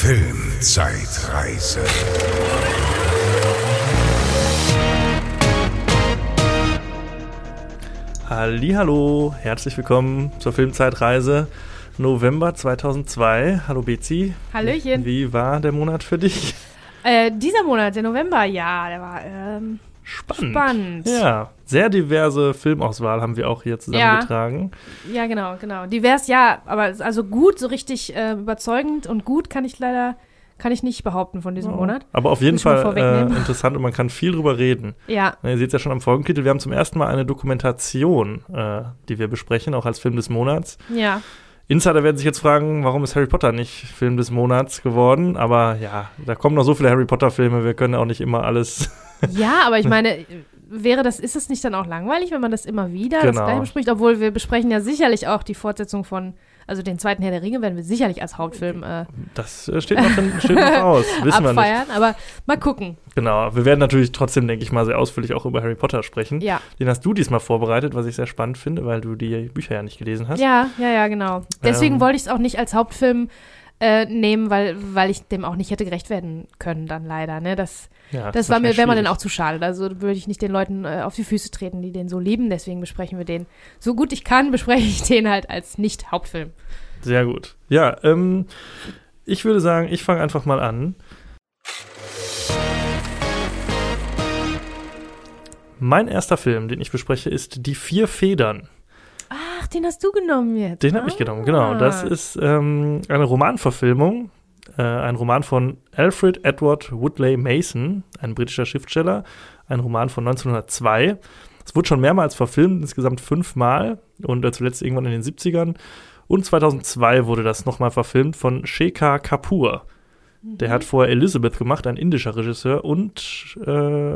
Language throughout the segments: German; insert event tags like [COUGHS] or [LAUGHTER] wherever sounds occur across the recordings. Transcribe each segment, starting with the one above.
Filmzeitreise. Hallo, herzlich willkommen zur Filmzeitreise November 2002. Hallo Bezi. Hallöchen. Wie war der Monat für dich? Äh, dieser Monat, der November, ja, der war ähm, Spannend. spannend. Ja, sehr diverse Filmauswahl haben wir auch hier zusammengetragen. Ja, genau, genau. Divers, ja, aber also gut, so richtig äh, überzeugend und gut kann ich leider, kann ich nicht behaupten von diesem Monat. Aber auf jeden Fall äh, interessant und man kann viel drüber reden. Ja, Ihr seht es ja schon am Folgentitel, wir haben zum ersten Mal eine Dokumentation, äh, die wir besprechen, auch als Film des Monats. ja. Insider werden sich jetzt fragen, warum ist Harry Potter nicht Film des Monats geworden? Aber ja, da kommen noch so viele Harry Potter-Filme, wir können auch nicht immer alles. Ja, aber ich [LAUGHS] meine, wäre das, ist es nicht dann auch langweilig, wenn man das immer wieder das Genau. gleiche bespricht? Obwohl wir besprechen ja sicherlich auch die Fortsetzung von, also den zweiten Herr der Ringe werden wir sicherlich als Hauptfilm äh, Das äh, steht noch, in, steht noch aus, [LAUGHS] wissen wir nicht. abfeiern, aber mal gucken. Genau, wir werden natürlich trotzdem, denke ich mal, sehr ausführlich auch über Harry Potter sprechen. Ja, Den hast du diesmal vorbereitet, was ich sehr spannend finde, weil du die Bücher ja nicht gelesen hast. ja, ja, ja, genau. Deswegen Ähm. wollte ich es auch nicht als Hauptfilm äh, nehmen, weil, weil ich dem auch nicht hätte gerecht werden können, dann leider. Ne? Das, Ja, das war mir, wäre mir dann auch zu schade. Also würde ich nicht den Leuten äh, auf die Füße treten, die den so lieben. Deswegen besprechen wir den so gut ich kann, [LAUGHS] bespreche ich den halt als Nicht-Hauptfilm. Sehr gut. Ja, ähm, ich würde sagen, ich fange einfach mal an. Mein erster Film, den ich bespreche, ist Die vier Federn. Den hast du genommen jetzt. Den habe ich genommen, genau. Das Ah. ist ähm, eine Romanverfilmung, äh, ein Roman von Alfred Edward Woodley Mason, ein britischer Schriftsteller, ein Roman von 1902. Es wurde schon mehrmals verfilmt, insgesamt fünfmal und äh, zuletzt irgendwann in den 70ern. Und 2002 wurde das nochmal verfilmt von Shekhar Kapoor. Der hat vorher Elizabeth gemacht, ein indischer Regisseur, und äh,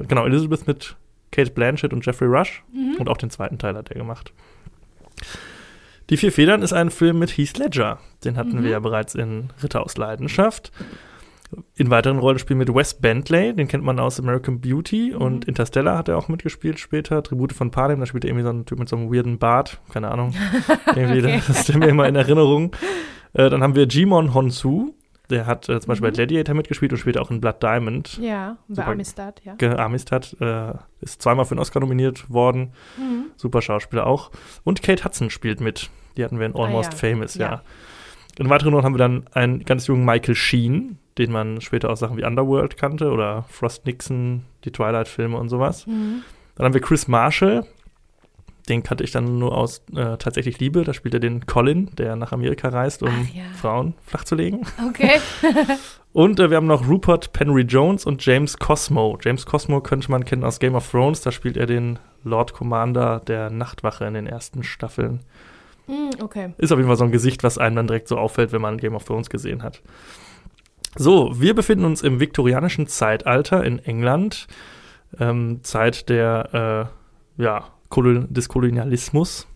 genau, Elizabeth mit Kate Blanchett und Jeffrey Rush. Und auch den zweiten Teil hat er gemacht. Die vier Federn ist ein Film mit Heath Ledger. Den hatten Mhm. wir ja bereits in Ritter aus Leidenschaft. In weiteren Rollenspielen mit Wes Bentley, den kennt man aus American Beauty und Interstellar hat er auch mitgespielt später. Tribute von Panem, da spielt er irgendwie so ein Typ mit so einem weirden Bart, keine Ahnung. [LAUGHS] irgendwie, Okay. das ist mir immer in Erinnerung. Äh, dann haben wir Jimon Honsu, der hat äh, zum Beispiel bei Mhm. Gladiator mitgespielt und später auch in Blood Diamond. Ja, bei. Amistad, ja. Amistad äh, ist zweimal für einen Oscar nominiert worden. Mhm. Super Schauspieler auch. Und Kate Hudson spielt mit. Die hatten wir in Ah, Almost ja. Famous, ja. Ja. In weiteren Rollen haben wir dann einen ganz jungen Michael Sheen, den man später aus Sachen wie Underworld kannte oder Frost Nixon, die Twilight-Filme und sowas. Mhm. Dann haben wir Chris Marshall. Den kannte ich dann nur aus äh, Tatsächlich Liebe. Da spielt er den Colin, der nach Amerika reist, um Ach ja. Frauen flachzulegen. Okay. [LAUGHS] Und äh, wir haben noch Rupert Penry Jones und James Cosmo. James Cosmo könnte man kennen aus Game of Thrones. Da spielt er den Lord Commander der Nachtwache in den ersten Staffeln. Mhm, okay. Ist auf jeden Fall so ein Gesicht, was einem dann direkt so auffällt, wenn man Game of Thrones gesehen hat. So, wir befinden uns im viktorianischen Zeitalter in England. Ähm, Zeit der, äh, ja, Kolon des Kolonialismus.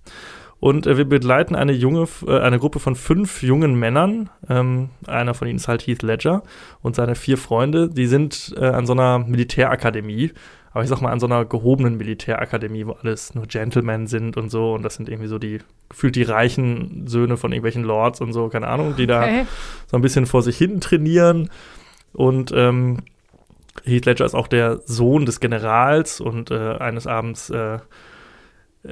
Und äh, wir begleiten eine junge, äh, eine Gruppe von fünf jungen Männern. Ähm, einer von ihnen ist halt Heath Ledger und seine vier Freunde. Die sind äh, an so einer Militärakademie. Aber ich sag mal, an so einer gehobenen Militärakademie, wo alles nur Gentlemen sind und so. Und das sind irgendwie so die, gefühlt die reichen Söhne von irgendwelchen Lords und so, keine Ahnung, die da okay. so ein bisschen vor sich hin trainieren. Und ähm, Heath Ledger ist auch der Sohn des Generals und äh, eines Abends äh,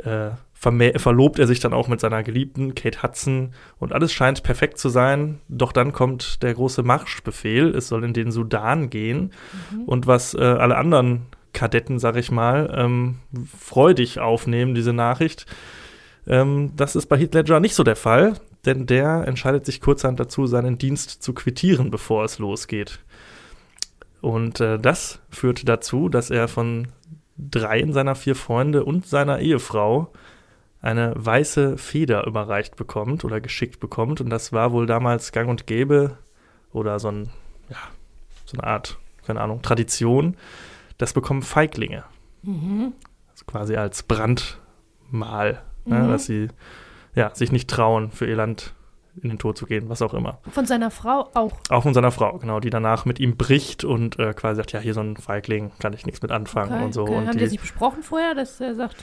äh, verlobt er sich dann auch mit seiner Geliebten Kate Hudson und alles scheint perfekt zu sein. Doch dann kommt der große Marschbefehl, es soll in den Sudan gehen. Und was äh, alle anderen Kadetten, sag ich mal, ähm, freudig aufnehmen, diese Nachricht, ähm, das ist bei Heath Ledger nicht so der Fall, denn der entscheidet sich kurzerhand dazu, seinen Dienst zu quittieren, bevor es losgeht. Und äh, das führt dazu, dass er von dreien seiner vier Freunde und seiner Ehefrau eine weiße Feder überreicht bekommt oder geschickt bekommt. Und das war wohl damals gang und gäbe oder so, ein, ja, so eine Art, keine Ahnung, Tradition. Das bekommen Feiglinge. Mhm. Also quasi als Brandmal, ne, Mhm. dass sie ja, sich nicht trauen, für ihr Land in den Tod zu gehen, was auch immer. Von seiner Frau auch. Auch von seiner Frau, genau, die danach mit ihm bricht und äh, quasi sagt, ja, hier so ein Feigling, kann ich nichts mit anfangen Okay, und so. okay. Und Haben die, sich besprochen vorher, dass er sagt,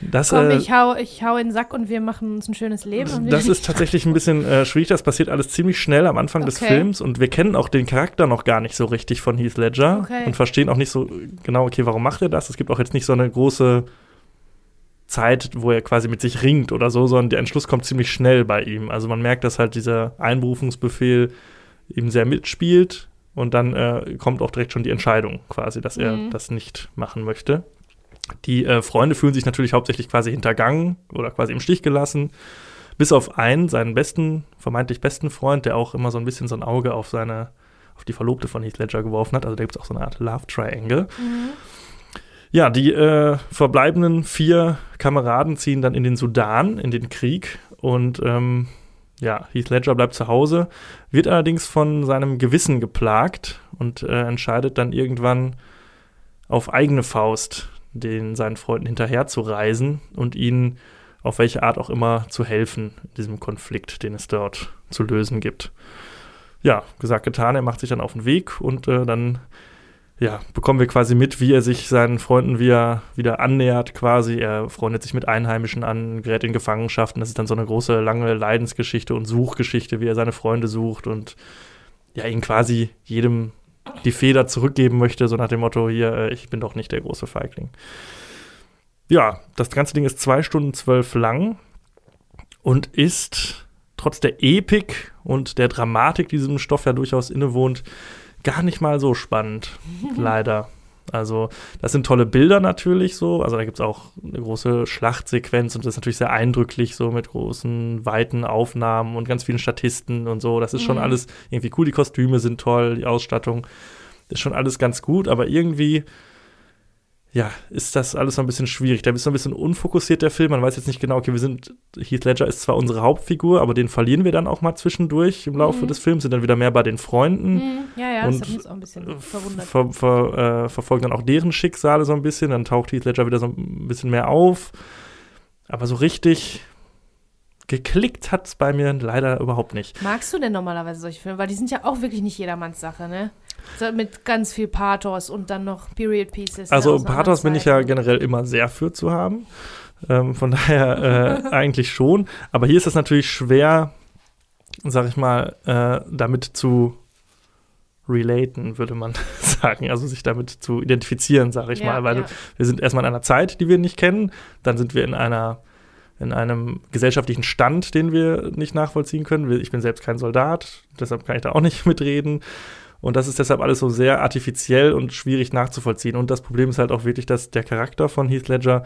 Das, Komm, äh, ich hau, ich hau in den Sack und wir machen uns ein schönes Leben. Das ist [LAUGHS] tatsächlich ein bisschen äh, schwierig. Das passiert alles ziemlich schnell am Anfang des Okay. Films und wir kennen auch den Charakter noch gar nicht so richtig von Heath Ledger Okay. und verstehen auch nicht so genau, okay, warum macht er das? Es gibt auch jetzt nicht so eine große Zeit, wo er quasi mit sich ringt oder so, sondern der Entschluss kommt ziemlich schnell bei ihm. Also man merkt, dass halt dieser Einberufungsbefehl ihm sehr mitspielt und dann äh, kommt auch direkt schon die Entscheidung quasi, dass er Mhm. das nicht machen möchte. Die äh, Freunde fühlen sich natürlich hauptsächlich quasi hintergangen oder quasi im Stich gelassen. Bis auf einen, seinen besten, vermeintlich besten Freund, der auch immer so ein bisschen so ein Auge auf seine, auf die Verlobte von Heath Ledger geworfen hat. Also da gibt es auch so eine Art Love Triangle. Mhm. Ja, die äh, verbleibenden vier Kameraden ziehen dann in den Sudan, in den Krieg. Und ähm, ja, Heath Ledger bleibt zu Hause, wird allerdings von seinem Gewissen geplagt und äh, entscheidet dann irgendwann auf eigene Faust, den seinen Freunden hinterher zu reisen und ihnen auf welche Art auch immer zu helfen in diesem Konflikt, den es dort zu lösen gibt. Ja, gesagt, getan, er macht sich dann auf den Weg und äh, dann ja, bekommen wir quasi mit, wie er sich seinen Freunden wieder, wieder annähert quasi. Er freundet sich mit Einheimischen an, gerät in Gefangenschaften. Das ist dann so eine große, lange Leidensgeschichte und Suchgeschichte, wie er seine Freunde sucht und ja, ihn quasi jedem die Feder zurückgeben möchte, so nach dem Motto, hier, äh, ich bin doch nicht der große Feigling. Ja, das ganze Ding ist zwei Stunden zwölf lang und ist trotz der Epik und der Dramatik, die diesem Stoff ja durchaus innewohnt, gar nicht mal so spannend, [LAUGHS] leider. Also, das sind tolle Bilder natürlich so. Also, da gibt es auch eine große Schlachtsequenz und das ist natürlich sehr eindrücklich, so mit großen, weiten Aufnahmen und ganz vielen Statisten und so. Das ist schon Mhm. alles irgendwie cool. Die Kostüme sind toll, die Ausstattung ist schon alles ganz gut, aber irgendwie. Ja, ist das alles so ein bisschen schwierig. Da ist so ein bisschen unfokussiert der Film. Man weiß jetzt nicht genau, okay, wir sind, Heath Ledger ist zwar unsere Hauptfigur, aber den verlieren wir dann auch mal zwischendurch im Laufe Mhm. des Films, sind dann wieder mehr bei den Freunden Mhm. Ja, ja, das Und hat mich jetzt auch ein bisschen verwundert. ver, ver, äh, verfolgen dann auch deren Schicksale so ein bisschen. Dann taucht Heath Ledger wieder so ein bisschen mehr auf. Aber so richtig geklickt hat es bei mir leider überhaupt nicht. Magst du denn normalerweise solche Filme? Weil die sind ja auch wirklich nicht jedermanns Sache, ne? So, mit ganz viel Pathos und dann noch Period Pieces. Also ne, anderen Pathos bin ich ja generell immer sehr für zu haben. Ähm, von daher äh, [LAUGHS] eigentlich schon. Aber hier ist es natürlich schwer, sag ich mal, äh, damit zu relaten, würde man [LAUGHS] sagen. Also sich damit zu identifizieren, sag ich Ja, mal. Weil ja. wir sind erstmal in einer Zeit, die wir nicht kennen. Dann sind wir in einer in einem gesellschaftlichen Stand, den wir nicht nachvollziehen können. Ich bin selbst kein Soldat, deshalb kann ich da auch nicht [LAUGHS] mitreden. Und das ist deshalb alles so sehr artifiziell und schwierig nachzuvollziehen. Und das Problem ist halt auch wirklich, dass der Charakter von Heath Ledger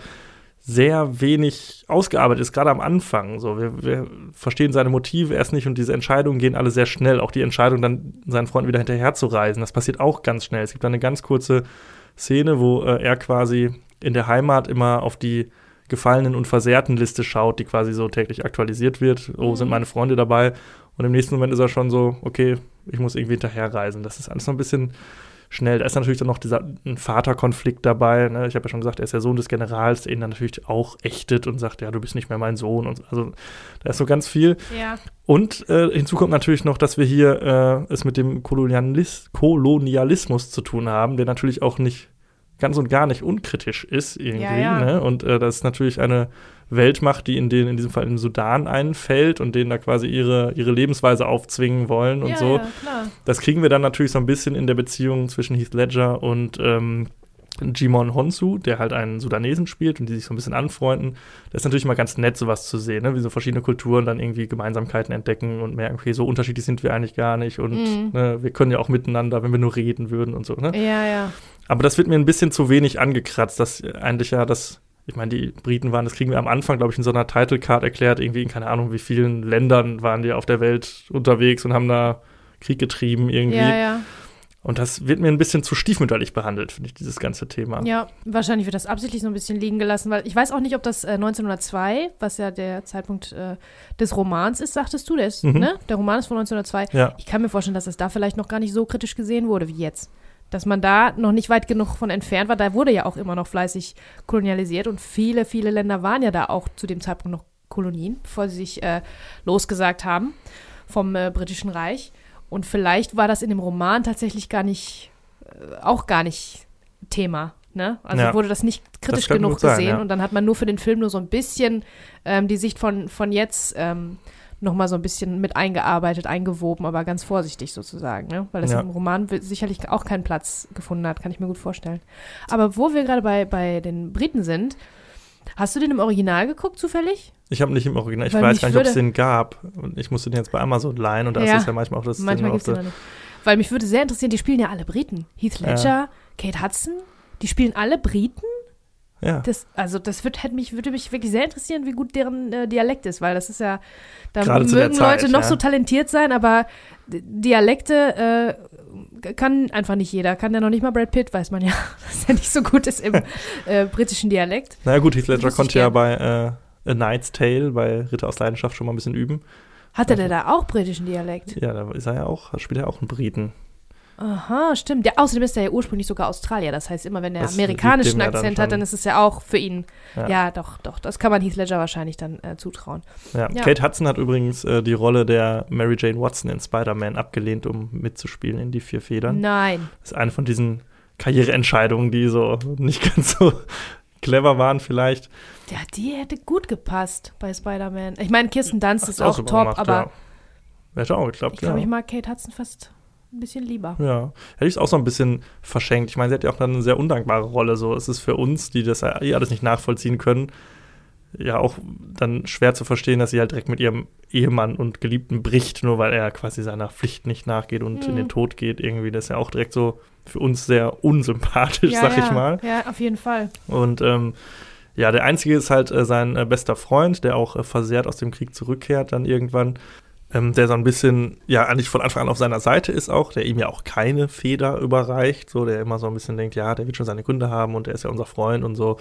sehr wenig ausgearbeitet ist, gerade am Anfang. So, wir, wir verstehen seine Motive erst nicht und diese Entscheidungen gehen alle sehr schnell. Auch die Entscheidung, dann seinen Freunden wieder hinterher zu reisen, das passiert auch ganz schnell. Es gibt eine ganz kurze Szene, wo äh, er quasi in der Heimat immer auf die Gefallenen und Versehrten Liste schaut, die quasi so täglich aktualisiert wird. Oh, sind Mhm. meine Freunde dabei? Und im nächsten Moment ist er schon so, okay, ich muss irgendwie hinterherreisen. Das ist alles noch ein bisschen schnell. Da ist natürlich dann noch dieser ein Vaterkonflikt dabei. Ne? Ich habe ja schon gesagt, er ist der Sohn des Generals, der ihn dann natürlich auch ächtet und sagt, ja, du bist nicht mehr mein Sohn. Und so. also da ist so ganz viel. Ja, Und äh, hinzu kommt natürlich noch, dass wir hier äh, es mit dem Kolonialis Kolonialismus zu tun haben, der natürlich auch nicht ganz und gar nicht unkritisch ist irgendwie. Ja, ja. Ne? Und äh, das ist natürlich eine Weltmacht, die in den, in diesem Fall im Sudan einfällt und denen da quasi ihre, ihre Lebensweise aufzwingen wollen und ja, so. ja, klar. Das kriegen wir dann natürlich so ein bisschen in der Beziehung zwischen Heath Ledger und ähm, Jimon Honsu, der halt einen Sudanesen spielt und die sich so ein bisschen anfreunden. Das ist natürlich mal ganz nett, sowas zu sehen, ne? wie so verschiedene Kulturen dann irgendwie Gemeinsamkeiten entdecken und merken, okay, so unterschiedlich sind wir eigentlich gar nicht und Mhm. ne, wir können ja auch miteinander, wenn wir nur reden würden und so. Ne? Ja, ja. Aber das wird mir ein bisschen zu wenig angekratzt, dass eigentlich ja das, ich meine, die Briten waren, das kriegen wir am Anfang, glaube ich, in so einer Title Card erklärt, irgendwie in keine Ahnung, wie vielen Ländern waren die auf der Welt unterwegs und haben da Krieg getrieben irgendwie. Ja, ja. Und das wird mir ein bisschen zu stiefmütterlich behandelt, finde ich, dieses ganze Thema. Ja, wahrscheinlich wird das absichtlich so ein bisschen liegen gelassen, weil ich weiß auch nicht, ob das äh, 1902, was ja der Zeitpunkt äh, des Romans ist, sagtest du, der ist, Mhm. ne? Der Roman ist von 1902. Ja. Ich kann mir vorstellen, dass das da vielleicht noch gar nicht so kritisch gesehen wurde wie jetzt. Dass man da noch nicht weit genug von entfernt war. Da wurde ja auch immer noch fleißig kolonialisiert und viele, viele Länder waren ja da auch zu dem Zeitpunkt noch Kolonien, bevor sie sich äh, losgesagt haben vom äh, britischen Reich. Und vielleicht war das in dem Roman tatsächlich gar nicht, äh, auch gar nicht Thema. Ne? Also Ja. wurde das nicht kritisch könnte genug sein, gesehen ja. und dann hat man nur für den Film nur so ein bisschen ähm, die Sicht von, von jetzt ähm, nochmal so ein bisschen mit eingearbeitet, eingewoben, aber ganz vorsichtig sozusagen, ne? weil das Ja. im Roman sicherlich auch keinen Platz gefunden hat, kann ich mir gut vorstellen. Aber wo wir gerade bei, bei den Briten sind, hast du den im Original geguckt zufällig? Ich habe nicht im Original, ich Weil weiß gar nicht, ob es den gab. Und ich musste den jetzt bei Amazon leihen und da Ja. ist es ja manchmal auch das Manchmal Ding gibt es auf den der- noch nicht. Weil mich würde sehr interessieren, die spielen ja alle Briten. Heath Ledger, Kate Hudson, die spielen alle Briten. Ja. Das, also das wird, hätte mich, würde mich wirklich sehr interessieren, wie gut deren äh, Dialekt ist, weil das ist ja, da Gerade mögen Zeit, Leute noch ja. so talentiert sein, aber Dialekte äh, kann einfach nicht jeder. Kann ja noch nicht mal Brad Pitt, weiß man ja, [LAUGHS] dass er nicht so gut ist im [LAUGHS] äh, britischen Dialekt. Naja gut, Heath Ledger konnte ja bei äh, A Knight's Tale, bei Ritter aus Leidenschaft schon mal ein bisschen üben. Hatte der da auch britischen Dialekt? Ja, da ist er ja auch, da spielt er auch einen Briten. Aha, stimmt. Ja, außerdem ist er ja ursprünglich sogar Australier. Das heißt, immer wenn er Das amerikanischen ja dann Akzent hat, dann ist es ja auch für ihn. Ja. Ja. doch, doch. Das kann man Heath Ledger wahrscheinlich dann äh, zutrauen. Ja. Ja. Kate Hudson hat übrigens äh, die Rolle der Mary Jane Watson in Spider-Man abgelehnt, um mitzuspielen in die vier Federn. Nein. Das ist eine von diesen Karriereentscheidungen, die so [LAUGHS] nicht ganz so clever waren vielleicht. Ja, die hätte gut gepasst bei Spider-Man. Ich meine, Kirsten Dunst ist auch top, gemacht, aber ja. Hätte auch geklappt, ich glaube, ja. ich mag Kate Hudson fast ein bisschen lieber. Ja, hätte ich es auch so ein bisschen verschenkt. Ich meine, sie hat ja auch dann eine sehr undankbare Rolle. So, es ist für uns, die das ja eh alles nicht nachvollziehen können, ja auch dann schwer zu verstehen, dass sie halt direkt mit ihrem Ehemann und Geliebten bricht, nur weil er quasi seiner Pflicht nicht nachgeht und in Mhm. den Tod geht. Irgendwie, das ist ja auch direkt so für uns sehr unsympathisch, sag ja, ich mal. Ja, auf jeden Fall. Und ähm, ja, der einzige ist halt äh, sein äh, bester Freund, der auch äh, versehrt aus dem Krieg zurückkehrt dann irgendwann. Ähm, der so ein bisschen, ja, eigentlich von Anfang an auf seiner Seite ist auch, der ihm ja auch keine Feder überreicht, so, der immer so ein bisschen denkt, ja, der wird schon seine Gründe haben und der ist ja unser Freund und so.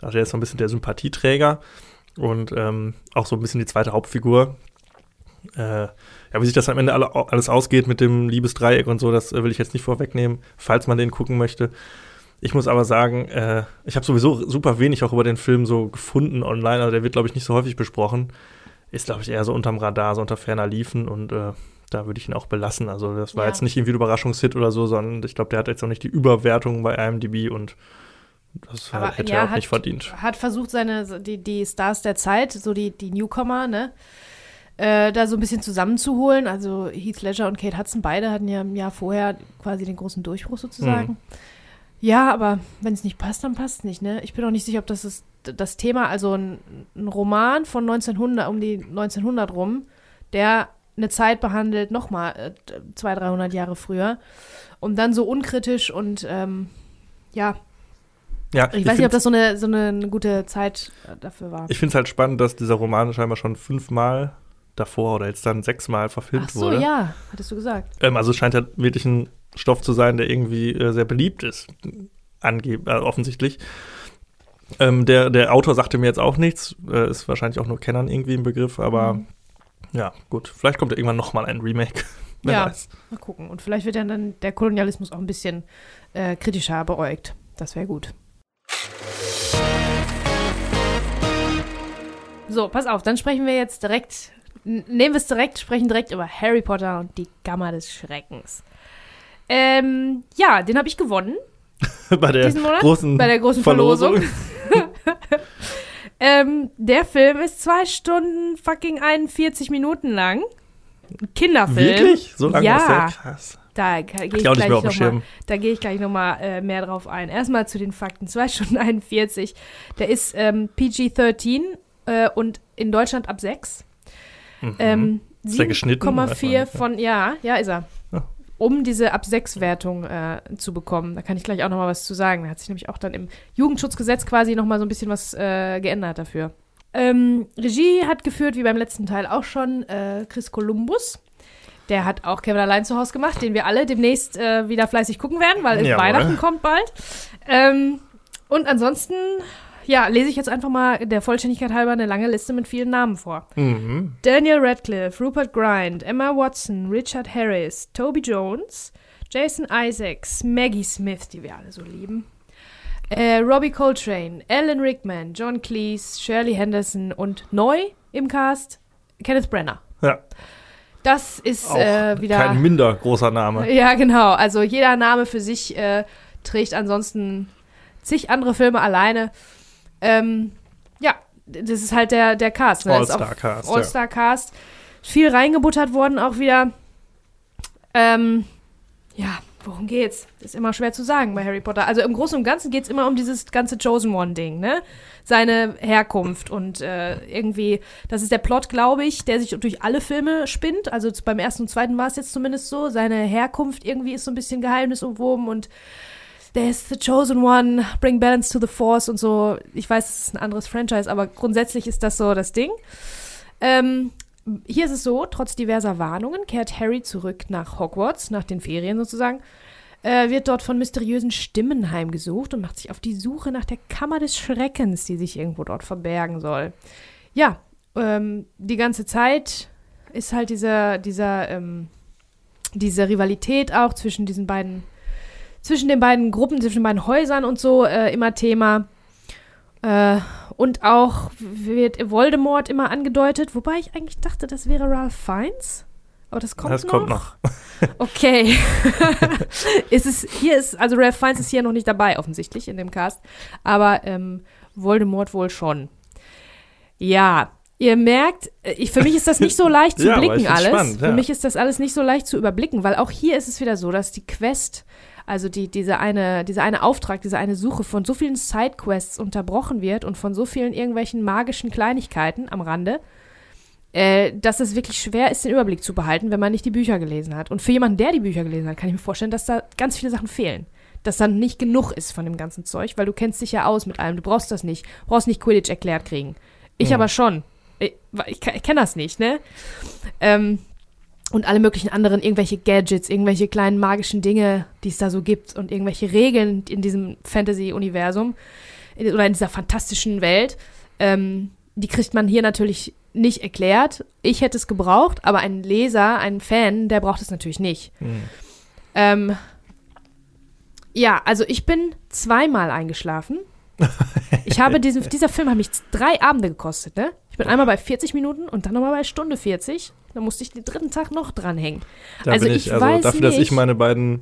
Also der ist so ein bisschen der Sympathieträger und ähm, auch so ein bisschen die zweite Hauptfigur. Äh, ja, wie sich das am Ende alle, alles ausgeht mit dem Liebesdreieck und so, das äh, will ich jetzt nicht vorwegnehmen, falls man den gucken möchte. Ich muss aber sagen, äh, ich habe sowieso super wenig auch über den Film so gefunden online, also der wird, glaube ich, nicht so häufig besprochen. Ist, glaube ich, eher so unterm Radar, so unter ferner Liefen und äh, da würde ich ihn auch belassen. Also das war Ja. jetzt nicht irgendwie ein Überraschungshit oder so, sondern ich glaube, der hat jetzt auch nicht die Überwertung bei IMDb und das Aber, hätte ja, er auch hat- nicht verdient. Hat versucht, seine, die, die Stars der Zeit, so die, die Newcomer, ne, äh, da so ein bisschen zusammenzuholen. Also Heath Ledger und Kate Hudson, beide hatten ja im Jahr vorher quasi den großen Durchbruch sozusagen. Mhm. Ja, aber wenn es nicht passt, dann passt es nicht, ne? Ich bin auch nicht sicher, ob das ist das Thema, also ein, ein Roman von 1900, um die 1900 rum, der eine Zeit behandelt, nochmal äh, 200, 300 Jahre früher und dann so unkritisch und ähm, ja, Ja, ich, weiß nicht, ob das so eine, so eine, gute Zeit äh, dafür war. Ich finde es halt spannend, dass dieser Roman scheinbar schon fünfmal davor oder jetzt dann sechsmal verfilmt Ach so, wurde. ja, hattest du gesagt. Ähm, also es scheint ja wirklich ein Stoff zu sein, der irgendwie äh, sehr beliebt ist, angeb äh, offensichtlich. Ähm, der, der Autor sagte mir jetzt auch nichts, äh, ist wahrscheinlich auch nur Kennern irgendwie im Begriff, aber Mhm. ja, gut. Vielleicht kommt ja irgendwann nochmal ein Remake. [LAUGHS] Wer Ja. weiß. Mal gucken. Und vielleicht wird ja dann der Kolonialismus auch ein bisschen äh, kritischer beäugt. Das wäre gut. So, pass auf, dann sprechen wir jetzt direkt, nehmen wir es direkt, sprechen direkt über Harry Potter und die Gamma des Schreckens. Ähm, ja, den habe ich gewonnen [LAUGHS] Bei der Monat, großen bei der großen Verlosung. [LAUGHS] Ähm, der Film ist zwei Stunden fucking 41 Minuten lang. Kinderfilm. Wirklich? So lange Ja. ist der? Krass. Da gehe ich, Ich gleich noch mal, da gehe ich gleich nochmal äh, mehr drauf ein. Erstmal zu den Fakten. 2 [LAUGHS] Stunden 41. Der ist ähm, PG-13 äh, und in Deutschland ab 6. Mhm. Ähm, Ist der geschnitten? Weiß man 7,4 nicht, ja. von, ja, ja, ist er. Um diese ab 6 Wertung äh, zu bekommen. Da kann ich gleich auch nochmal was zu sagen. Da hat sich nämlich auch dann im Jugendschutzgesetz quasi nochmal so ein bisschen was äh, geändert dafür. Ähm, Regie hat geführt, wie beim letzten Teil auch schon, äh, Chris Columbus. Der hat auch Kevin allein zu Hause gemacht, den wir alle demnächst äh, wieder fleißig gucken werden, weil Jawohl. Weihnachten kommt bald. Ähm, und ansonsten, ja, lese ich jetzt einfach mal der Vollständigkeit halber eine lange Liste mit vielen Namen vor. Mhm. Daniel Radcliffe, Rupert Grint, Emma Watson, Richard Harris, Toby Jones, Jason Isaacs, Maggie Smith, die wir alle so lieben, äh, Robbie Coltrane, Alan Rickman, John Cleese, Shirley Henderson und neu im Cast Kenneth Brenner. Ja, Das ist äh, wieder. kein minder großer Name. [LAUGHS] Ja, genau. Also jeder Name für sich äh, trägt ansonsten zig andere Filme alleine. Ähm, ja, das ist halt der, der Cast. Ne? Auch All-Star-Cast, ja. All-Star-Cast. Viel reingebuttert worden auch wieder. Ähm, ja, worum geht's? ist immer schwer zu sagen bei Harry Potter. Also im Großen und Ganzen geht's immer um dieses ganze Chosen One-Ding, ne? Seine Herkunft und äh, irgendwie, das ist der Plot, glaube ich, der sich durch alle Filme spinnt. Also beim ersten und zweiten war es jetzt zumindest so. Seine Herkunft irgendwie ist so ein bisschen geheimnisumwoben und der ist the chosen one, bring balance to the force und so. Ich weiß, es ist ein anderes Franchise, aber grundsätzlich ist das so das Ding. Ähm, hier ist es so, trotz diverser Warnungen kehrt Harry zurück nach Hogwarts, nach den Ferien sozusagen, äh, wird dort von mysteriösen Stimmen heimgesucht und macht sich auf die Suche nach der Kammer des Schreckens, die sich irgendwo dort verbergen soll. Ja, ähm, die ganze Zeit ist halt dieser, dieser, ähm, diese Rivalität auch zwischen diesen beiden, zwischen den beiden Gruppen, zwischen den beiden Häusern und so äh, immer Thema. Äh, und auch wird Voldemort immer angedeutet, wobei ich eigentlich dachte, das wäre Ralph Fiennes. Aber das kommt das noch. kommt noch. [LAUGHS] Okay. [LAUGHS] ist es, hier ist, also Ralph Fiennes ist hier noch nicht dabei, offensichtlich, in dem Cast. Aber ähm, Voldemort wohl schon. Ja, ihr merkt, äh, ich, für mich ist das nicht so leicht [LAUGHS] zu Ja, blicken alles. spannend, Für ja. mich ist das alles nicht so leicht zu überblicken, weil auch hier ist es wieder so, dass die Quest, also die, diese eine, dieser eine Auftrag, diese eine Suche von so vielen Sidequests unterbrochen wird und von so vielen irgendwelchen magischen Kleinigkeiten am Rande, äh, dass es wirklich schwer ist, den Überblick zu behalten, wenn man nicht die Bücher gelesen hat. Und für jemanden, der die Bücher gelesen hat, kann ich mir vorstellen, dass da ganz viele Sachen fehlen. Dass dann nicht genug ist von dem ganzen Zeug, weil du kennst dich ja aus mit allem. Du brauchst das nicht. Du brauchst nicht Quidditch erklärt kriegen. Ich Mhm. aber schon. Ich, ich, ich kenne das nicht, ne? Ähm, und alle möglichen anderen, irgendwelche Gadgets, irgendwelche kleinen magischen Dinge, die es da so gibt und irgendwelche Regeln in diesem Fantasy-Universum oder in dieser fantastischen Welt, ähm, die kriegt man hier natürlich nicht erklärt. Ich hätte es gebraucht, aber ein Leser, ein Fan, der braucht es natürlich nicht. Hm. Ähm, ja, also ich bin zweimal eingeschlafen. [LAUGHS] Ich habe diesen, dieser Film hat mich drei Abende gekostet, ne? Ich bin einmal bei 40 Minuten und dann nochmal bei Stunde 40. Da musste ich den dritten Tag noch dranhängen. Da Also bin ich ich, also weiß dafür, dass ich nicht. meine beiden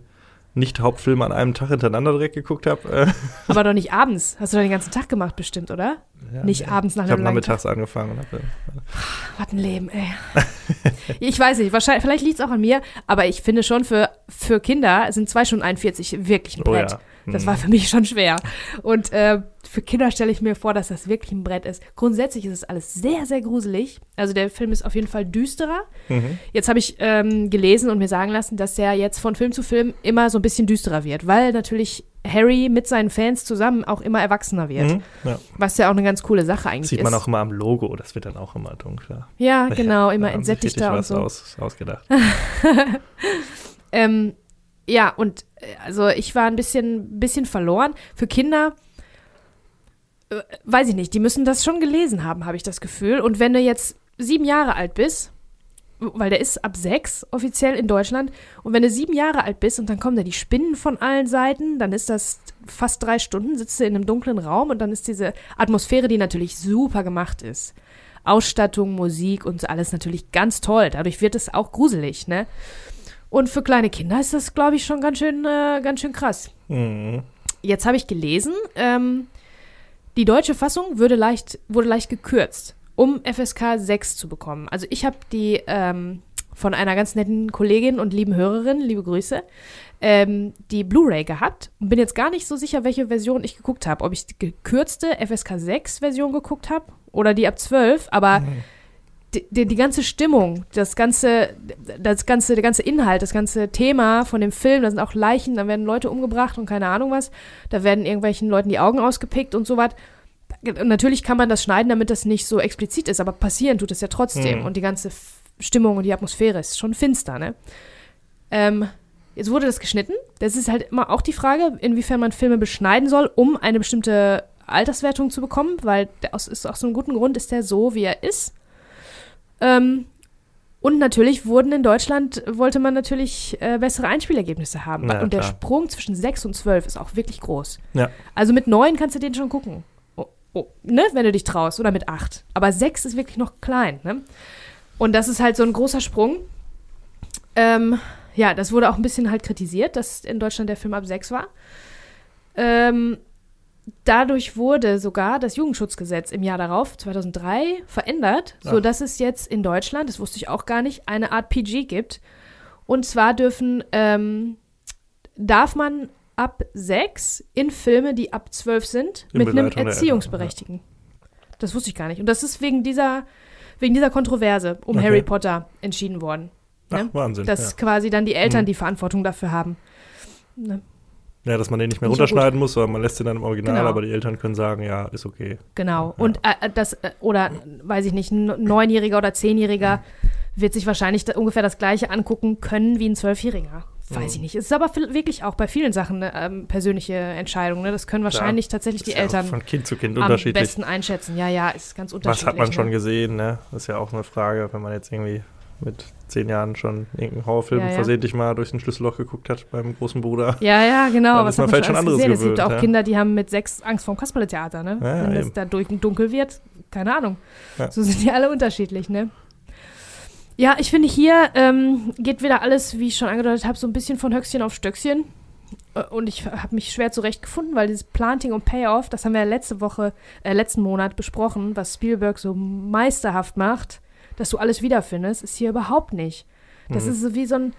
Nicht-Hauptfilme an einem Tag hintereinander direkt geguckt habe. Äh, Aber doch nicht abends. Hast du doch den ganzen Tag gemacht, bestimmt, oder? ja, Nicht nee. abends nach Ich einem habe langen nachmittags angefangen und habe Was ein Leben, ey. [LAUGHS] ich weiß nicht, wahrscheinlich, vielleicht liegt es auch an mir, aber ich finde schon, für, für Kinder sind 2 Stunden 41 wirklich ein Oh Brett. ja. Das war für mich schon schwer. Und äh, für Kinder stelle ich mir vor, dass das wirklich ein Brett ist. Grundsätzlich ist es alles sehr, sehr gruselig. Also der Film ist auf jeden Fall düsterer. Mhm. Jetzt habe ich ähm, gelesen und mir sagen lassen, dass der jetzt von Film zu Film immer so ein bisschen düsterer wird, weil natürlich Harry mit seinen Fans zusammen auch immer erwachsener wird. Mhm. Ja. Was ja auch eine ganz coole Sache eigentlich Sieht ist. man auch immer am Logo, das wird dann auch immer dunkler. ja, genau, immer entsättigter und so. aus, ausgedacht. [LAUGHS] Ähm, ja, und äh, also ich war ein bisschen, bisschen verloren. Für Kinder, äh, weiß ich nicht, die müssen das schon gelesen haben, habe ich das Gefühl. Und wenn du jetzt sieben Jahre alt bist, weil der ist ab sechs offiziell in Deutschland, und wenn du sieben Jahre alt bist und dann kommen da die Spinnen von allen Seiten, dann ist das fast drei Stunden, sitzt du in einem dunklen Raum und dann ist diese Atmosphäre, die natürlich super gemacht ist. Ausstattung, Musik und alles natürlich ganz toll. Dadurch wird es auch gruselig, ne? Und für kleine Kinder ist das, glaube ich, schon ganz schön, äh, ganz schön krass. Mhm. Jetzt habe ich gelesen, ähm, die deutsche Fassung würde leicht, wurde leicht gekürzt, um FSK 6 zu bekommen. Also ich habe die ähm, von einer ganz netten Kollegin und lieben Hörerin, liebe Grüße, ähm, die Blu-ray gehabt und bin jetzt gar nicht so sicher, welche Version ich geguckt habe. Ob ich die gekürzte FSK 6 Version geguckt habe oder die ab 12, aber die, die, die ganze Stimmung, das ganze, das ganze, der ganze Inhalt, das ganze Thema von dem Film, da sind auch Leichen, da werden Leute umgebracht und keine Ahnung was, da werden irgendwelchen Leuten die Augen ausgepickt und so was. Natürlich kann man das schneiden, damit das nicht so explizit ist, aber passieren tut es ja trotzdem Mhm. und die ganze Stimmung und die Atmosphäre ist schon finster, ne? Ähm, jetzt wurde das geschnitten. Das ist halt immer auch die Frage, inwiefern man Filme beschneiden soll, um eine bestimmte Alterswertung zu bekommen, weil aus, ist aus so einem guten Grund ist der so, wie er ist. Ähm, und natürlich wurden in Deutschland, wollte man natürlich äh, bessere Einspielergebnisse haben. Ja, und der klar. Sprung zwischen 6 und 12 ist auch wirklich groß. Ja. Also mit 9 kannst du den schon gucken. Oh, oh, ne? Wenn du dich traust. Oder mit 8. Aber 6 ist wirklich noch klein. Ne? Und das ist halt so ein großer Sprung. Ähm, ja, das wurde auch ein bisschen halt kritisiert, dass in Deutschland der Film ab 6 war. Ähm, dadurch wurde sogar das Jugendschutzgesetz im Jahr darauf, 2003, verändert, Ach. sodass es jetzt in Deutschland, das wusste ich auch gar nicht, eine Art PG gibt. Und zwar dürfen, ähm, darf man ab sechs in Filme, die ab zwölf sind, In mit einem Begleitung der Erziehungsberechtigten. Das wusste ich gar nicht. Und das ist wegen dieser, wegen dieser Kontroverse um Okay. Harry Potter entschieden worden. Ach, Ne? Wahnsinn. Dass ja. quasi dann die Eltern Mhm. die Verantwortung dafür haben. Ne? Ja, dass man den nicht mehr Nicht runterschneiden muss, sondern man lässt den dann im Original, Genau. aber die Eltern können sagen, ja, ist okay. Genau. Und äh, äh, das, äh, oder weiß ich nicht, ein Neunjähriger oder Zehnjähriger wird sich wahrscheinlich ungefähr das Gleiche angucken können wie ein Zwölfjähriger. Weiß ich nicht. Es ist aber wirklich auch bei vielen Sachen eine ähm, persönliche Entscheidung. Ne? Das können wahrscheinlich tatsächlich die ja Eltern Von Kind zu Kind am besten einschätzen. Ja, ja, ist ganz unterschiedlich. Was hat man schon ne? gesehen, ne? Das ist ja auch eine Frage, wenn man jetzt irgendwie mit zehn Jahren schon irgendeinen Horrorfilm Ja, ja. versehentlich mal durch ein Schlüsselloch geguckt hat beim großen Bruder. Ja, ja, genau. Dann Was ist man vielleicht schon anderes gesehen? Es gibt gewöhnt, auch. Kinder, die haben mit sechs Angst vorm Kasperle-Theater, ne? Wenn das eben. da durch dunkel wird, keine Ahnung. So sind die alle unterschiedlich, ne? Ja, ich finde, hier ähm, geht wieder alles, wie ich schon angedeutet habe, so ein bisschen von Höchstchen auf Stöckchen. Äh, Und ich habe mich schwer zurechtgefunden, weil dieses Planting und Payoff, das haben wir ja letzte Woche, äh, letzten Monat besprochen, was Spielberg so meisterhaft macht, dass du alles wiederfindest, ist hier überhaupt nicht. Das Mhm. ist so wie so ein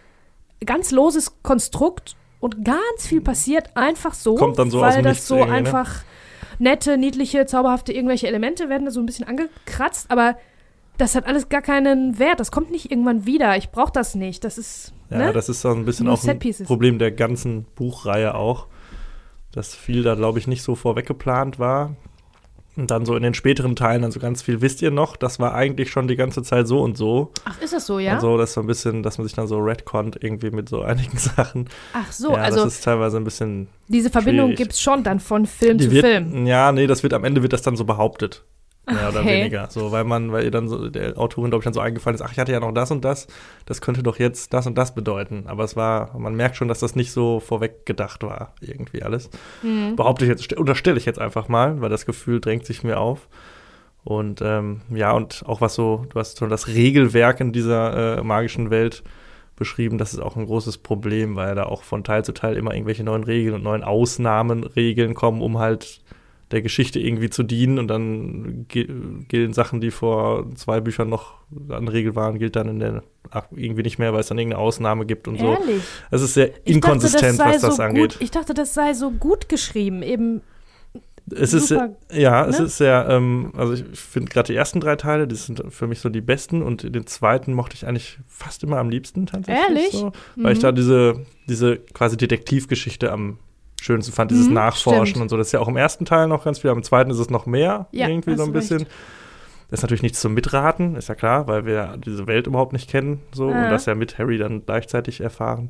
ganz loses Konstrukt und ganz viel passiert einfach so, Kommt dann so aus weil dem das so irgendwie, ne? einfach nette, niedliche, zauberhafte irgendwelche Elemente werden da so ein bisschen angekratzt, aber das hat alles gar keinen Wert. Das kommt nicht irgendwann wieder. Ich brauche das nicht. Das ist Ja, ne? das ist so ein bisschen Nur auch ein. Problem der ganzen Buchreihe auch, dass viel da, glaube ich, nicht so vorweggeplant war. Und dann so in den späteren Teilen dann so ganz viel, wisst ihr noch, das war eigentlich schon die ganze Zeit so und so. Ach, ist das so, ja? Und so, das so ein bisschen, dass man sich dann so redconnt irgendwie mit so einigen [LAUGHS] Sachen. Ach so, ja, also das ist teilweise ein bisschen diese Verbindung gibt es schon dann von Film Die zu wird, Film. Ja, nee, das wird am Ende wird das dann so behauptet. Mehr oder Okay. weniger. So, weil man, weil ihr dann so, der Autorin, glaube ich, dann so eingefallen ist, ach, ich hatte ja noch das und das, das könnte doch jetzt das und das bedeuten. Aber es war, man merkt schon, dass das nicht so vorweg gedacht war, irgendwie alles. Mhm. Behaupte ich jetzt, st- unterstelle ich jetzt einfach mal, weil das Gefühl drängt sich mir auf. Und ähm, ja, und auch was so, du hast schon das Regelwerk in dieser äh, magischen Welt beschrieben, das ist auch ein großes Problem, weil da auch von Teil zu Teil immer irgendwelche neuen Regeln und neuen Ausnahmenregeln kommen, um halt der Geschichte irgendwie zu dienen und dann gilt Sachen, die vor zwei Büchern noch an Regel waren, gilt dann in der ach, irgendwie nicht mehr, weil es dann irgendeine Ausnahme gibt und so. Ehrlich? Es ist sehr Ich inkonsistent, dachte, was das so angeht. Gut, ich dachte, das sei so gut geschrieben. Eben, Es ist super, ja, es ne? ist sehr, ähm, also ich finde gerade die ersten drei Teile, die sind für mich so die besten und den zweiten mochte ich eigentlich fast immer am liebsten tatsächlich. Ehrlich? So, weil ich Mhm. da diese, diese quasi Detektivgeschichte am schönsten fand, dieses Mhm, Nachforschen stimmt. und so. Das ist ja auch im ersten Teil noch ganz viel, aber im zweiten ist es noch mehr, Ja, irgendwie so ein bisschen. recht. Das ist natürlich nichts zum Mitraten, ist ja klar, weil wir diese Welt überhaupt nicht kennen so Ah. und das ja mit Harry dann gleichzeitig erfahren.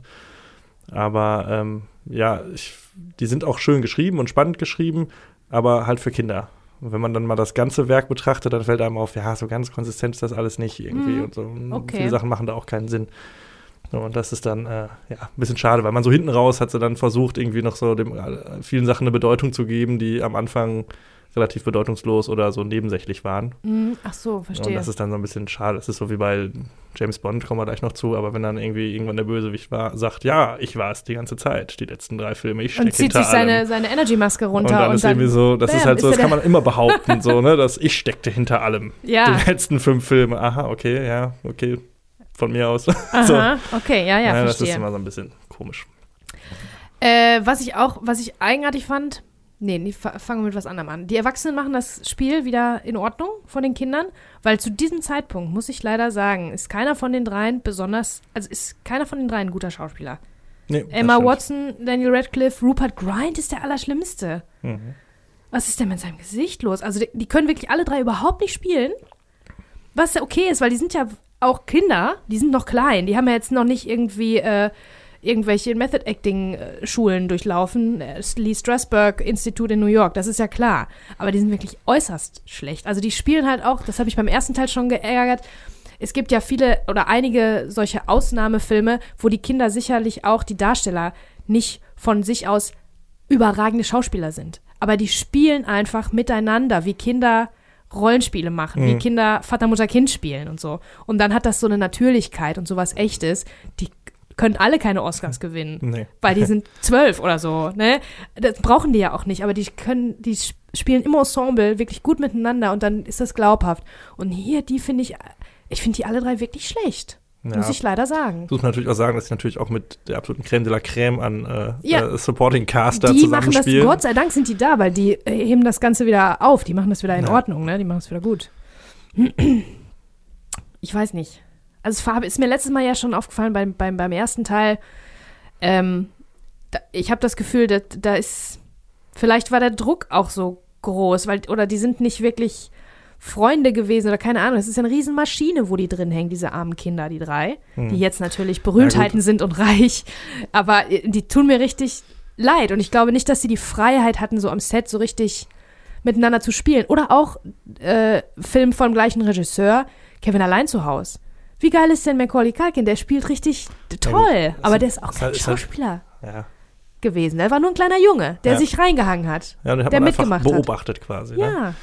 Aber ähm, ja, ich, die sind auch schön geschrieben und spannend geschrieben, aber halt für Kinder. Und wenn man dann mal das ganze Werk betrachtet, dann fällt einem auf, ja, so ganz konsistent ist das alles nicht irgendwie Mhm. und so. Okay. Viele Sachen machen da auch keinen Sinn. So, Und das ist dann äh, ja, ein bisschen schade, weil man so hinten raus hat sie dann versucht, irgendwie noch so dem, äh, vielen Sachen eine Bedeutung zu geben, die am Anfang relativ bedeutungslos oder so nebensächlich waren. Mhm, ach so, Und verstehe. das ist dann so ein bisschen schade. Das ist so wie bei James Bond, kommen wir gleich noch zu, aber wenn dann irgendwie irgendwann der Bösewicht war, sagt, ja, ich war es die ganze Zeit, die letzten drei Filme, ich und stecke zieht hinter sich seine, allem. seine Energy-Maske Und runter. dann ist irgendwie so, das ist bam, halt so, ist das er kann man immer behaupten, [LAUGHS] so, ne, dass ich steckte hinter allem. Ja, Die letzten fünf Filme, aha, okay, ja, okay, von mir aus. [LAUGHS] aha, okay, ja, ja, das ist immer so ein bisschen komisch. Äh, was ich auch, was ich eigenartig fand, nee, nee fa- fangen wir mit was anderem an. Die Erwachsenen machen das Spiel wieder in Ordnung von den Kindern, weil zu diesem Zeitpunkt, muss ich leider sagen, ist keiner von den dreien besonders, also ist keiner von den dreien ein guter Schauspieler. Nee, Emma. Watson, Daniel Radcliffe, Rupert Grint ist der Allerschlimmste. Mhm. Was ist denn mit seinem Gesicht los? Also die, die können wirklich alle drei überhaupt nicht spielen. Was ja okay ist, weil die sind ja auch Kinder, die sind noch klein, die haben ja jetzt noch nicht irgendwie äh, irgendwelche Method Acting äh, Schulen durchlaufen, äh, Lee Strasberg Institut in New York, das ist ja klar. Aber die sind wirklich äußerst schlecht. Also die spielen halt auch, das habe ich beim ersten Teil schon geärgert. Es gibt ja viele oder einige solche Ausnahmefilme, wo die Kinder sicherlich auch die Darsteller nicht von sich aus überragende Schauspieler sind. Aber die spielen einfach miteinander, wie Kinder Rollenspiele machen, wie Mhm. Kinder Vater, Mutter, Kind spielen und so. Und dann hat das so eine Natürlichkeit und sowas Echtes. Die können alle keine Oscars gewinnen. Nee. Weil die [LAUGHS] sind zwölf oder so, ne? Das brauchen die ja auch nicht, aber die können, die sp- spielen im Ensemble wirklich gut miteinander und dann ist das glaubhaft. Und hier, die finde ich, ich finde die alle drei wirklich schlecht. Ja. Muss ich leider sagen. Muss man natürlich auch sagen, dass sie natürlich auch mit der absoluten Creme de la Creme an äh, Ja. äh, Supporting Cast da Die machen das, zusammenspielen. Gott sei Dank sind die da, weil die äh, heben das Ganze wieder auf. Die machen das wieder in Ja. Ordnung, ne? Die machen es wieder gut. [CLEARS THROAT] Ich weiß nicht. Also Farbe ist mir letztes Mal ja schon aufgefallen beim, beim, beim ersten Teil. Ähm, da, ich habe das Gefühl, dass, da ist, vielleicht war der Druck auch so groß, weil, oder die sind nicht wirklich Freunde gewesen oder keine Ahnung. Es ist ja eine Riesenmaschine, wo die drin hängen, diese armen Kinder, die drei, Hm. die jetzt natürlich Berühmtheiten sind und reich. Aber äh, die tun mir richtig leid. Und ich glaube nicht, dass sie die Freiheit hatten, so am Set so richtig miteinander zu spielen. Oder auch äh, Film vom gleichen Regisseur, Kevin allein zu Haus. Wie geil ist denn Macaulay Culkin? Der spielt richtig toll, das aber der ist auch kein halt- ist halt- Schauspieler ja. gewesen. Der war nur ein kleiner Junge, der Ja. sich reingehangen hat. ja, den hat der man mitgemacht hat. beobachtet quasi. Ne?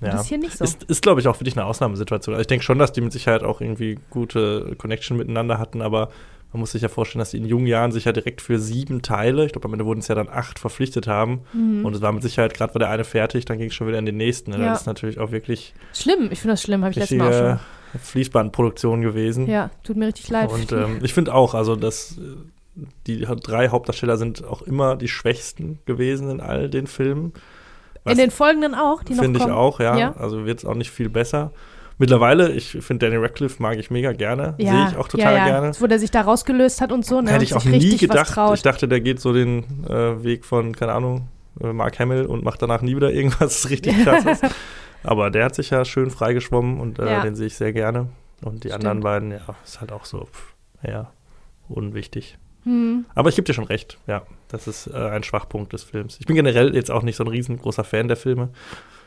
Ja, das ist hier nicht so. Ist, ist glaube ich, auch wirklich eine Ausnahmesituation. Also ich denke schon, dass die mit Sicherheit auch irgendwie gute Connection miteinander hatten, aber man muss sich ja vorstellen, dass die in jungen Jahren sich ja direkt für sieben Teile, ich glaube, am Ende wurden es ja dann acht verpflichtet haben. Und es war mit Sicherheit, gerade war der eine fertig, dann ging es schon wieder in den nächsten. Ne? Mhm. Ja. Das ist natürlich auch wirklich Schlimm, ich finde das schlimm, habe ich letztes Mal auch schon. Fließbandproduktion gewesen. Ja, tut mir richtig leid. Und ähm, ich finde auch, also dass äh, die drei Hauptdarsteller sind auch immer die schwächsten gewesen in all den Filmen. In den folgenden auch, die noch Finde ich kommen. auch, ja. Ja. Also wird es auch nicht viel besser. Mittlerweile, ich finde Danny Radcliffe mag ich mega gerne. Ja, Sehe ich auch total ja, ja. gerne. Wo der sich da rausgelöst hat und so, ne? Hätte ich auch nie was gedacht. Ich dachte, der geht so den äh, Weg von, keine Ahnung, äh, Mark Hamill und macht danach nie wieder irgendwas [LAUGHS] richtig krasses. Aber der hat sich ja schön freigeschwommen und äh, den sehe ich sehr gerne. Und die Stimmt. anderen beiden, ja, ist halt auch so, pff, ja, unwichtig. Hm. Aber ich gebe dir schon recht, ja. Das ist äh, ein Schwachpunkt des Films. Ich bin generell jetzt auch nicht so ein riesengroßer Fan der Filme.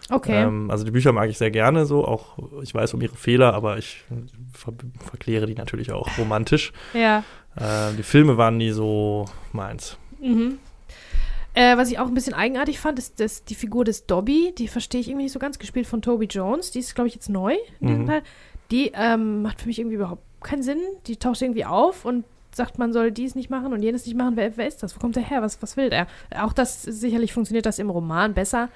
Okay. Ähm, also die Bücher mag ich sehr gerne so, auch ich weiß um ihre Fehler, aber ich ver verkläre die natürlich auch romantisch. ja. Äh, die Filme waren nie so meins. Mhm. Äh, was ich auch ein bisschen eigenartig fand, ist dass die Figur des Dobby, die verstehe ich irgendwie nicht so ganz, gespielt von Toby Jones. Die ist, glaube ich, jetzt neu in diesem Mhm. Teil. Die ähm, macht für mich irgendwie überhaupt keinen Sinn. Die taucht irgendwie auf und sagt, man soll dies nicht machen und jenes nicht machen. Wer, wer ist das? Wo kommt der her? Was, was will der? Auch das, sicherlich funktioniert das im Roman besser.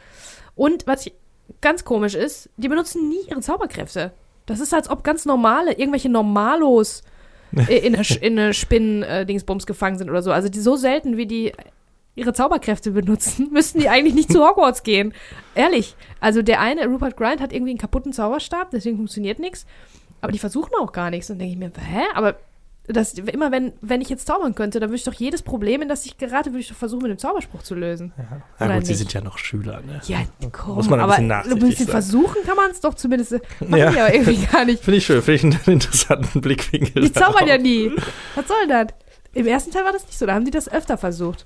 Und was ich, ganz komisch ist, die benutzen nie ihre Zauberkräfte. Das ist, als ob ganz normale, irgendwelche Normalos [LAUGHS] in eine, in eine Spinnen-Dingsbums gefangen sind oder so. Also die so selten, wie die ihre Zauberkräfte benutzen, [LAUGHS] müssten die eigentlich nicht zu Hogwarts gehen. Ehrlich. Also der eine, Rupert Grint, hat irgendwie einen kaputten Zauberstab, deswegen funktioniert nichts. Aber die versuchen auch gar nichts. Und denke ich mir, hä? Aber das, immer wenn, wenn ich jetzt zaubern könnte, dann würde ich doch jedes Problem, in das ich gerate, würde ich doch versuchen, mit dem Zauberspruch zu lösen. Ja, Oder gut, sie nicht? sind ja noch Schüler, ne? Ja, komm, Muss man ein aber bisschen ein nachsichtig bisschen sein. versuchen kann man es doch zumindest. [LAUGHS] Machen Ja. die aber irgendwie gar nicht. Finde ich schön, finde ich einen [LAUGHS] interessanten Blickwinkel. Die zaubern ja darauf. nie. Was soll das? Im ersten Teil war das nicht so, da haben die das öfter versucht.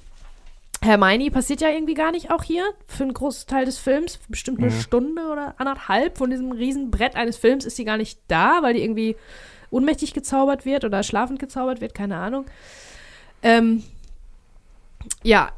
Hermione passiert ja irgendwie gar nicht auch hier für einen großen Teil des Films. Bestimmt eine Mhm. Stunde oder anderthalb von diesem riesen Brett eines Films ist sie gar nicht da, weil die irgendwie ohnmächtig gezaubert wird oder schlafend gezaubert wird, keine Ahnung. Ähm, ja,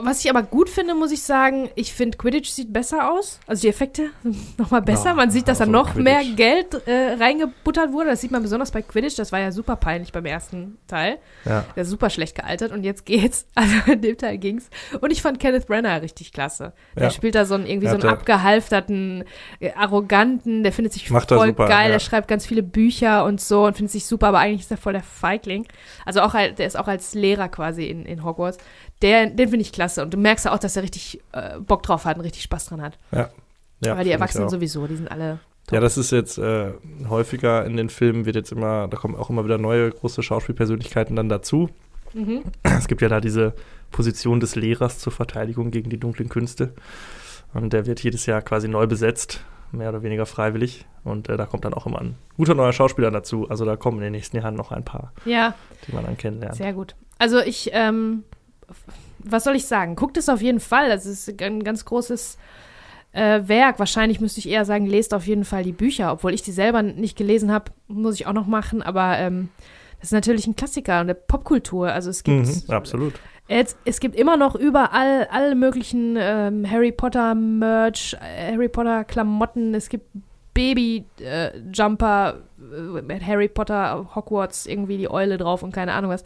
was ich aber gut finde, muss ich sagen, ich finde Quidditch sieht besser aus. Also die Effekte sind [LAUGHS] nochmal besser. Ja, man sieht, dass da also noch mehr Quidditch. Geld äh, reingebuttert wurde. Das sieht man besonders bei Quidditch. Das war ja super peinlich beim ersten Teil. Ja. Der ist super schlecht gealtert und jetzt geht's. [LAUGHS] Also in dem Teil ging's. Und ich fand Kenneth Branagh richtig klasse. Der Ja. spielt da so einen irgendwie so einen abgehalfterten, äh, arroganten, der findet sich Macht voll super, geil, der schreibt ganz viele Bücher und so und findet sich super, aber eigentlich ist er voll der Feigling. Also auch der ist auch als Lehrer quasi in, in Hogwarts. Der, den finde ich klasse. Und du merkst ja auch, dass er richtig äh, Bock drauf hat und richtig Spaß dran hat. Ja. Ja, aber die Erwachsenen sowieso, die sind alle. Ja, das ist jetzt äh, häufiger in den Filmen, wird jetzt immer, da kommen auch immer wieder neue große Schauspielpersönlichkeiten dann dazu. Mhm. Es gibt ja da diese Position des Lehrers zur Verteidigung gegen die dunklen Künste. Und der wird jedes Jahr quasi neu besetzt, mehr oder weniger freiwillig. Und äh, da kommt dann auch immer ein guter neuer Schauspieler dazu. Also da kommen in den nächsten Jahren noch ein paar, Ja, die man dann kennenlernt. Sehr gut. Also ich, ähm, was soll ich sagen? Guckt es auf jeden Fall. Das ist ein ganz großes äh, Werk. Wahrscheinlich müsste ich eher sagen, lest auf jeden Fall die Bücher. Obwohl ich die selber nicht gelesen habe, muss ich auch noch machen. Aber ähm, das ist natürlich ein Klassiker und der Popkultur. Also es gibt, Mhm, absolut. es, es gibt immer noch überall alle möglichen ähm, Harry Potter Merch, äh, Harry Potter Klamotten. Es gibt Baby-Jumper äh, mit Harry Potter, Hogwarts, irgendwie die Eule drauf und keine Ahnung was.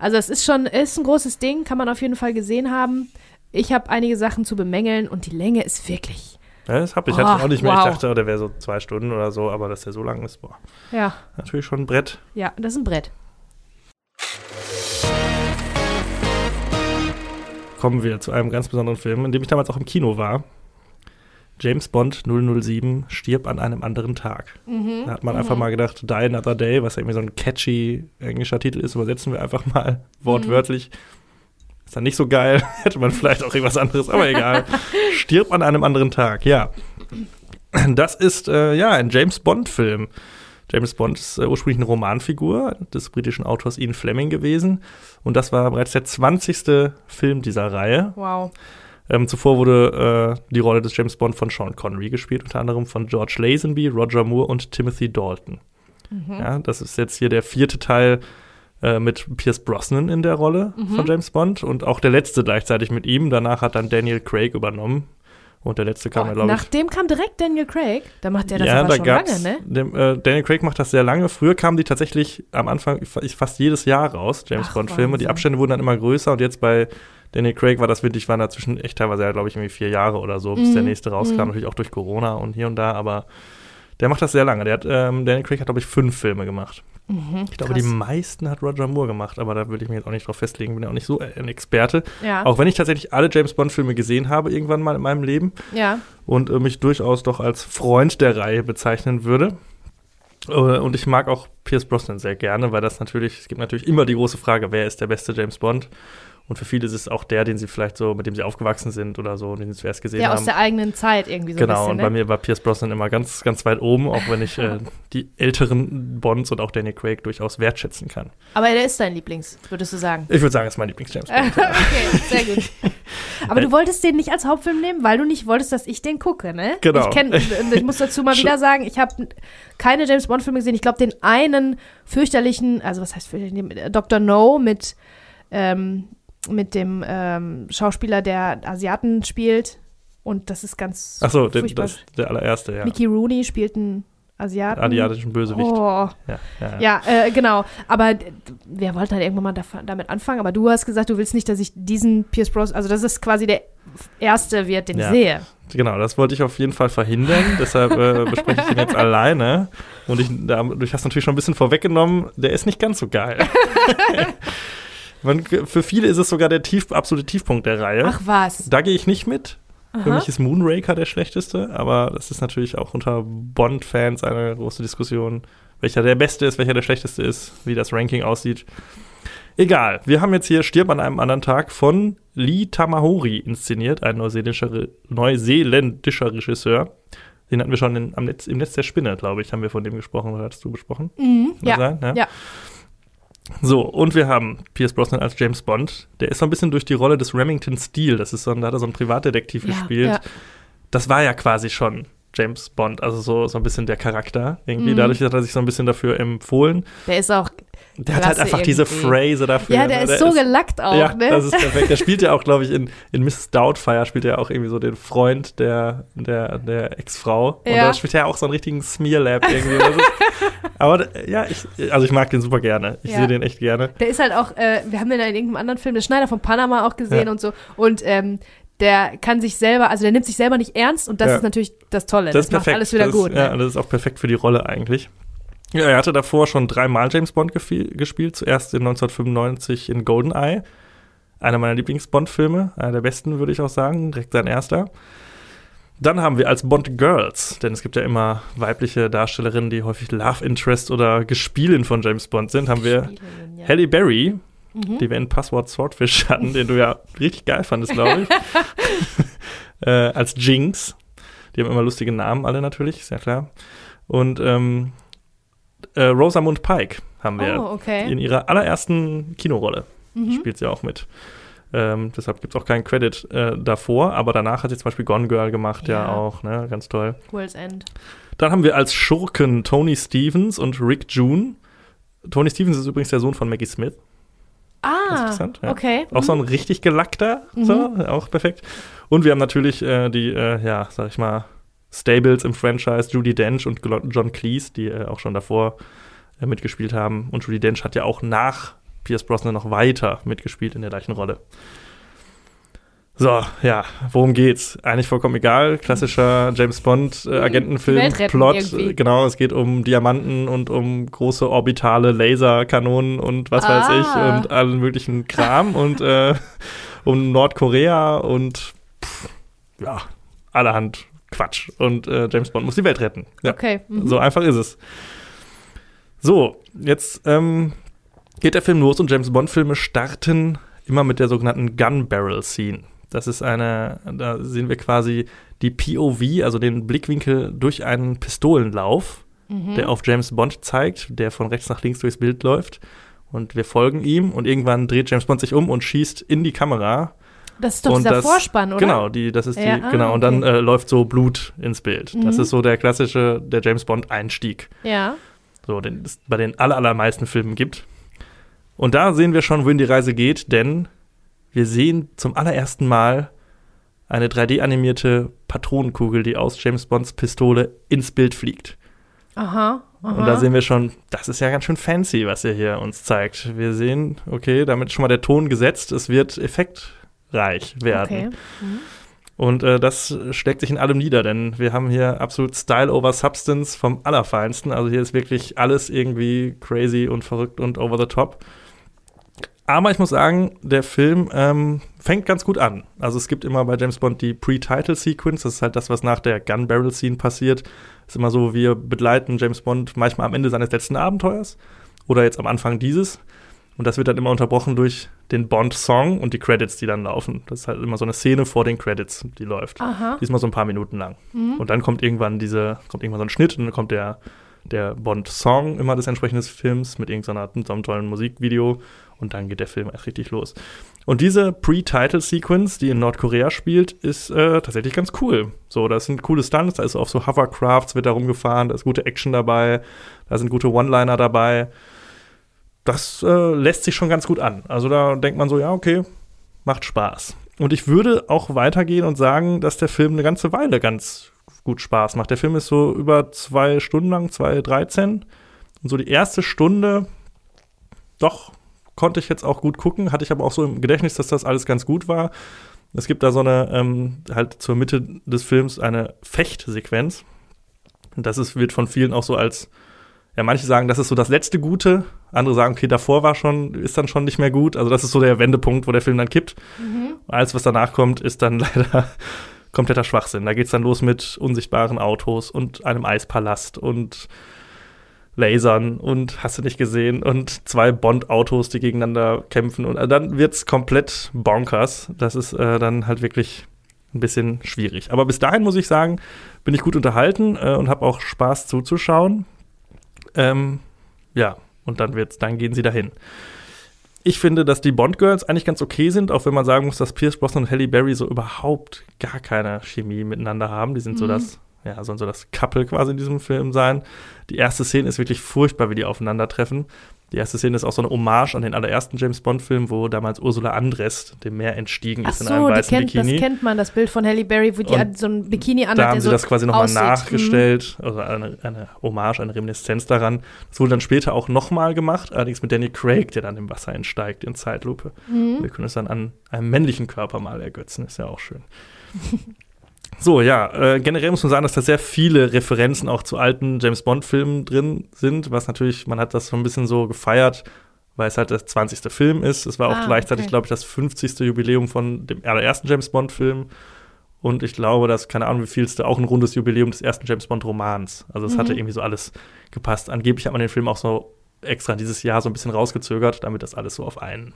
Also es ist schon, ist ein großes Ding, kann man auf jeden Fall gesehen haben. Ich habe einige Sachen zu bemängeln und die Länge ist wirklich. Ja, das hab ich. Oh, hatte auch nicht mehr. wow. Ich dachte, der wäre so zwei Stunden oder so, aber dass der so lang ist, boah. Ja, Natürlich schon ein Brett. ja, das ist ein Brett. Kommen wir zu einem ganz besonderen Film, in dem ich damals auch im Kino war. James Bond 007 stirb an einem anderen Tag. Mhm. Da hat man einfach mal gedacht, Die Another Day, was ja irgendwie so ein catchy englischer Titel ist, übersetzen wir einfach mal wortwörtlich. Ist dann nicht so geil, [LAUGHS] hätte man vielleicht auch irgendwas anderes, aber egal. [LAUGHS] Stirb an einem anderen Tag, ja. Das ist äh, ja ein James Bond-Film. James Bond ist äh, ursprünglich eine Romanfigur des britischen Autors Ian Fleming gewesen. Und das war bereits der 20. Film dieser Reihe. Wow. Ähm, zuvor wurde äh, die Rolle des James Bond von Sean Connery gespielt, unter anderem von George Lazenby, Roger Moore und Timothy Dalton. Ja, das ist jetzt hier der vierte Teil äh, mit Pierce Brosnan in der Rolle von James Bond und auch der letzte gleichzeitig mit ihm. Danach hat dann Daniel Craig übernommen. Und der letzte kam ja, Oh, glaube ich. nach dem kam direkt Daniel Craig. Da macht der das ja, aber da schon lange, ne? Dem, äh, Daniel Craig macht das sehr lange. Früher kamen die tatsächlich am Anfang fa- fast jedes Jahr raus, James Bond-Filme. Die. Abstände wurden dann immer größer und jetzt bei Daniel Craig war das wirklich, waren dazwischen echt teilweise ja, glaube ich, irgendwie vier Jahre oder so, bis Mhm. der nächste rauskam. Mhm. Natürlich auch durch Corona und hier und da, aber der macht das sehr lange. Der hat, ähm, Daniel Craig hat, glaube ich, fünf Filme gemacht. Mhm, Ich glaube, krass. die meisten hat Roger Moore gemacht, aber da würde ich mich jetzt auch nicht drauf festlegen. Bin ja auch nicht so ein Experte. Ja, Auch wenn ich tatsächlich alle James Bond-Filme gesehen habe, irgendwann mal in meinem Leben ja. und äh, mich durchaus doch als Freund der Reihe bezeichnen würde. Äh, und ich mag auch Pierce Brosnan sehr gerne, weil das natürlich, es gibt natürlich immer die große Frage, wer ist der beste James Bond? Und für viele ist es auch der, den sie vielleicht so, mit dem sie aufgewachsen sind oder so, den sie zuerst gesehen Der haben. aus der eigenen Zeit irgendwie so genau, bisschen, und ne? bei mir war Pierce Brosnan immer ganz, ganz weit oben, auch wenn ich [LAUGHS] äh, die älteren Bonds und auch Daniel Craig durchaus wertschätzen kann. Aber der ist dein Lieblings, würdest du sagen. Ich würde sagen, es ist mein Lieblings-James Bond. [LAUGHS] okay, sehr gut. [LAUGHS] Aber du wolltest den nicht als Hauptfilm nehmen, weil du nicht wolltest, dass ich den gucke, ne? Genau. Ich, kenn, ich muss dazu mal wieder sagen, ich habe keine James Bond-Filme gesehen. Ich glaube, den einen fürchterlichen, also was heißt fürchterlichen, Dr. No mit, ähm, mit dem ähm, Schauspieler, der Asiaten spielt. Und das ist ganz Ach so, der, furchtbar. das, der allererste, ja. Mickey Rooney spielt einen Asiaten. Asiatischen Bösewicht. Oh, Ja, ja, ja. ja, äh, genau. Aber wir wollten halt irgendwann mal damit anfangen. Aber du hast gesagt, du willst nicht, dass ich diesen Pierce Bros. Also, das ist quasi der erste wird, den ich sehe. Genau, das wollte ich auf jeden Fall verhindern. [LAUGHS] Deshalb äh, bespreche ich den jetzt alleine. Und ich, dadurch hast du natürlich schon ein bisschen vorweggenommen, der ist nicht ganz so geil. [LAUGHS] Man, für viele ist es sogar der tief, absolute Tiefpunkt der Reihe. Ach was. Da gehe ich nicht mit. Für Aha. mich ist Moonraker der schlechteste, aber das ist natürlich auch unter Bond-Fans eine große Diskussion, welcher der beste ist, welcher der schlechteste ist, wie das Ranking aussieht. Egal, wir haben jetzt hier Stirb an einem anderen Tag von Lee Tamahori inszeniert, ein neuseeländischer, neuseeländischer Regisseur. Den hatten wir schon in, Netz, im Netz der Spinne, glaube ich, haben wir von dem gesprochen, oder hattest du besprochen? Mhm, ja. sein, ne? ja. So, und wir haben Pierce Brosnan als James Bond. Der ist so ein bisschen durch die Rolle des Remington Steele, das ist so ein, da hat er so einen Privatdetektiv Ja, gespielt. ja. Das war ja quasi schon James Bond, also so, so ein bisschen der Charakter irgendwie. Mhm. Dadurch hat er sich so ein bisschen dafür empfohlen. Der ist auch. Der hat halt einfach diese irgendwie. Phrase dafür. Ja, der ne? ist so gelackt auch, ja, ne? das ist perfekt. Der spielt ja auch, glaube ich, in, in Mrs. Doubtfire spielt er auch irgendwie so den Freund der, der, der Ex-Frau. Und Ja. da spielt er auch so einen richtigen Smearlap irgendwie. Ist, [LAUGHS] aber ja, ich, also ich mag den super gerne. Ich Ja. sehe den echt gerne. Der ist halt auch, äh, wir haben den in irgendeinem anderen Film, der Schneider von Panama auch gesehen Ja. und so. Und ähm, der kann sich selber, also der nimmt sich selber nicht ernst und das Ja. ist natürlich das Tolle. Das, Das ist macht perfekt. alles wieder das gut. Ist, Ja, ne? das ist auch perfekt für die Rolle eigentlich. Ja, er hatte davor schon dreimal James Bond gespielt. Zuerst in 1995 in GoldenEye. Einer meiner Lieblings-Bond-Filme. Einer der besten, würde ich auch sagen. Direkt sein erster. Dann haben wir als Bond Girls, denn es gibt ja immer weibliche Darstellerinnen, die häufig Love Interest oder Gespielin von James Bond sind, haben wir ja. Halle Berry, Mhm. die wir in Passwort Swordfish hatten, den du ja richtig geil fandest, glaube ich. [LAUGHS] äh, als Jinx. Die haben immer lustige Namen, alle natürlich, ist ja klar. Und ähm, äh, Rosamund Pike haben wir Oh, okay. in ihrer allerersten Kinorolle. Mhm. Spielt sie auch mit. Ähm, deshalb gibt es auch keinen Credit äh, davor, aber danach hat sie zum Beispiel Gone Girl gemacht, ja, Ja. auch, ne? Ganz toll. World's End. Dann haben wir als Schurken Tony Stevens und Rick June. Tony Stevens ist übrigens der Sohn von Maggie Smith. Ah, interessant, ja. okay. Auch so ein richtig gelackter, so, Mhm. auch perfekt. Und wir haben natürlich äh, die, äh, ja, sag ich mal, Stables im Franchise, Judy Dench und John Cleese, die äh, auch schon davor äh, mitgespielt haben. Und Judy Dench hat ja auch nach Pierce Brosnan noch weiter mitgespielt in der gleichen Rolle. So, ja, worum geht's? Eigentlich vollkommen egal. Klassischer James Bond äh. Plot. Irgendwie. Genau, es geht um Diamanten und um große orbitale Laserkanonen und was ah. weiß ich und allen möglichen Kram [LAUGHS] und äh, um Nordkorea und pff, ja, allerhand Quatsch. Und äh, James Bond muss die Welt retten. Ja, okay. Mhm. So einfach ist es. So, jetzt ähm, geht der Film los und James Bond-Filme starten immer mit der sogenannten Gun Barrel Scene. Das ist eine, da sehen wir quasi die POV, also den Blickwinkel durch einen Pistolenlauf, mhm. der auf James Bond zeigt, der von rechts nach links durchs Bild läuft. Und wir folgen ihm und irgendwann dreht James Bond sich um und schießt in die Kamera. Das ist doch und dieser das, Vorspann, oder? Genau, die, das ist ja, die, ah, genau. Und dann äh, läuft so Blut ins Bild. Mhm. Das ist so der klassische, der James Bond-Einstieg. Ja. So, den es bei den allermeisten Filmen gibt. Und da sehen wir schon, wohin die Reise geht, denn wir sehen zum allerersten Mal eine 3D-animierte Patronenkugel, die aus James Bonds Pistole ins Bild fliegt. Aha, aha. Und da sehen wir schon, das ist ja ganz schön fancy, was er hier uns zeigt. Wir sehen, okay, damit ist schon mal der Ton gesetzt, es wird effektreich werden. Okay. Mhm. Und äh, das schlägt sich in allem nieder, denn wir haben hier absolut Style over Substance vom Allerfeinsten. Also hier ist wirklich alles irgendwie crazy und verrückt und over the top. Aber ich muss sagen, der Film ähm, fängt ganz gut an. Also es gibt immer bei James Bond die Pre-Title-Sequence. Das ist halt das, was nach der Gun-Barrel-Scene passiert. Ist immer so, wir begleiten James Bond manchmal am Ende seines letzten Abenteuers oder jetzt am Anfang dieses. Und das wird dann immer unterbrochen durch den Bond-Song und die Credits, die dann laufen. Das ist halt immer so eine Szene vor den Credits, die läuft. Aha. Die ist mal so ein paar Minuten lang. Mhm. Und dann kommt irgendwann diese, kommt irgendwann so ein Schnitt und dann kommt der, der Bond-Song immer des entsprechenden Films mit irgendeiner so einem tollen Musikvideo und dann geht der Film erst richtig los. Und diese Pre-Title-Sequence, die in Nordkorea spielt, ist äh, tatsächlich ganz cool. So, da sind coole Stunts, da ist auf so Hovercrafts wird da rumgefahren, da ist gute Action dabei, da sind gute One-Liner dabei. Das äh, lässt sich schon ganz gut an. Also da denkt man so, ja, okay, macht Spaß. Und ich würde auch weitergehen und sagen, dass der Film eine ganze Weile ganz gut Spaß macht. Der Film ist so über zwei Stunden lang, zwei, dreizehn. Und so die erste Stunde, doch, konnte ich jetzt auch gut gucken, hatte ich aber auch so im Gedächtnis, dass das alles ganz gut war. Es gibt da so eine, ähm, halt zur Mitte des Films eine Fechtsequenz. Und das ist, wird von vielen auch so als, ja, manche sagen, das ist so das letzte Gute, andere sagen, okay, davor war schon, ist dann schon nicht mehr gut. Also das ist so der Wendepunkt, wo der Film dann kippt. Mhm. Alles, was danach kommt, ist dann [LAUGHS] leider kompletter Schwachsinn. Da geht es dann los mit unsichtbaren Autos und einem Eispalast und Lasern und hast du nicht gesehen und zwei Bond-Autos, die gegeneinander kämpfen und äh, dann wird's komplett bonkers. Das ist äh, dann halt wirklich ein bisschen schwierig. Aber bis dahin muss ich sagen, bin ich gut unterhalten äh, und habe auch Spaß zuzuschauen. Ähm, ja, und dann wird's, dann gehen sie dahin. Ich finde, dass die Bond Girls eigentlich ganz okay sind, auch wenn man sagen muss, dass Pierce Brosnan und Halle Berry so überhaupt gar keine Chemie miteinander haben. Die sind mhm. so das ja, sollen so das Couple quasi in diesem Film sein. Die erste Szene ist wirklich furchtbar, wie die aufeinandertreffen. Die erste Szene ist auch so eine Hommage an den allerersten James Bond-Film, wo damals Ursula Andres dem Meer entstiegen ist in einem weißen kennt, Bikini. Das kennt man, das Bild von Halle Berry, wo die und so ein Bikini anhat. Da haben sie so das quasi nochmal nachgestellt, mhm. also eine, eine, Hommage, eine Reminiszenz daran. Das wurde dann später auch nochmal gemacht, allerdings mit Danny Craig, der dann im Wasser entsteigt in Zeitlupe. Mhm. Wir können es dann an einem männlichen Körper mal ergötzen, ist ja auch schön. [LAUGHS] So, ja, äh, generell muss man sagen, dass da sehr viele Referenzen auch zu alten James Bond-Filmen drin sind, was natürlich, man hat das so ein bisschen so gefeiert, weil es halt der 20. Film ist. Es war auch ah, gleichzeitig, okay. glaube ich, das 50. Jubiläum von dem allerersten James Bond-Film. Und ich glaube, dass, keine Ahnung, wie vielste, auch ein rundes Jubiläum des ersten James Bond-Romans. Also es mhm. hatte irgendwie so alles gepasst. Angeblich hat man den Film auch so extra dieses Jahr so ein bisschen rausgezögert, damit das alles so auf einen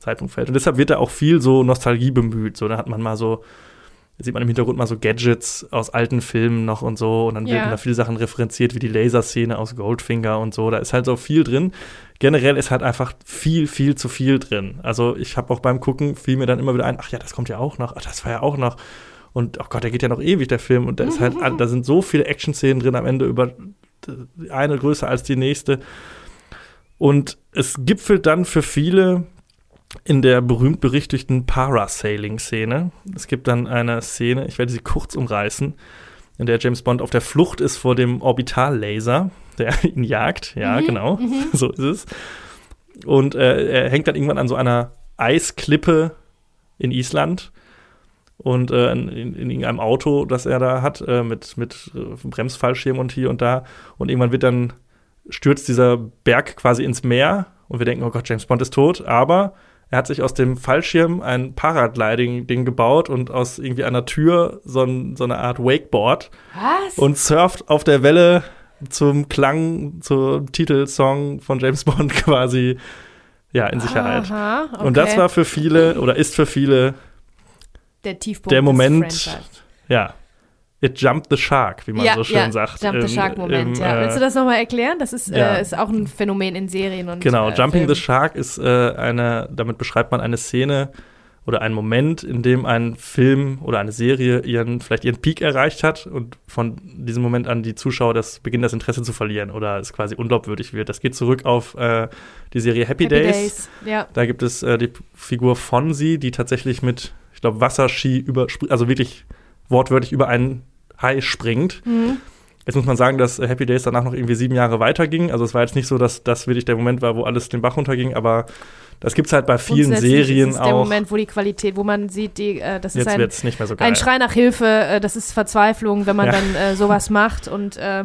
Zeitpunkt fällt. Und deshalb wird da auch viel so Nostalgie bemüht. So, da hat man mal so da sieht man im Hintergrund mal so Gadgets aus alten Filmen noch und so. Und dann werden da viele Sachen referenziert, wie die Laserszene aus Goldfinger und so. Da ist halt so viel drin. Generell ist halt einfach viel, viel zu viel drin. Also ich habe auch beim Gucken fiel mir dann immer wieder ein, ach ja, das kommt ja auch noch, ach, das war ja auch noch. Und oh Gott, der geht ja noch ewig, der Film. Und da ist halt, da sind so viele Action-Szenen drin am Ende über eine größer als die nächste. Und es gipfelt dann für viele in der berühmt-berüchtigten Parasailing-Szene. Es gibt dann eine Szene, ich werde sie kurz umreißen. in der James Bond auf der Flucht ist vor dem Orbitallaser, der [LAUGHS] ihn jagt. Ja, Mhm, genau, [LAUGHS] so ist es. Und äh, er hängt dann irgendwann an so einer Eisklippe in Island und äh, in, in irgendeinem Auto, das er da hat, äh, mit, mit äh, Bremsfallschirm und hier und da. Und irgendwann wird dann, stürzt dieser Berg quasi ins Meer und wir denken, oh Gott, James Bond ist tot, aber er hat sich aus dem Fallschirm ein Paragliding-Ding gebaut und aus irgendwie einer Tür so, ein, so eine Art Wakeboard Was? und surft auf der Welle zum Klang, zum Titelsong von James Bond [LAUGHS] quasi ja, in Sicherheit. Aha, okay. Und das war für viele oder ist für viele der Tiefpunkt der Moment, ja, it jumped the shark, wie man ja, so schön ja, sagt. Jump the im- Shark-Moment, im, ja. äh, Willst du das nochmal erklären? Das ist, ja. äh, ist auch ein Phänomen in Serien und Genau, äh, Jumping the Filmen. Shark ist äh, eine, damit beschreibt man eine Szene oder einen Moment, in dem ein Film oder eine Serie ihren, vielleicht ihren Peak erreicht hat und von diesem Moment an die Zuschauer das beginnen, das Interesse zu verlieren oder es quasi unglaubwürdig wird. Das geht zurück auf äh, die Serie Happy, Happy Days. Days. Ja. Da gibt es äh, die Figur Fonzie, die tatsächlich mit, ich glaube, Wasserski über, also wirklich wortwörtlich über einen Hai springt. Mhm. Jetzt muss man sagen, dass Happy Days danach noch irgendwie sieben Jahre weiterging. Also es war jetzt nicht so, dass das wirklich der Moment war, wo alles den Bach runterging, aber das gibt es halt bei vielen Serien ist es der auch. Moment, wo die Qualität, wo man sieht, die, äh, das ist ein, so geil. ein Schrei nach Hilfe, äh, das ist Verzweiflung, wenn man Ja. dann äh, sowas macht und äh,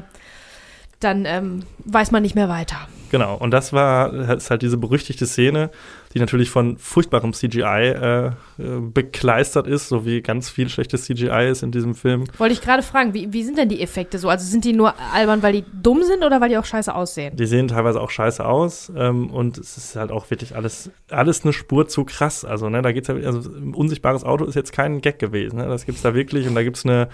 dann ähm, weiß man nicht mehr weiter. Genau, und das war das halt diese berüchtigte Szene, die natürlich von furchtbarem CGI äh, äh, bekleistert ist, so wie ganz viel schlechtes CGI ist in diesem Film. Wollte ich gerade fragen, wie, wie sind denn die Effekte so? Also sind die nur albern, weil die dumm sind oder weil die auch scheiße aussehen? Die sehen teilweise auch scheiße aus ähm, und es ist halt auch wirklich alles, alles eine Spur zu krass. Also, ne, da geht's ja, also ein unsichtbares Auto ist jetzt kein Gag gewesen. Ne? Das gibt's da wirklich und da gibt's eine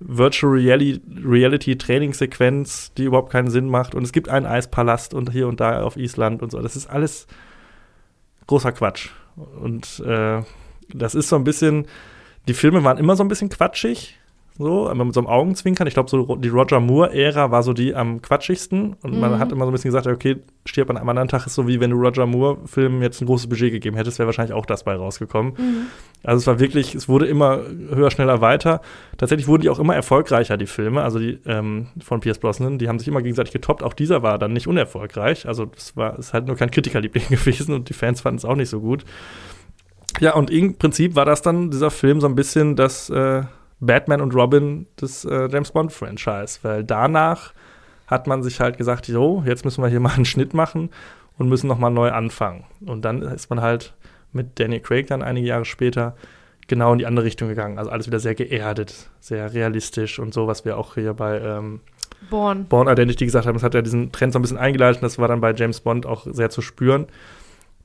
Virtual Reality, Reality Trainingssequenz, die überhaupt keinen Sinn macht. Und es gibt einen Eispalast und hier und da auf Island und so. Das ist alles großer Quatsch. Und äh, das ist so ein bisschen, die Filme waren immer so ein bisschen quatschig, so, aber mit so einem Augenzwinkern. Ich glaube, so die Roger Moore-Ära war so die am quatschigsten. Und man Mhm. hat immer so ein bisschen gesagt, okay, stirb an einem anderen Tag ist so wie wenn du Roger Moore-Filmen jetzt ein großes Budget gegeben hättest, wäre wahrscheinlich auch das bei rausgekommen. Also es war wirklich, es wurde immer höher, schneller, weiter. Tatsächlich wurden die auch immer erfolgreicher, die Filme, also die ähm, von Pierce Brosnan, die haben sich immer gegenseitig getoppt. Auch dieser war dann nicht unerfolgreich. Also das war, es ist halt nur kein Kritikerliebling [LAUGHS] gewesen und die Fans fanden es auch nicht so gut. Ja, und im Prinzip war das dann dieser Film so ein bisschen das äh, Batman und Robin des äh, James Bond Franchise, weil danach hat man sich halt gesagt, jo, jetzt müssen wir hier [LAUGHS] mal einen Schnitt machen und müssen noch mal neu anfangen. Und dann ist man halt mit Danny Craig dann einige Jahre später genau in die andere Richtung gegangen. Also alles wieder sehr geerdet, sehr realistisch und so, was wir auch hier bei ähm, Born. Born Identity gesagt haben. Das hat ja diesen Trend so ein bisschen eingeleitet und das war dann bei James Bond auch sehr zu spüren.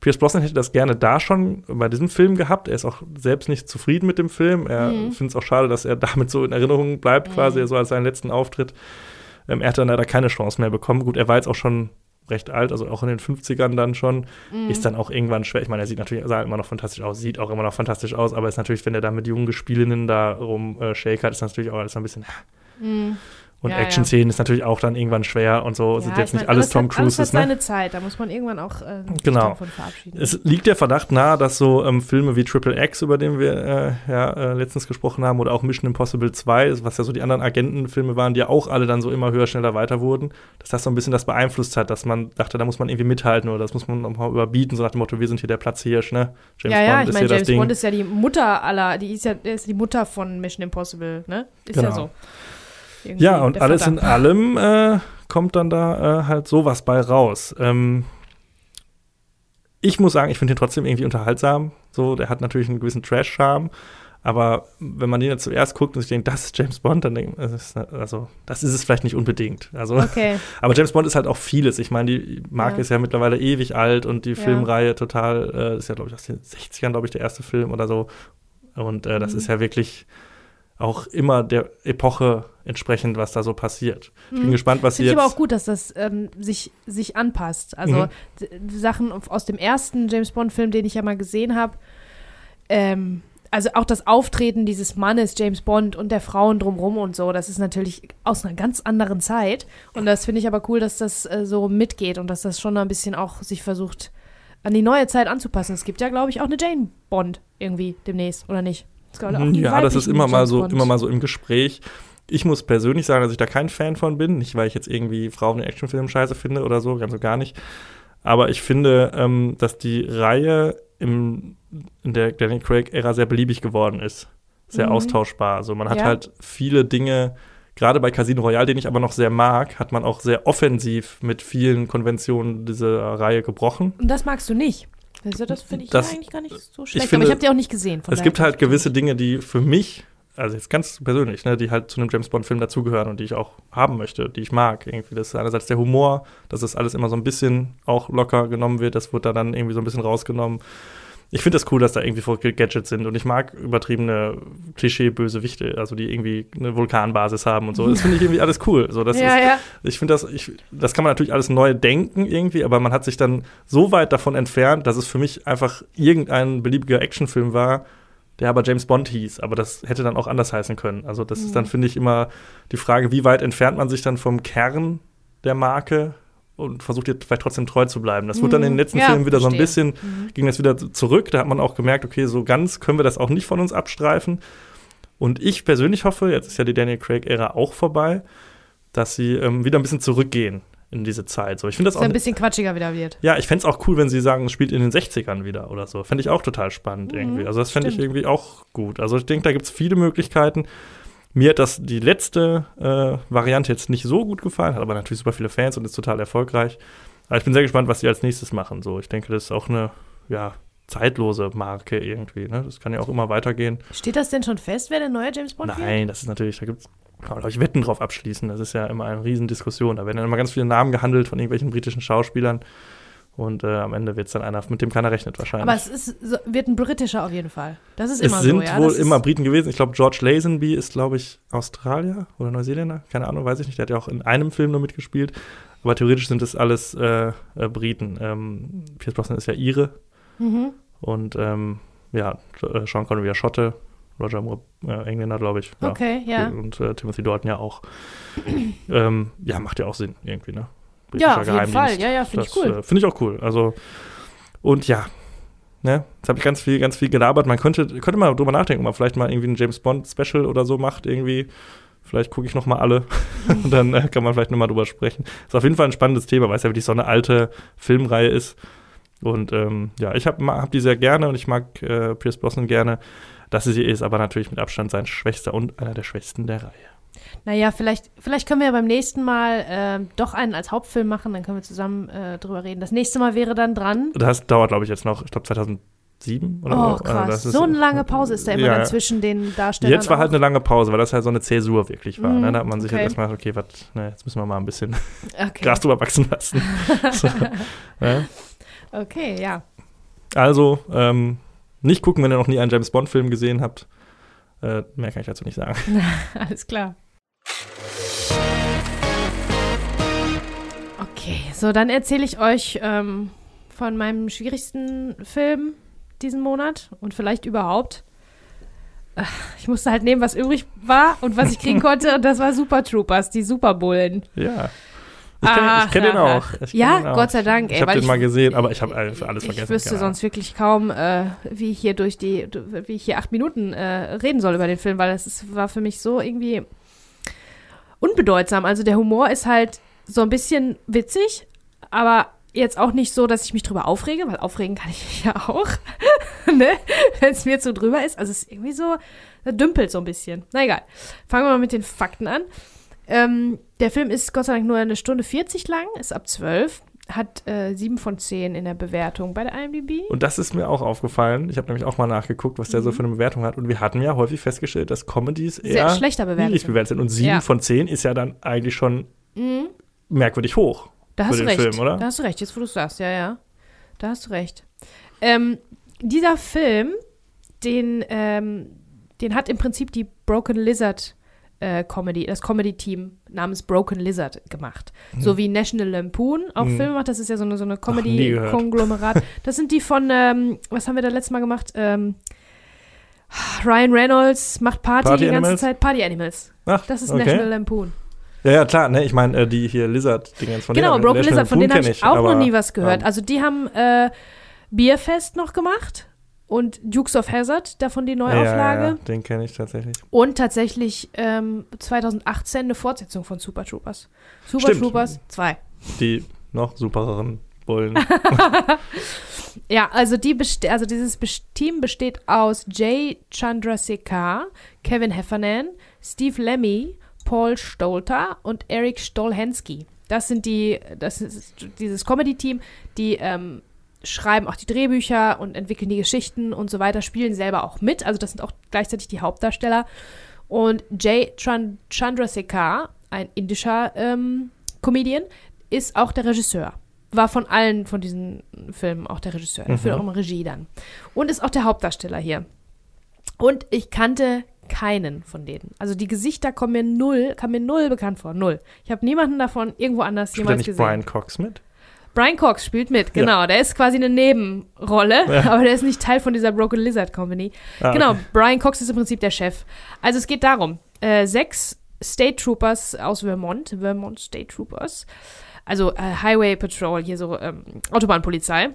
Pierce Brosnan hätte das gerne da schon bei diesem Film gehabt. Er ist auch selbst nicht zufrieden mit dem Film. Er Mhm. findet es auch schade, dass er [LAUGHS] damit so in Erinnerung bleibt, quasi so als seinen letzten Auftritt. Ähm, er hat dann leider keine Chance mehr bekommen. Gut, er war jetzt auch schon recht alt, also auch in den 50ern dann schon. Mhm. Ist dann auch irgendwann schwer. Ich meine, er sieht natürlich sah immer noch fantastisch aus, sieht auch immer noch fantastisch aus, aber ist natürlich, wenn er da mit jungen Gespielinnen da rum äh, shakert, ist natürlich auch alles ein bisschen. Mhm. Und Ja, ja. Action-Szenen ist natürlich auch dann irgendwann schwer und so. sind Ja, jetzt ich nicht mein, alles Tom hat, alles Cruises, hat ne? seine Zeit, da muss man irgendwann auch äh, Genau. davon verabschieden. Es liegt der Verdacht nahe, dass so ähm, Filme wie Triple X, über den wir äh, ja äh, letztens gesprochen haben, oder auch Mission Impossible 2, was ja so die anderen Agentenfilme waren, die ja auch alle dann so immer höher, schneller, weiter wurden, dass das so ein bisschen das beeinflusst hat, dass man dachte, da muss man irgendwie mithalten oder das muss man nochmal überbieten, so nach dem Motto, wir sind hier der Platzhirsch, ne? ja, ja, ich ist meine, hier das James. Bond ist ja die Mutter aller, die ist ja ist die Mutter von Mission Impossible, ne? Ist ja Genau. so. Ja, und alles Vater. in allem äh, kommt dann da äh, halt sowas bei raus. Ähm, ich muss sagen, ich finde ihn trotzdem irgendwie unterhaltsam. So, der hat natürlich einen gewissen Trash-Charme. Aber wenn man den jetzt zuerst guckt und sich denkt, das ist James Bond, dann denkt man, das ist, also, das ist es vielleicht nicht unbedingt. Also, Okay. [LAUGHS] aber James Bond ist halt auch vieles. Ich meine, die Marke Ja. ist ja mittlerweile ewig alt und die Ja. Filmreihe total, äh, ist ja, glaube ich, aus den 60ern, glaube ich, der erste Film oder so. Und äh, das Mhm. ist ja wirklich auch immer der Epoche entsprechend, was da so passiert. Ich bin Mhm. gespannt, was sie Finde ich jetzt. aber auch gut, dass das ähm, sich, sich anpasst. Also Mhm. Sachen aus dem ersten James Bond-Film, den ich ja mal gesehen habe, ähm, also auch das Auftreten dieses Mannes, James Bond und der Frauen drumrum und so, das ist natürlich aus einer ganz anderen Zeit. Und das finde ich aber cool, dass das äh, so mitgeht und dass das schon ein bisschen auch sich versucht, an die neue Zeit anzupassen. Es gibt ja, glaube ich, auch eine Jane Bond irgendwie demnächst, oder nicht? Einen ja, das ist immer mal so, Bond. immer mal so im Gespräch. ich muss persönlich sagen, dass ich da kein Fan von bin. Nicht, weil ich jetzt irgendwie Frauen in Actionfilmen scheiße finde oder so, ganz so gar nicht. Aber ich finde, ähm, dass die Reihe im, in der Daniel Craig-Ära sehr beliebig geworden ist. Sehr Mhm. austauschbar. Also man hat Ja. halt viele Dinge, gerade bei Casino Royale, den ich aber noch sehr mag, hat man auch sehr offensiv mit vielen Konventionen dieser Reihe gebrochen. Und das magst du nicht. Also das finde ich Das- ja eigentlich gar nicht so schlecht. finde, aber ich habe die auch nicht gesehen. Es gibt halt ich- gewisse Dinge, die für mich, also jetzt ganz persönlich, ne, die halt zu einem James Bond-Film dazugehören und die ich auch haben möchte, die ich mag. Irgendwie, das ist einerseits der Humor, dass das alles immer so ein bisschen auch locker genommen wird, das wird da dann irgendwie so ein bisschen rausgenommen. Ich finde das cool, dass da irgendwie voll Gadgets sind und ich mag übertriebene Klischee-Bösewichte, also die irgendwie eine Vulkanbasis haben und so. Das finde ich irgendwie alles cool. So, das ja, ist, ja. ich finde das, ich, das kann man natürlich alles neu denken irgendwie, aber man hat sich dann so weit davon entfernt, dass es für mich einfach irgendein beliebiger Actionfilm war, der aber James Bond hieß. Aber das hätte dann auch anders heißen können. Also das Mhm. ist dann, finde ich, immer die Frage, wie weit entfernt man sich dann vom Kern der Marke und versucht jetzt vielleicht trotzdem treu zu bleiben. Das wurde dann in den letzten Mhm. Ja, Filmen wieder so ein verstehe. bisschen Mhm. ging das wieder zurück. Da hat man auch gemerkt, okay, so ganz können wir das auch nicht von uns abstreifen. Und ich persönlich hoffe, jetzt ist ja die Daniel Craig-Ära auch vorbei, dass sie ähm, wieder ein bisschen zurückgehen in diese Zeit. So, ich finde das auch. ein bisschen quatschiger wieder wird. Ja, ich fände es auch cool, wenn sie sagen, es spielt in den 60ern wieder oder so. Fände ich auch total spannend Mhm, irgendwie. Also das fände ich irgendwie auch gut. Also ich denke, da gibt es viele Möglichkeiten. Mir hat das die letzte äh, Variante jetzt nicht so gut gefallen, hat aber natürlich super viele Fans und ist total erfolgreich. Aber ich bin sehr gespannt, was sie als nächstes machen. So, ich denke, das ist auch eine ja, zeitlose Marke irgendwie. Ne? Das kann ja auch immer weitergehen. Steht das denn schon fest, wer der neue James Bond wird? Nein, das ist natürlich, da gibt es, kann man, ich, Wetten drauf abschließen. Das ist ja immer eine Riesendiskussion. Da werden dann immer ganz viele Namen gehandelt von irgendwelchen britischen Schauspielern. Und äh, am Ende wird es dann einer, mit dem keiner rechnet wahrscheinlich. Aber es ist, wird ein britischer auf jeden Fall. Das ist es immer sind so, ja. wohl das immer Briten gewesen. Ich glaube, George Lazenby ist, glaube ich, Australier oder Neuseeländer. Keine Ahnung, weiß ich nicht. Der hat ja auch in einem Film nur mitgespielt. Aber theoretisch sind es alles äh, äh, Briten. Ähm, Pierce Brosnan ist ja Ire. Mhm. Und ähm, ja, äh, Sean Connery ja Schotte. Roger Moore, äh, Engländer, glaube ich. Ja. Okay, ja. Und äh, Timothy Dalton ja auch. ähm, ja, macht ja auch Sinn irgendwie, ne? Ja, auf jeden Fall. Ja, ja, finde ich cool. Äh, finde ich auch cool. Also, und ja, ne, jetzt habe ich ganz viel, ganz viel gelabert. Man könnte, könnte mal drüber nachdenken, ob man vielleicht mal irgendwie ein James Bond Special oder so macht, irgendwie. Vielleicht gucke ich noch mal alle [LAUGHS] und dann äh, kann man vielleicht noch mal drüber sprechen. Ist auf jeden Fall ein spannendes Thema, weil es ja wirklich so eine alte Filmreihe ist. Und ähm, ja, ich habe hab die sehr gerne und ich mag äh, Pierce Brosnan gerne. Das sie ist aber natürlich mit Abstand sein schwächster und einer der schwächsten der Reihe. Naja, vielleicht, vielleicht können wir ja beim nächsten Mal ähm, doch einen als Hauptfilm machen, dann können wir zusammen äh, drüber reden. Das nächste Mal wäre dann dran. Das dauert, glaube ich, jetzt noch, ich glaube 2007 oder Oh, so. Also krass. ist- so eine lange Pause ist da immer Ja. dann zwischen den Darstellern. Jetzt war halt auch. eine lange Pause, weil das halt so eine Zäsur wirklich war. Mhm, ne? Da hat man sich okay. halt erstmal, okay, wat, ne, jetzt müssen wir mal ein bisschen okay. Gras drüber wachsen lassen. [LAUGHS] so, ja. okay, ja. Also, ähm, nicht gucken, wenn ihr noch nie einen James Bond-Film gesehen habt. Äh, mehr kann ich dazu nicht sagen. [LAUGHS] Alles klar. Okay, so dann erzähle ich euch ähm, von meinem schwierigsten Film diesen Monat und vielleicht überhaupt. Äh, Ich musste halt nehmen, was übrig war und was ich kriegen [LAUGHS] konnte, und das war Super Troopers, die Superbullen. Ja. Ich kenne Ach, kenn den auch. Ich kenn Ja, den auch. Gott sei Dank, ey, Ich habe den ich- mal gesehen, aber ich habe alles vergessen. Ich wüsste Ahnung. sonst wirklich kaum, äh, wie ich hier durch die, wie ich hier acht Minuten äh, reden soll über den Film, weil das ist, war für mich so irgendwie unbedeutsam. Also der Humor ist halt so ein bisschen witzig, aber jetzt auch nicht so, dass ich mich drüber aufrege, weil aufregen kann ich mich ja auch, [LAUGHS] ne? wenn es mir zu drüber ist. Also es ist irgendwie so, dümpelt so ein bisschen. Na egal. Fangen wir mal mit den Fakten an. Ähm, der Film ist Gott sei Dank nur eine Stunde 40 lang, ist ab 12, hat äh, 7 von 10 in der Bewertung bei der IMDb. Und das ist mir auch aufgefallen. Ich habe nämlich auch mal nachgeguckt, was der so für eine Bewertung hat. Und wir hatten ja häufig festgestellt, dass Comedies Mhm. Sehr eher schlechter bewertet. bewertet sind. Und 7 Ja. von 10 ist ja dann eigentlich schon Mhm. merkwürdig hoch. Da für hast du recht. Film, oder? Da hast du recht, jetzt wo du es sagst, ja, ja. Da hast du recht. Ähm, dieser Film, den, ähm, den hat im Prinzip die Broken Lizard äh, Comedy, das Comedy-Team namens Broken Lizard gemacht. So wie National Lampoon auch Hm. Filme macht. Das ist ja so eine, so eine. Comedy-Konglomerat. Das sind die von, ähm, was haben wir da letztes Mal gemacht? Ähm, Ryan Reynolds macht Party, Party die ganze Animals? Zeit. Party Animals. Ach, Das ist okay. National Lampoon. Ja, ja, klar, ne? Ich meine, äh, die hier Lizard-Dingens von Genau, Broken Lizard, von denen habe ich auch noch nie was gehört. ähm, Also die haben äh, Bierfest noch gemacht. Und Dukes of Hazard, davon die Neuauflage. Ja, ja, den kenne ich tatsächlich. Und tatsächlich ähm, 2018 eine Fortsetzung von Super Troopers. Super Stimmt. Troopers 2. Die noch supereren Bullen. [LAUGHS] Ja, also, die also dieses Team besteht aus Jay Chandrasekhar, Kevin Heffernan, Steve Lemmy, Paul Stolter und Eric Stolhensky. Das sind die, das ist dieses Comedy-Team, die ähm, schreiben auch die Drehbücher und entwickeln die Geschichten und so weiter, spielen selber auch mit. Also das sind auch gleichzeitig die Hauptdarsteller. Und Jay Chan Chandrasekhar, ein indischer ähm, Comedian, ist auch der Regisseur. War von allen von diesen Filmen auch der Regisseur. Der Mhm. führt auch immer Regie dann. Und ist auch der Hauptdarsteller hier. Und ich kannte keinen von denen. Also die Gesichter kommen mir null, kamen mir null bekannt vor. Null. Ich habe niemanden davon irgendwo anders Spielt jemals nicht gesehen. Brian Cox mit? Brian Cox spielt mit, genau. Der ist quasi eine Nebenrolle, Ja. aber der ist nicht Teil von dieser Broken Lizard Company. Ah, genau, okay. Brian Cox ist im Prinzip der Chef. Also es geht darum, äh, sechs State Troopers aus Vermont, Vermont State Troopers, also äh, Highway Patrol, hier so ähm, Autobahnpolizei,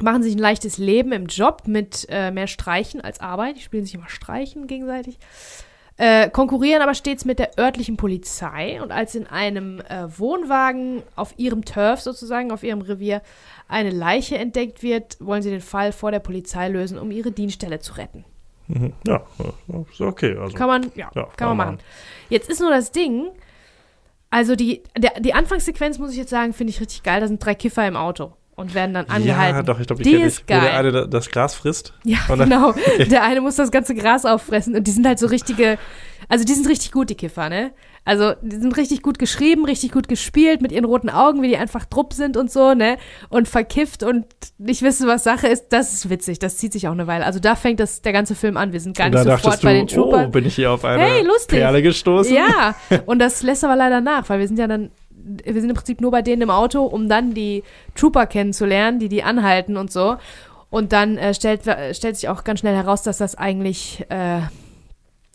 machen sich ein leichtes Leben im Job mit äh, mehr Streichen als Arbeit. Die spielen sich immer Streichen gegenseitig. Äh, konkurrieren aber stets mit der örtlichen Polizei und als in einem äh, Wohnwagen auf ihrem Turf sozusagen, auf ihrem Revier, eine Leiche entdeckt wird, wollen sie den Fall vor der Polizei lösen, um ihre Dienststelle zu retten. Mhm. Ja, ist okay. Also, Kann man, ja, Ja, kann man machen. Jetzt ist nur das Ding, also die, der, die Anfangssequenz, muss ich jetzt sagen, finde ich richtig geil. Da sind drei Kiffer im Auto und werden dann angehalten. Ja, doch, ich glaube, Die ich kenne ist dich, wo der geil. eine da- das Gras frisst. Ja, genau. [LAUGHS] Der eine muss das ganze Gras auffressen und die sind halt so richtige, also die sind richtig gut, die Kiffer, ne? Also die sind richtig gut geschrieben, richtig gut gespielt mit ihren roten Augen, wie die einfach drupp sind und so, ne? Und verkifft und nicht wissen, was Sache ist, das ist witzig, das zieht sich auch eine Weile. Also da fängt das, der ganze Film an. Wir sind gar Und nicht sofort dachtest bei du, den Troopers. oh, bin ich hier auf eine Hey, lustig. Perle gestoßen? Ja, [LAUGHS] und das lässt aber leider nach, weil wir sind ja dann, wir sind im Prinzip nur bei denen im Auto, um dann die Trooper kennenzulernen, die die anhalten und so. Und dann äh, stellt, äh, stellt sich auch ganz schnell heraus, dass das eigentlich, äh,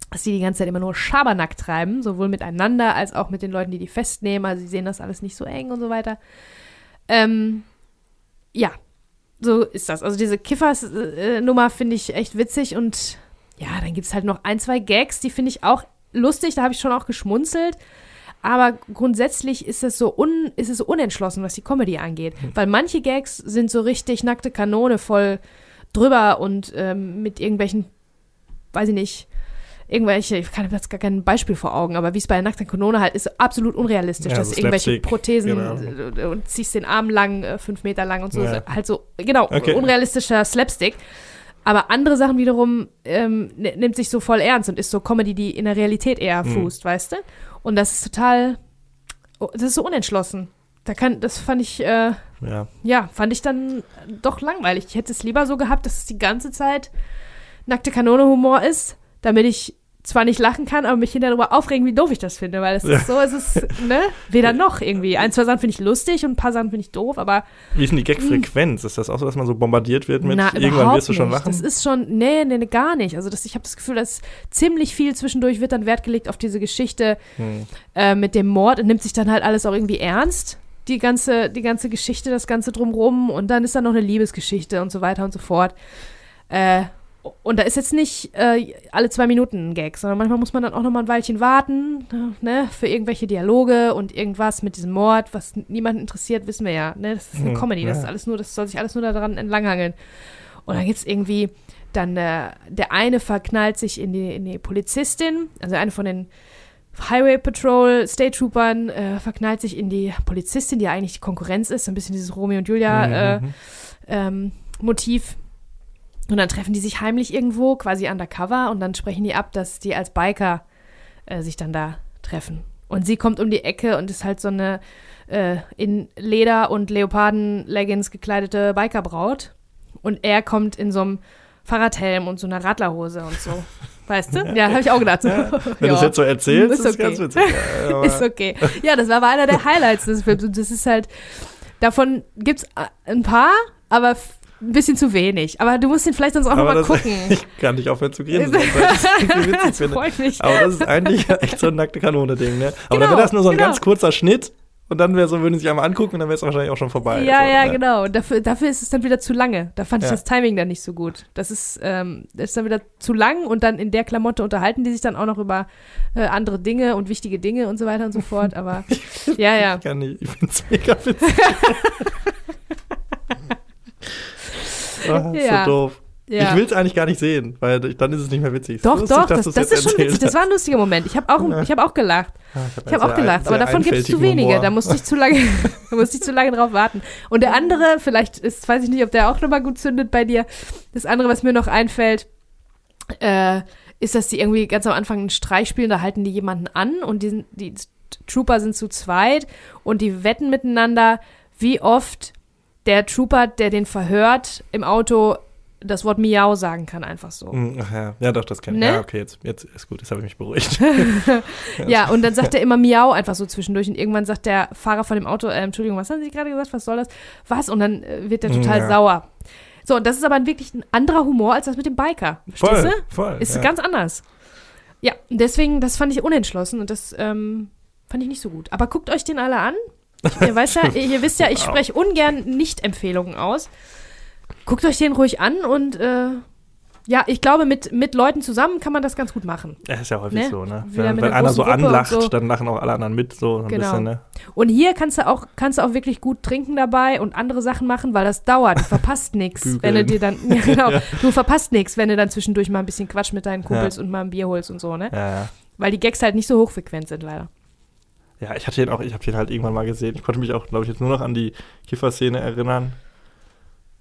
dass die die ganze Zeit immer nur Schabernack treiben, sowohl miteinander als auch mit den Leuten, die die festnehmen. Also sie sehen das alles nicht so eng und so weiter. Ähm, ja, so ist das. Also diese Kiffers-Nummer finde ich echt witzig und ja, dann gibt es halt noch ein, zwei Gags, die finde ich auch lustig, da habe ich schon auch geschmunzelt. Aber grundsätzlich ist es so un, ist es so unentschlossen, was die Comedy angeht. Weil manche Gags sind so richtig nackte Kanone voll drüber und ähm, mit irgendwelchen, weiß ich nicht, irgendwelche, ich kann jetzt gar kein Beispiel vor Augen, aber wie es bei der nackten Kanone halt ist, absolut unrealistisch, Ja, dass so irgendwelche Prothesen genau. äh, und ziehst den Arm lang, äh, fünf Meter lang und so. Ja. Halt so, genau, Okay. unrealistischer Slapstick. Aber andere Sachen wiederum ähm, nimmt sich so voll ernst und ist so Comedy, die in der Realität eher Mhm. fußt, weißt du? Und das ist total, das ist so unentschlossen. Da kann, das fand ich, äh, Ja. ja, fand ich dann doch langweilig. Ich hätte es lieber so gehabt, dass es die ganze Zeit nackte Kanone-Humor ist, damit ich zwar nicht lachen kann, aber mich hinterher darüber aufregen, wie doof ich das finde, weil es Ja. ist so, es ist, ne, weder [LAUGHS] noch irgendwie. Ein, zwei Sachen finde ich lustig und ein paar Sachen finde ich doof, aber Wie ist denn die Gag-Frequenz? Ist das auch so, dass man so bombardiert wird mit na, irgendwann wirst du schon lachen? Das ist schon, nee, nee, nee gar nicht. Also das, ich habe das Gefühl, dass ziemlich viel zwischendurch wird dann Wert gelegt auf diese Geschichte Hm. äh, mit dem Mord und nimmt sich dann halt alles auch irgendwie ernst. Die ganze, die ganze Geschichte, das Ganze drumrum und dann ist da noch eine Liebesgeschichte und so weiter und so fort. Äh, und da ist jetzt nicht äh, alle zwei Minuten ein Gag, sondern manchmal muss man dann auch noch mal ein Weilchen warten, ne, für irgendwelche Dialoge und irgendwas mit diesem Mord, was niemanden interessiert, wissen wir ja. Ne? Das ist eine Hm, Comedy, das ist alles nur, das soll sich alles nur daran entlanghangeln. Und dann gibt es irgendwie dann äh, der eine verknallt sich in die, in die Polizistin, also eine von den Highway Patrol State Troopern äh, verknallt sich in die Polizistin, die ja eigentlich die Konkurrenz ist, so ein bisschen dieses Romeo und Julia äh, Mhm. ähm, Motiv. Und dann treffen die sich heimlich irgendwo, quasi undercover, und dann sprechen die ab, dass die als Biker äh, sich dann da treffen. Und sie kommt um die Ecke und ist halt so eine äh, in Leder und Leoparden-Leggings gekleidete Bikerbraut. Und er kommt in so einem Fahrradhelm und so einer Radlerhose und so. [LAUGHS] Weißt du? Ja, habe ich auch gedacht. Ja, Wenn du es jetzt so erzählst, Ist ist, okay. ganz witzig. Ja, [LAUGHS] Ist okay. Ja, das war aber einer der Highlights des Films. Und das ist halt, davon gibt es ein paar, aber ein bisschen zu wenig. Aber du musst ihn vielleicht sonst auch nochmal gucken. [LAUGHS] Ich kann nicht aufhören zu grinsen, ich das [LAUGHS] das finde. freut mich. Aber das ist eigentlich [LAUGHS] echt so ein nackte Kanone-Ding, ne? Aber Genau, wenn das nur so ein genau. ganz kurzer Schnitt Und dann wäre so, würden sie sich einmal angucken und dann wäre es wahrscheinlich auch schon vorbei. Ja, so, ja, ne? genau. Und dafür, dafür ist es dann wieder zu lange. Da fand ich Ja. das Timing dann nicht so gut. Das ist, ähm, das ist dann wieder zu lang und dann in der Klamotte unterhalten die sich dann auch noch über äh, andere Dinge und wichtige Dinge und so weiter und so fort. Aber ja, ja. Ich kann nicht, ich finde es mega witzig. Oh, Ja. So doof. ja. Ich will es eigentlich gar nicht sehen, weil dann ist es nicht mehr witzig. Doch, lustig, doch, das, das ist schon witzig. Das hast. war ein lustiger Moment. Ich habe auch, Ja. ich hab auch gelacht. Ah, Ich habe auch gelacht, aber davon gibt es zu wenige. Da musste ich zu lange, [LAUGHS] da musste ich zu lange drauf warten. Und der andere, vielleicht ist, weiß ich nicht, ob der auch nochmal gut zündet bei dir. Das andere, was mir noch einfällt, äh, ist, dass die irgendwie ganz am Anfang einen Streich spielen, da halten die jemanden an und die, die Trooper sind zu zweit und die wetten miteinander, wie oft der Trooper, der den verhört, im Auto das Wort Miau sagen kann, einfach so. Hm, Ach ja. ja, doch, das kenne ich. Ne? Ja, okay, jetzt, jetzt ist gut, jetzt habe ich mich beruhigt. [LAUGHS] [LAUGHS] Ja, und dann sagt er immer Miau einfach so zwischendurch. Und irgendwann sagt der Fahrer von dem Auto, äh, Entschuldigung, was haben Sie gerade gesagt? Was soll das? Was? Und dann äh, wird er total Ja. sauer. So, und das ist aber wirklich ein anderer Humor als das mit dem Biker. voll, du? voll. Ist ja. ganz anders. Ja, deswegen, das fand ich unentschlossen und das ähm, fand ich nicht so gut. Aber guckt euch den alle an. Ich, ihr, weiß ja, ihr, wisst ja, ich Wow. spreche ungern Nicht-Empfehlungen aus. Guckt euch den ruhig an und äh, ja, ich glaube, mit, mit Leuten zusammen kann man das ganz gut machen. Ja, ist ja häufig Ne? so, ne? Wieder Wenn, wenn einer so Gruppe anlacht, so. dann lachen auch alle anderen mit, so ein Genau. bisschen, ne? Und hier kannst du auch, kannst du auch wirklich gut trinken dabei und andere Sachen machen, weil das dauert. Du verpasst [LAUGHS] nichts, wenn du dir dann, [LAUGHS] ja, genau, du verpasst nichts, wenn du dann zwischendurch mal ein bisschen Quatsch mit deinen Kumpels und mal ein Bier holst und so, ne? Ja, ja. Weil die Gags halt nicht so hochfrequent sind, leider. Ja, ich hatte den auch, ich habe den halt irgendwann mal gesehen. Ich konnte mich auch, glaube ich, jetzt nur noch an die Kifferszene erinnern.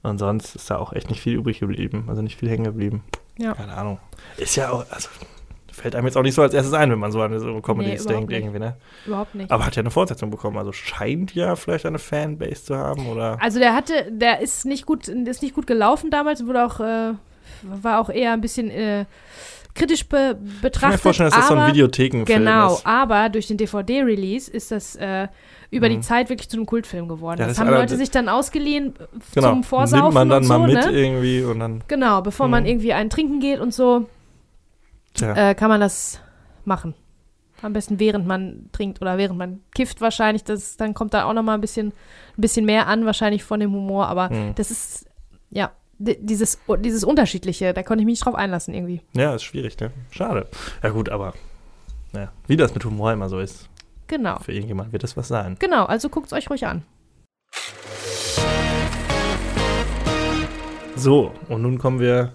Und sonst ist da auch echt nicht viel übrig geblieben. Also nicht viel hängen geblieben. Ja. Keine Ahnung. Ist ja auch, also fällt einem jetzt auch nicht so als erstes ein, wenn man so an so Comedies überhaupt denkt, nicht. irgendwie, ne? Überhaupt nicht. Aber hat ja eine Fortsetzung bekommen. Also scheint ja vielleicht eine Fanbase zu haben, oder? Also der hatte, der ist nicht gut, ist nicht gut gelaufen damals, wurde auch, äh, war auch eher ein bisschen äh, kritisch be Ich kann mir betrachtet. vorstellen, dass das so ein aber- Videothekenfilm Genau, ist. aber durch den DVD-Release ist das äh, über die Mhm. Zeit wirklich zu einem Kultfilm geworden. Ja, das, das haben Leute sich dann ausgeliehen äh, Genau. zum Vorsaufen Nimmt man dann und so, mal mit ne? irgendwie und dann, Genau, bevor man Mhm. irgendwie einen trinken geht und so, tja. äh, kann man das machen. Am besten während man trinkt oder während man kifft wahrscheinlich. Das, dann kommt da auch noch mal ein bisschen, ein bisschen mehr an, wahrscheinlich von dem Humor. Aber Mhm. das ist, ja, dieses, dieses Unterschiedliche, da konnte ich mich nicht drauf einlassen irgendwie. Ja, ist schwierig, ne? Schade. Ja, gut, aber ja, wie das mit Humor immer so ist. Genau. Für irgendjemand wird das was sein. Genau, also guckt es euch ruhig an. So, und nun kommen wir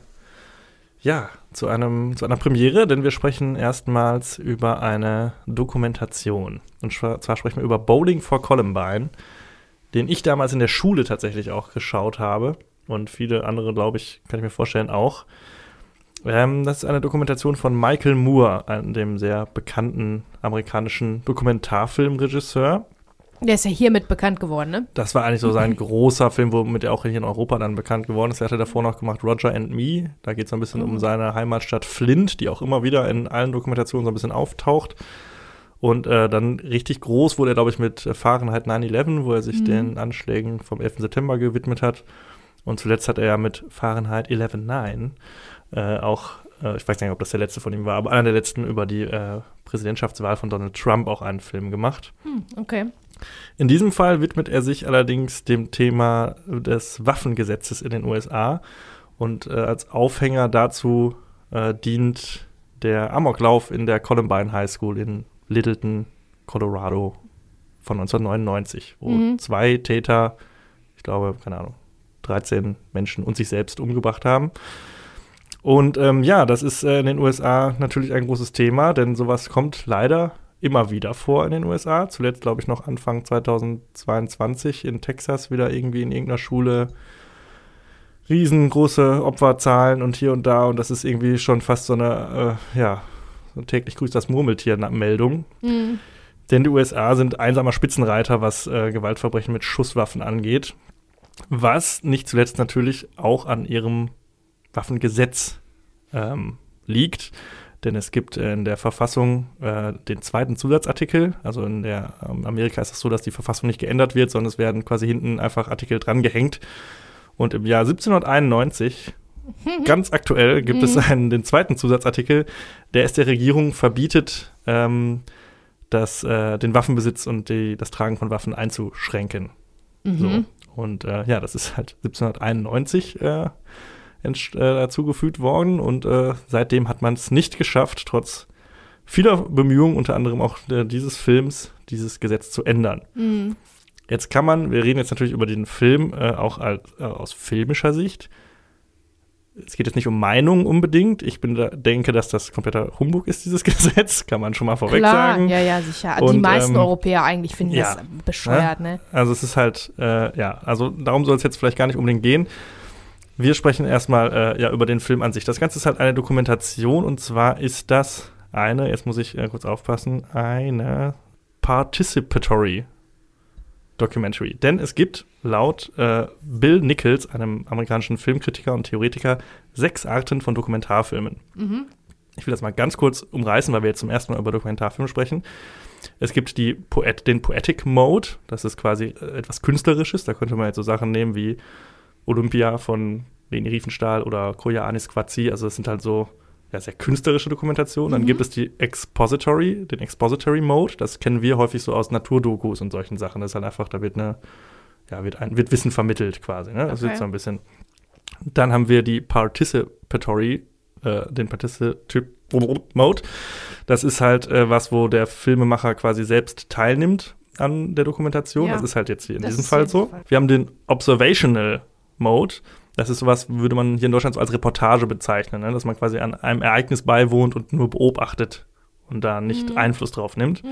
ja zu einem zu einer Premiere, denn wir sprechen erstmals über eine Dokumentation. Und zwar zwar sprechen wir über Bowling for Columbine, den ich damals in der Schule tatsächlich auch geschaut habe und viele andere, glaube ich, kann ich mir vorstellen auch. Ähm, das ist eine Dokumentation von Michael Moore, dem sehr bekannten amerikanischen Dokumentarfilmregisseur. Der ist ja hiermit bekannt geworden, ne? Das war eigentlich so sein [LAUGHS] großer Film, womit er auch hier in Europa dann bekannt geworden ist. Er hatte davor noch gemacht Roger and Me. Da geht es so ein bisschen um Mhm. seine Heimatstadt Flint, die auch immer wieder in allen Dokumentationen so ein bisschen auftaucht. Und äh, dann richtig groß wurde er, glaube ich, mit Fahrenheit 9-11, wo er sich Mhm. den Anschlägen vom 11. September gewidmet hat. Und zuletzt hat er ja mit Fahrenheit 11-9 äh, auch, äh, ich weiß nicht, ob das der letzte von ihm war, aber einer der letzten über die äh, Präsidentschaftswahl von Donald Trump auch einen Film gemacht. Hm, okay. In diesem Fall widmet er sich allerdings dem Thema des Waffengesetzes in den USA und äh, als Aufhänger dazu äh, dient der Amoklauf in der Columbine High School in Littleton, Colorado von 1999, wo Mhm. zwei Täter, ich glaube, keine Ahnung, 13 Menschen und sich selbst umgebracht haben. Und ähm, ja, das ist äh, in den USA natürlich ein großes Thema, denn sowas kommt leider immer wieder vor in den USA. Zuletzt, glaube ich, noch Anfang 2022 in Texas wieder irgendwie in irgendeiner Schule riesengroße Opferzahlen und hier und da. Und das ist irgendwie schon fast so eine, äh, ja, so täglich grüßt das Murmeltier-Meldung. Hm. Denn die USA sind einsamer Spitzenreiter, was äh, Gewaltverbrechen mit Schusswaffen angeht. Was nicht zuletzt natürlich auch an ihrem Waffengesetz ähm, liegt. Denn es gibt in der Verfassung äh, den zweiten Zusatzartikel. Also in der ähm, Amerika ist es so, dass die Verfassung nicht geändert wird, sondern es werden quasi hinten einfach Artikel dran gehängt. Und im Jahr 1791, [LAUGHS] ganz aktuell, gibt es einen, den zweiten Zusatzartikel, der es der Regierung verbietet, ähm, das, äh, den Waffenbesitz und die, das Tragen von Waffen einzuschränken. Mhm. So. Und äh, ja, das ist halt 1791 äh, äh, dazugefügt worden und äh, seitdem hat man es nicht geschafft, trotz vieler Bemühungen, unter anderem auch äh, dieses Films, dieses Gesetz zu ändern. Mhm. Jetzt kann man, wir reden jetzt natürlich über den Film äh, auch als, äh, aus filmischer Sicht. Es geht jetzt nicht um Meinung unbedingt. Ich bin da, denke, dass das kompletter Humbug ist, dieses [LAUGHS] Gesetz. Kann man schon mal vorweg Klar, sagen. ja, ja, sicher. die Und, meisten ähm, Europäer eigentlich finden ja, das bescheuert, ne? Also es ist halt, äh, ja, also darum soll es jetzt vielleicht gar nicht unbedingt gehen. Wir sprechen erstmal äh, ja über den Film an sich. Das Ganze ist halt eine Dokumentation und zwar ist das eine, jetzt muss ich äh, kurz aufpassen, eine Participatory Documentary. Denn es gibt laut äh, Bill Nichols, einem amerikanischen Filmkritiker und Theoretiker, sechs Arten von Dokumentarfilmen. Mhm. Ich will das mal ganz kurz umreißen, weil wir jetzt zum ersten Mal über Dokumentarfilme sprechen. Es gibt die Poet, den Poetic Mode, das ist quasi äh, etwas Künstlerisches. Da könnte man jetzt so Sachen nehmen wie Olympia von Leni Riefenstahl oder Koya Anis Quatzi. Also das sind halt so ja, sehr künstlerische Dokumentationen. Dann Mhm. gibt es die Expository, den Expository Mode. Das kennen wir häufig so aus Naturdokus und solchen Sachen. Das ist halt einfach, da wird eine, ja, wird ein, wird Wissen vermittelt quasi. Ne? Das Okay. wird so ein bisschen. Dann haben wir die Participatory, äh, den Participatory Mode. Das ist halt äh, was, wo der Filmemacher quasi selbst teilnimmt an der Dokumentation. Ja. Das ist halt jetzt hier in Das diesem Fall so. Fall. Wir haben den Observational Mode. Das ist sowas, würde man hier in Deutschland so als Reportage bezeichnen, ne? dass man quasi an einem Ereignis beiwohnt und nur beobachtet und da nicht Mhm. Einfluss drauf nimmt. Mhm.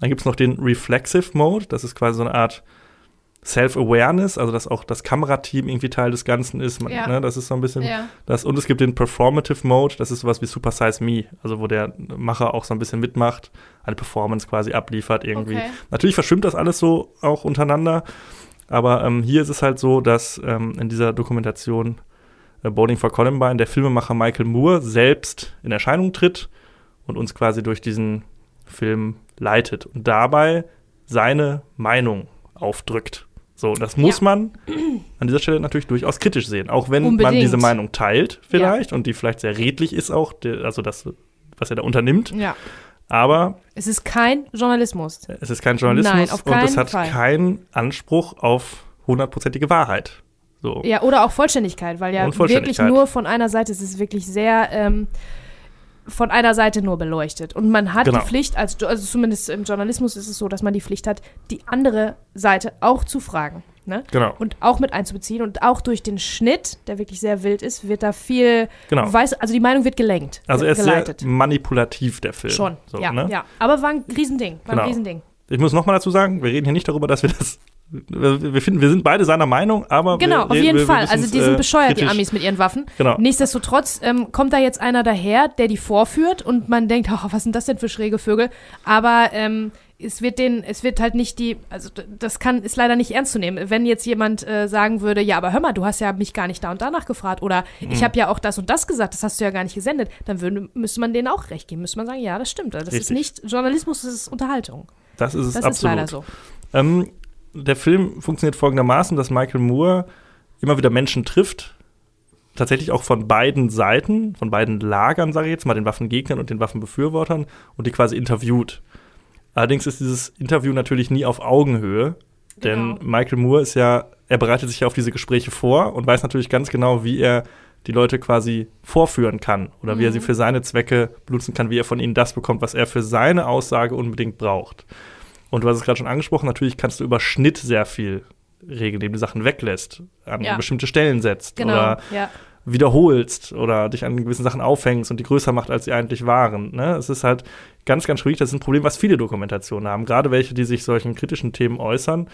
Dann gibt es noch den Reflexive Mode, das ist quasi so eine Art Self-Awareness, also dass auch das Kamerateam irgendwie Teil des Ganzen ist. Man, Ja. ne? Das ist so ein bisschen Ja. das. Und es gibt den Performative Mode, das ist sowas wie Super Size Me, also wo der Macher auch so ein bisschen mitmacht, eine Performance quasi abliefert irgendwie. Okay. Natürlich verschwimmt das alles so auch untereinander, aber ähm, hier ist es halt so, dass ähm, in dieser Dokumentation äh, Bowling for Columbine der Filmemacher Michael Moore selbst in Erscheinung tritt und uns quasi durch diesen Film leitet und dabei seine Meinung aufdrückt. So, das muss Ja. man an dieser Stelle natürlich durchaus kritisch sehen, auch wenn man Unbedingt. diese Meinung teilt vielleicht und die vielleicht sehr redlich ist auch, also das, was er da unternimmt, ja. Aber Es ist kein Journalismus. es ist kein Journalismus Nein, auf und es hat Fall. keinen Anspruch auf hundertprozentige Wahrheit. So. Ja, oder auch Vollständigkeit, weil ja wirklich nur von einer Seite, es ist wirklich sehr ähm, von einer Seite nur beleuchtet. Und man hat Genau. die Pflicht, als, also zumindest im Journalismus ist es so, dass man die Pflicht hat, die andere Seite auch zu fragen. Ne? Genau, Und auch mit einzubeziehen. Und auch durch den Schnitt, der wirklich sehr wild ist, wird da viel, genau. weiß, also die Meinung wird gelenkt, Also er ist geleitet. sehr manipulativ, der Film. Schon, So, ja, ne? ja. Aber war ein Riesending, war Genau. ein Riesending. Ich muss noch mal dazu sagen, wir reden hier nicht darüber, dass wir das wir, finden, wir sind beide seiner Meinung, aber Genau, wir, auf jeden wir, Fall. Also die sind äh, bescheuert, die kritisch- Amis mit ihren Waffen. Genau. Nichtsdestotrotz ähm, kommt da jetzt einer daher, der die vorführt und man denkt, oh, was sind das denn für schräge Vögel? Aber ähm, es wird den, es wird halt nicht die, also das kann, ist leider nicht ernst zu nehmen. Wenn jetzt jemand äh, sagen würde, ja, aber hör mal, du hast ja mich gar nicht da und danach gefragt oder Mhm. ich habe ja auch das und das gesagt, das hast du ja gar nicht gesendet, dann würde, müsste man denen auch recht geben. Müsste man sagen, ja, das stimmt. Das ist Richtig. nicht Journalismus, das ist Unterhaltung. Das ist es Das ist absolut. leider so. Ähm, der Film funktioniert folgendermaßen, dass Michael Moore immer wieder Menschen trifft, tatsächlich auch von beiden Seiten, von beiden Lagern, sage ich jetzt mal, den Waffengegnern und den Waffenbefürwortern und die quasi interviewt. Allerdings ist dieses Interview natürlich nie auf Augenhöhe, denn Genau. Michael Moore ist ja, er bereitet sich ja auf diese Gespräche vor und weiß natürlich ganz genau, wie er die Leute quasi vorführen kann oder wie er Mhm. sie für seine Zwecke benutzen kann, wie er von ihnen das bekommt, was er für seine Aussage unbedingt braucht. Und du hast es gerade schon angesprochen, natürlich kannst du über Schnitt sehr viel regeln, indem du Sachen weglässt, an Ja. bestimmte Stellen setzt Genau, oder ja. Wiederholst oder dich an gewissen Sachen aufhängst und die größer macht, als sie eigentlich waren. Ne? Es ist halt ganz, ganz schwierig. Das ist ein Problem, was viele Dokumentationen haben. Gerade welche, die sich solchen kritischen Themen äußern,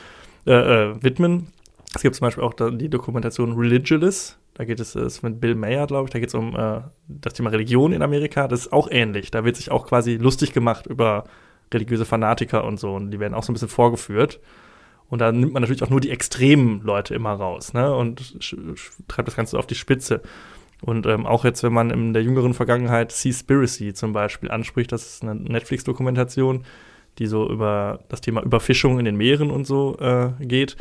äh, äh, widmen. Es gibt zum Beispiel auch die Dokumentation Religious. Da geht es, es mit Bill Mayer, glaube ich, da geht es um äh, das Thema Religion in Amerika. Das ist auch ähnlich. Da wird sich auch quasi lustig gemacht über religiöse Fanatiker und so. Und die werden auch so ein bisschen vorgeführt. Und da nimmt man natürlich auch nur die extremen Leute immer raus ne? und treibt das Ganze auf die Spitze. Und ähm, auch jetzt, wenn man in der jüngeren Vergangenheit Seaspiracy zum Beispiel anspricht, das ist eine Netflix-Dokumentation, die so über das Thema Überfischung in den Meeren und so äh, geht.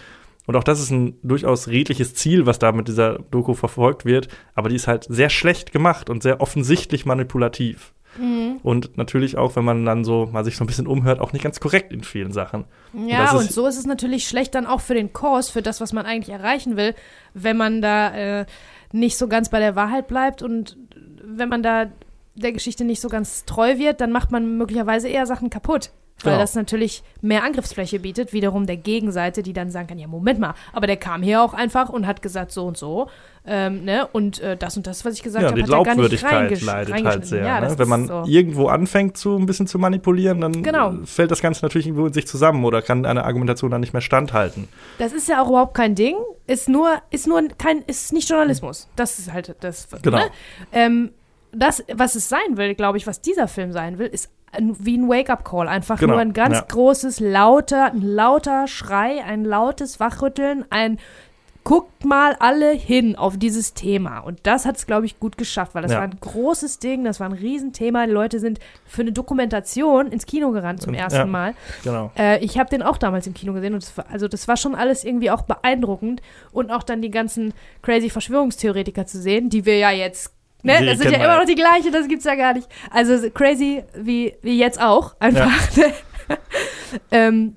Und auch das ist ein durchaus redliches Ziel, was da mit dieser Doku verfolgt wird, aber die ist halt sehr schlecht gemacht und sehr offensichtlich manipulativ. Mhm. Und natürlich auch, wenn man dann so mal sich so ein bisschen umhört, auch nicht ganz korrekt in vielen Sachen. Ja, und, und so ist es natürlich schlecht dann auch für den Kurs, für das, was man eigentlich erreichen will, wenn man da äh, nicht so ganz bei der Wahrheit bleibt und wenn man da der Geschichte nicht so ganz treu wird, dann macht man möglicherweise eher Sachen kaputt. Weil genau. das natürlich mehr Angriffsfläche bietet, wiederum der Gegenseite, die dann sagen kann, ja, Moment mal, aber der kam hier auch einfach und hat gesagt so und so. Ähm, ne? Und äh, das und das, was ich gesagt ja, habe, hat er gar nicht leidet halt sehr. Ja, ne? Wenn man so. irgendwo anfängt, zu, ein bisschen zu manipulieren, dann genau. fällt das Ganze natürlich irgendwo in sich zusammen oder kann eine Argumentation dann nicht mehr standhalten. Das ist ja auch überhaupt kein Ding. Ist nur, ist nur kein, ist nicht Journalismus. Das ist halt das. Genau. Ne? Ähm, das, was es sein will, glaube ich, was dieser Film sein will, ist wie ein Wake-up-Call. Einfach genau, nur ein ganz ja. großes, lauter, ein lauter Schrei, ein lautes Wachrütteln, ein guckt mal alle hin auf dieses Thema. Und das hat es, glaube ich, gut geschafft, weil das ja. war ein großes Ding, das war ein Riesenthema. Die Leute sind für eine Dokumentation ins Kino gerannt zum ersten ja, Mal. Genau. Äh, ich habe den auch damals im Kino gesehen und das war, also das war schon alles irgendwie auch beeindruckend. Und auch dann die ganzen crazy Verschwörungstheoretiker zu sehen, die wir ja jetzt Ne? Das sind ja immer noch die gleiche, das gibt's ja gar nicht. Also crazy wie, wie jetzt auch, einfach. Ja. [LAUGHS] ähm,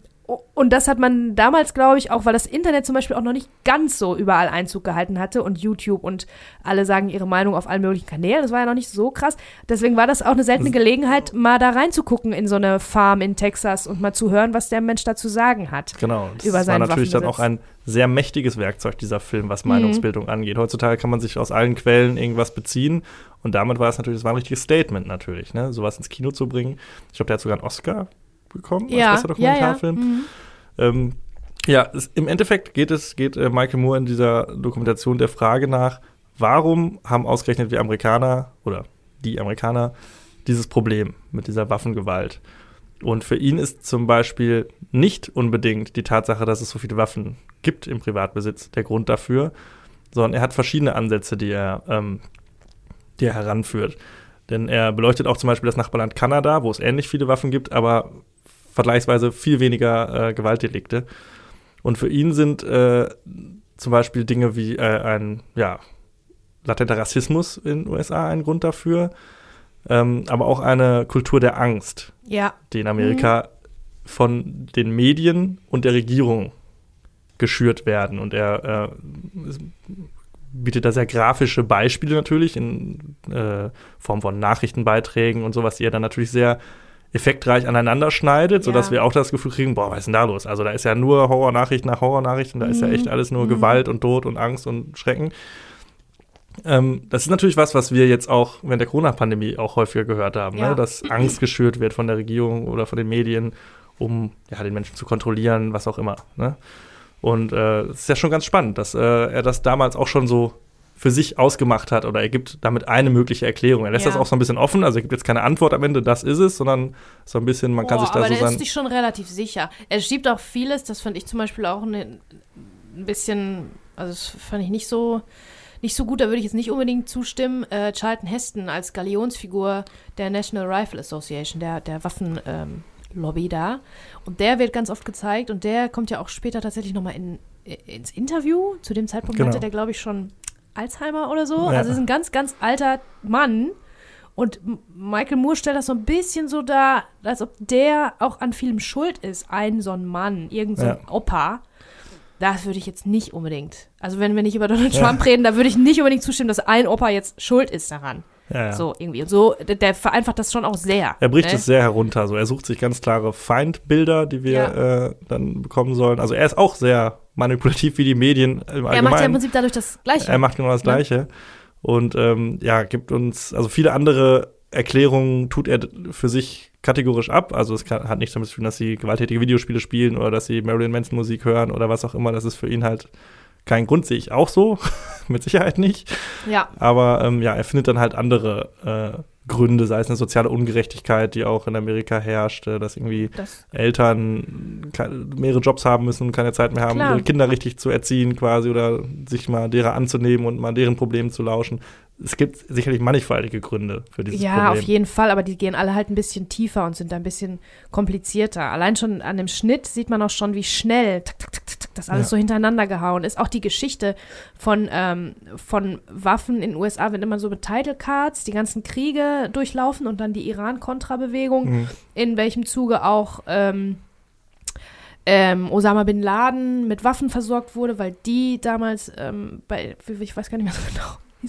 und das hat man damals, glaube ich, auch, weil das Internet zum Beispiel auch noch nicht ganz so überall Einzug gehalten hatte und YouTube und alle sagen ihre Meinung auf allen möglichen Kanälen. Das war ja noch nicht so krass. Deswegen war das auch eine seltene Gelegenheit, mal da reinzugucken in so eine Farm in Texas und mal zu hören, was der Mensch da zu sagen hat. Genau. Das über war natürlich dann auch ein sehr mächtiges Werkzeug, dieser Film, was mhm. Meinungsbildung mhm. angeht. Heutzutage kann man sich aus allen Quellen irgendwas beziehen und damit war es natürlich, das war ein richtiges Statement natürlich, ne? sowas ins Kino zu bringen. Ich glaube, der hat sogar einen Oscar bekommen ja. als bester Dokumentarfilm. Ja, ja. Mhm. Ähm, ja, es, im Endeffekt geht es, geht äh, Michael Moore in dieser Dokumentation der Frage nach, warum haben ausgerechnet wir Amerikaner oder die Amerikaner dieses Problem mit dieser Waffengewalt? Und für ihn ist zum Beispiel nicht unbedingt die Tatsache, dass es so viele Waffen gibt im Privatbesitz der Grund dafür, sondern er hat verschiedene Ansätze, die er, ähm, die er heranführt. Denn er beleuchtet auch zum Beispiel das Nachbarland Kanada, wo es ähnlich viele Waffen gibt, aber vergleichsweise viel weniger äh, Gewaltdelikte. Und für ihn sind äh, zum Beispiel Dinge wie äh, ein ja, latenter Rassismus in den USA ein Grund dafür, ähm, aber auch eine Kultur der Angst, ja. die in Amerika mhm. von den Medien und der Regierung geschürt werden. Und er äh, bietet da sehr grafische Beispiele natürlich in äh, Form von Nachrichtenbeiträgen und sowas, die er dann natürlich sehr effektreich aneinander schneidet, sodass ja. wir auch das Gefühl kriegen, boah, was ist denn da los? Also da ist ja nur Horrornachricht nach Horrornachrichten, da mhm. ist ja mhm. echt alles nur mhm. Gewalt und Tod und Angst und Schrecken. Ähm, das ist natürlich was, was wir jetzt auch während der Corona-Pandemie auch häufiger gehört haben, ne? ja. ne? dass Angst geschürt wird von der Regierung oder von den Medien, um ja, den Menschen zu kontrollieren, was auch immer. Ne? Und äh, es äh, ist ja schon ganz spannend, dass äh, er das damals auch schon so für sich ausgemacht hat oder er gibt damit eine mögliche Erklärung. Er lässt ja. das auch so ein bisschen offen, also er gibt jetzt keine Antwort am Ende, das ist es, sondern so ein bisschen, man oh, kann sich da aber so sein. Aber er ist sich schon relativ sicher. Er schiebt auch vieles, das fand ich zum Beispiel auch ne, ein bisschen, also das fand ich nicht so nicht so gut, da würde ich jetzt nicht unbedingt zustimmen. Äh, Charlton Heston als Galionsfigur der National Rifle Association, der, der Waffenlobby ähm, da. Und der wird ganz oft gezeigt und der kommt ja auch später tatsächlich nochmal in, ins Interview. Zu dem Zeitpunkt genau. hatte der, glaube ich, schon Alzheimer oder so. Ja. Also ist ein ganz, ganz alter Mann. Und Michael Moore stellt das so ein bisschen so dar, als ob der auch an vielem schuld ist. Ein so ein Mann, irgendein so ja. Opa. Das würde ich jetzt nicht unbedingt. Also wenn wir nicht über Donald ja. Trump reden, da würde ich nicht unbedingt zustimmen, dass ein Opa jetzt schuld ist daran. Ja, ja. So irgendwie. Und so, der, der, vereinfacht das schon auch sehr. Er bricht ne? es sehr herunter. So, er sucht sich ganz klare Feindbilder, die wir ja. äh, dann bekommen sollen. Also er ist auch sehr manipulativ wie die Medien im Er macht ja im Prinzip dadurch das Gleiche. Er macht genau das Gleiche. Und ähm, ja, gibt uns, also viele andere Erklärungen tut er für sich kategorisch ab. Also es kann, hat nichts damit zu tun, dass sie gewalttätige Videospiele spielen oder dass sie Marilyn Manson Musik hören oder was auch immer. Das ist für ihn halt kein Grund, sehe ich auch so. [LAUGHS] Mit Sicherheit nicht. Ja. Aber ähm, ja, er findet dann halt andere äh, Gründe, sei es eine soziale Ungerechtigkeit, die auch in Amerika herrscht, äh, dass irgendwie das Eltern mehrere Jobs haben müssen und keine Zeit mehr haben, Klar. ihre Kinder richtig zu erziehen quasi oder sich mal derer anzunehmen und mal deren Problemen zu lauschen. Es gibt sicherlich mannigfaltige Gründe für dieses ja, Problem. Ja, auf jeden Fall, aber die gehen alle halt ein bisschen tiefer und sind ein bisschen komplizierter. Allein schon an dem Schnitt sieht man auch schon, wie schnell tak, tak, tak, das alles Ja. so hintereinander gehauen ist. Auch die Geschichte von, ähm, von Waffen in den USA wird immer so mit Title Cards, die ganzen Kriege durchlaufen und dann die Iran-Kontra-Bewegung, Mhm. in welchem Zuge auch ähm, ähm, Osama Bin Laden mit Waffen versorgt wurde, weil die damals ähm, bei, ich weiß gar nicht mehr so genau,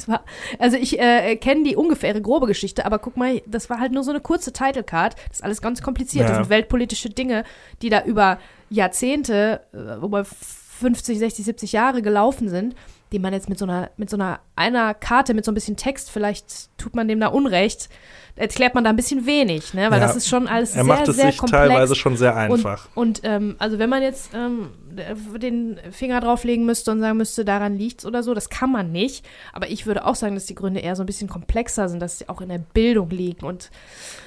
war. Also ich äh, kenne die ungefähre grobe Geschichte, aber guck mal, das war halt nur so eine kurze Title Card. Das ist alles ganz kompliziert. Das Ja. sind weltpolitische Dinge, die da über Jahrzehnte, äh, über 50, 60, 70 Jahre gelaufen sind, die man jetzt mit so einer, mit so einer einer Karte, mit so ein bisschen Text, vielleicht tut man dem da Unrecht, erklärt man da ein bisschen wenig, ne? Weil Ja. das ist schon alles Er sehr, macht es sehr sich komplex. teilweise schon sehr einfach. Und ähm, also wenn man jetzt ähm, den Finger drauflegen müsste und sagen müsste, daran liegt's oder so, das kann man nicht. Aber ich würde auch sagen, dass die Gründe eher so ein bisschen komplexer sind, dass sie auch in der Bildung liegen und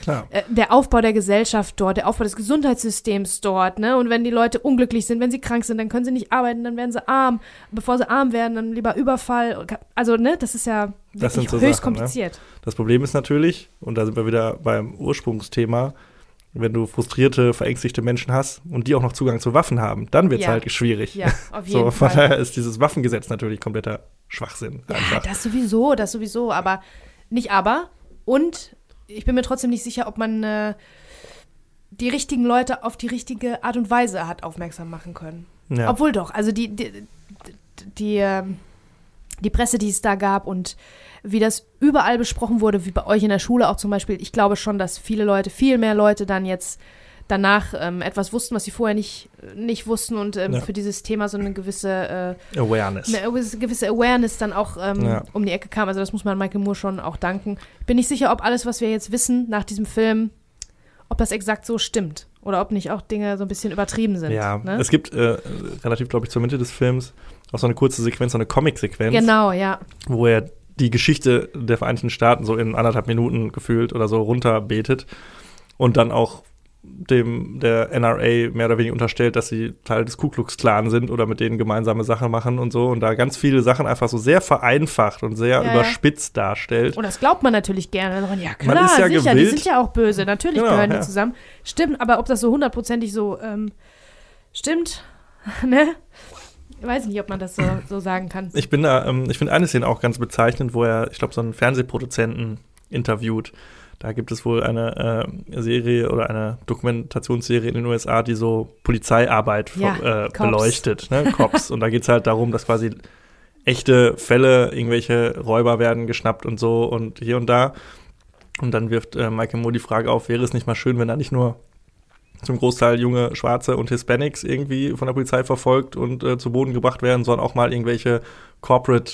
äh, der Aufbau der Gesellschaft dort, der Aufbau des Gesundheitssystems dort, ne? Und wenn die Leute unglücklich sind, wenn sie krank sind, dann können sie nicht arbeiten, dann werden sie arm. Bevor sie arm werden, dann lieber Überfall. Also, ne, das ist ja Das sind so höchst Sachen, ne? kompliziert. Das Problem ist natürlich, und da sind wir wieder beim Ursprungsthema, wenn du frustrierte, verängstigte Menschen hast und die auch noch Zugang zu Waffen haben, dann wird es Ja. halt schwierig. Ja, auf [LAUGHS] jeden So, von Fall. daher ist dieses Waffengesetz natürlich kompletter Schwachsinn. Ja, Einfach. das sowieso, das sowieso, aber nicht aber. Und ich bin mir trotzdem nicht sicher, ob man äh, die richtigen Leute auf die richtige Art und Weise hat aufmerksam machen können. ja. Obwohl doch, also die, die, die, ähm, die Presse, die es da gab und wie das überall besprochen wurde, wie bei euch in der Schule auch zum Beispiel, ich glaube schon, dass viele Leute, viel mehr Leute dann jetzt danach ähm, etwas wussten, was sie vorher nicht, nicht wussten und ähm, Ja. für dieses Thema so eine gewisse äh, Awareness. eine gewisse- gewisse Awareness dann auch ähm, Ja. um die Ecke kam. Also das muss man Michael Moore schon auch danken. Bin nicht sicher, ob alles, was wir jetzt wissen nach diesem Film, ob das exakt so stimmt. Oder ob nicht auch Dinge so ein bisschen übertrieben sind. Ja, ne? es gibt äh, relativ, glaube ich, zur Mitte des Films auch so eine kurze Sequenz, so eine Comic-Sequenz, Genau, ja. wo er die Geschichte der Vereinigten Staaten so in anderthalb Minuten gefühlt oder so runterbetet und dann auch dem der NRA mehr oder weniger unterstellt, dass sie Teil des Ku Klux Klan sind oder mit denen gemeinsame Sachen machen und so und da ganz viele Sachen einfach so sehr vereinfacht und sehr Ja, ja. überspitzt darstellt. Und das glaubt man natürlich gerne. Ja, Man klar, ist ja sicher, die gewillt. sind ja auch böse. Natürlich Genau, gehören die ja. zusammen. Stimmt, aber ob das so hundertprozentig so ähm, stimmt, [LAUGHS] ne? Ich weiß nicht, ob man das so, so sagen kann. Ich bin da, ähm, ich finde eine Szene auch ganz bezeichnend, wo er, ich glaube, so einen Fernsehproduzenten interviewt. Da gibt es wohl eine äh, Serie oder eine Dokumentationsserie in den USA, die so Polizeiarbeit Ja, äh, beleuchtet, ne? [LAUGHS] Cops. und da geht es halt darum, dass quasi echte Fälle, irgendwelche Räuber werden geschnappt und so und hier und da. Und dann wirft äh, Michael Moore die Frage auf, wäre es nicht mal schön, wenn da nicht nur zum Großteil junge Schwarze und Hispanics irgendwie von der Polizei verfolgt und äh, zu Boden gebracht werden, sondern auch mal irgendwelche Corporate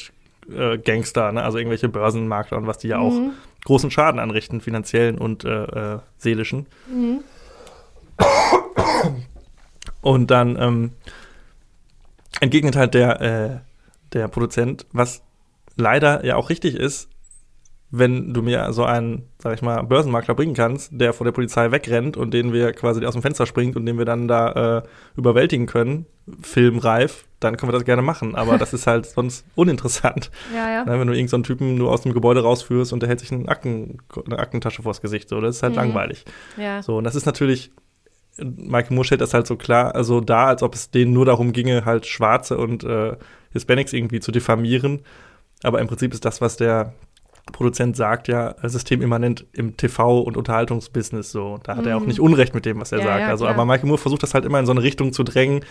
äh, Gangster, ne? also irgendwelche Börsenmakler und was die ja auch Mhm. großen Schaden anrichten, finanziellen und äh, äh, seelischen. Mhm. Und dann ähm, entgegnet halt der, äh, der Produzent, was leider ja auch richtig ist, wenn du mir so einen, sag ich mal, Börsenmakler bringen kannst, der vor der Polizei wegrennt und den wir quasi aus dem Fenster springt und den wir dann da äh, überwältigen können, filmreif, dann können wir das gerne machen. Aber das ist halt sonst uninteressant. [LAUGHS] Ja, ja. Ne, wenn du irgendeinen so Typen nur aus dem Gebäude rausführst und der hält sich einen Akten, eine Aktentasche vors Gesicht, so, das ist halt Mhm. langweilig. ja. So, und das ist natürlich, Michael Moore stellt das halt so klar, also da, als ob es denen nur darum ginge, halt Schwarze und äh, Hispanics irgendwie zu diffamieren. Aber im Prinzip ist das, was der Produzent sagt, ja systemimmanent im TV- und Unterhaltungsbusiness so. Da hat er auch Mhm. nicht Unrecht mit dem, was er Ja, sagt. ja, also, klar. aber Michael Moore versucht das halt immer in so eine Richtung zu drängen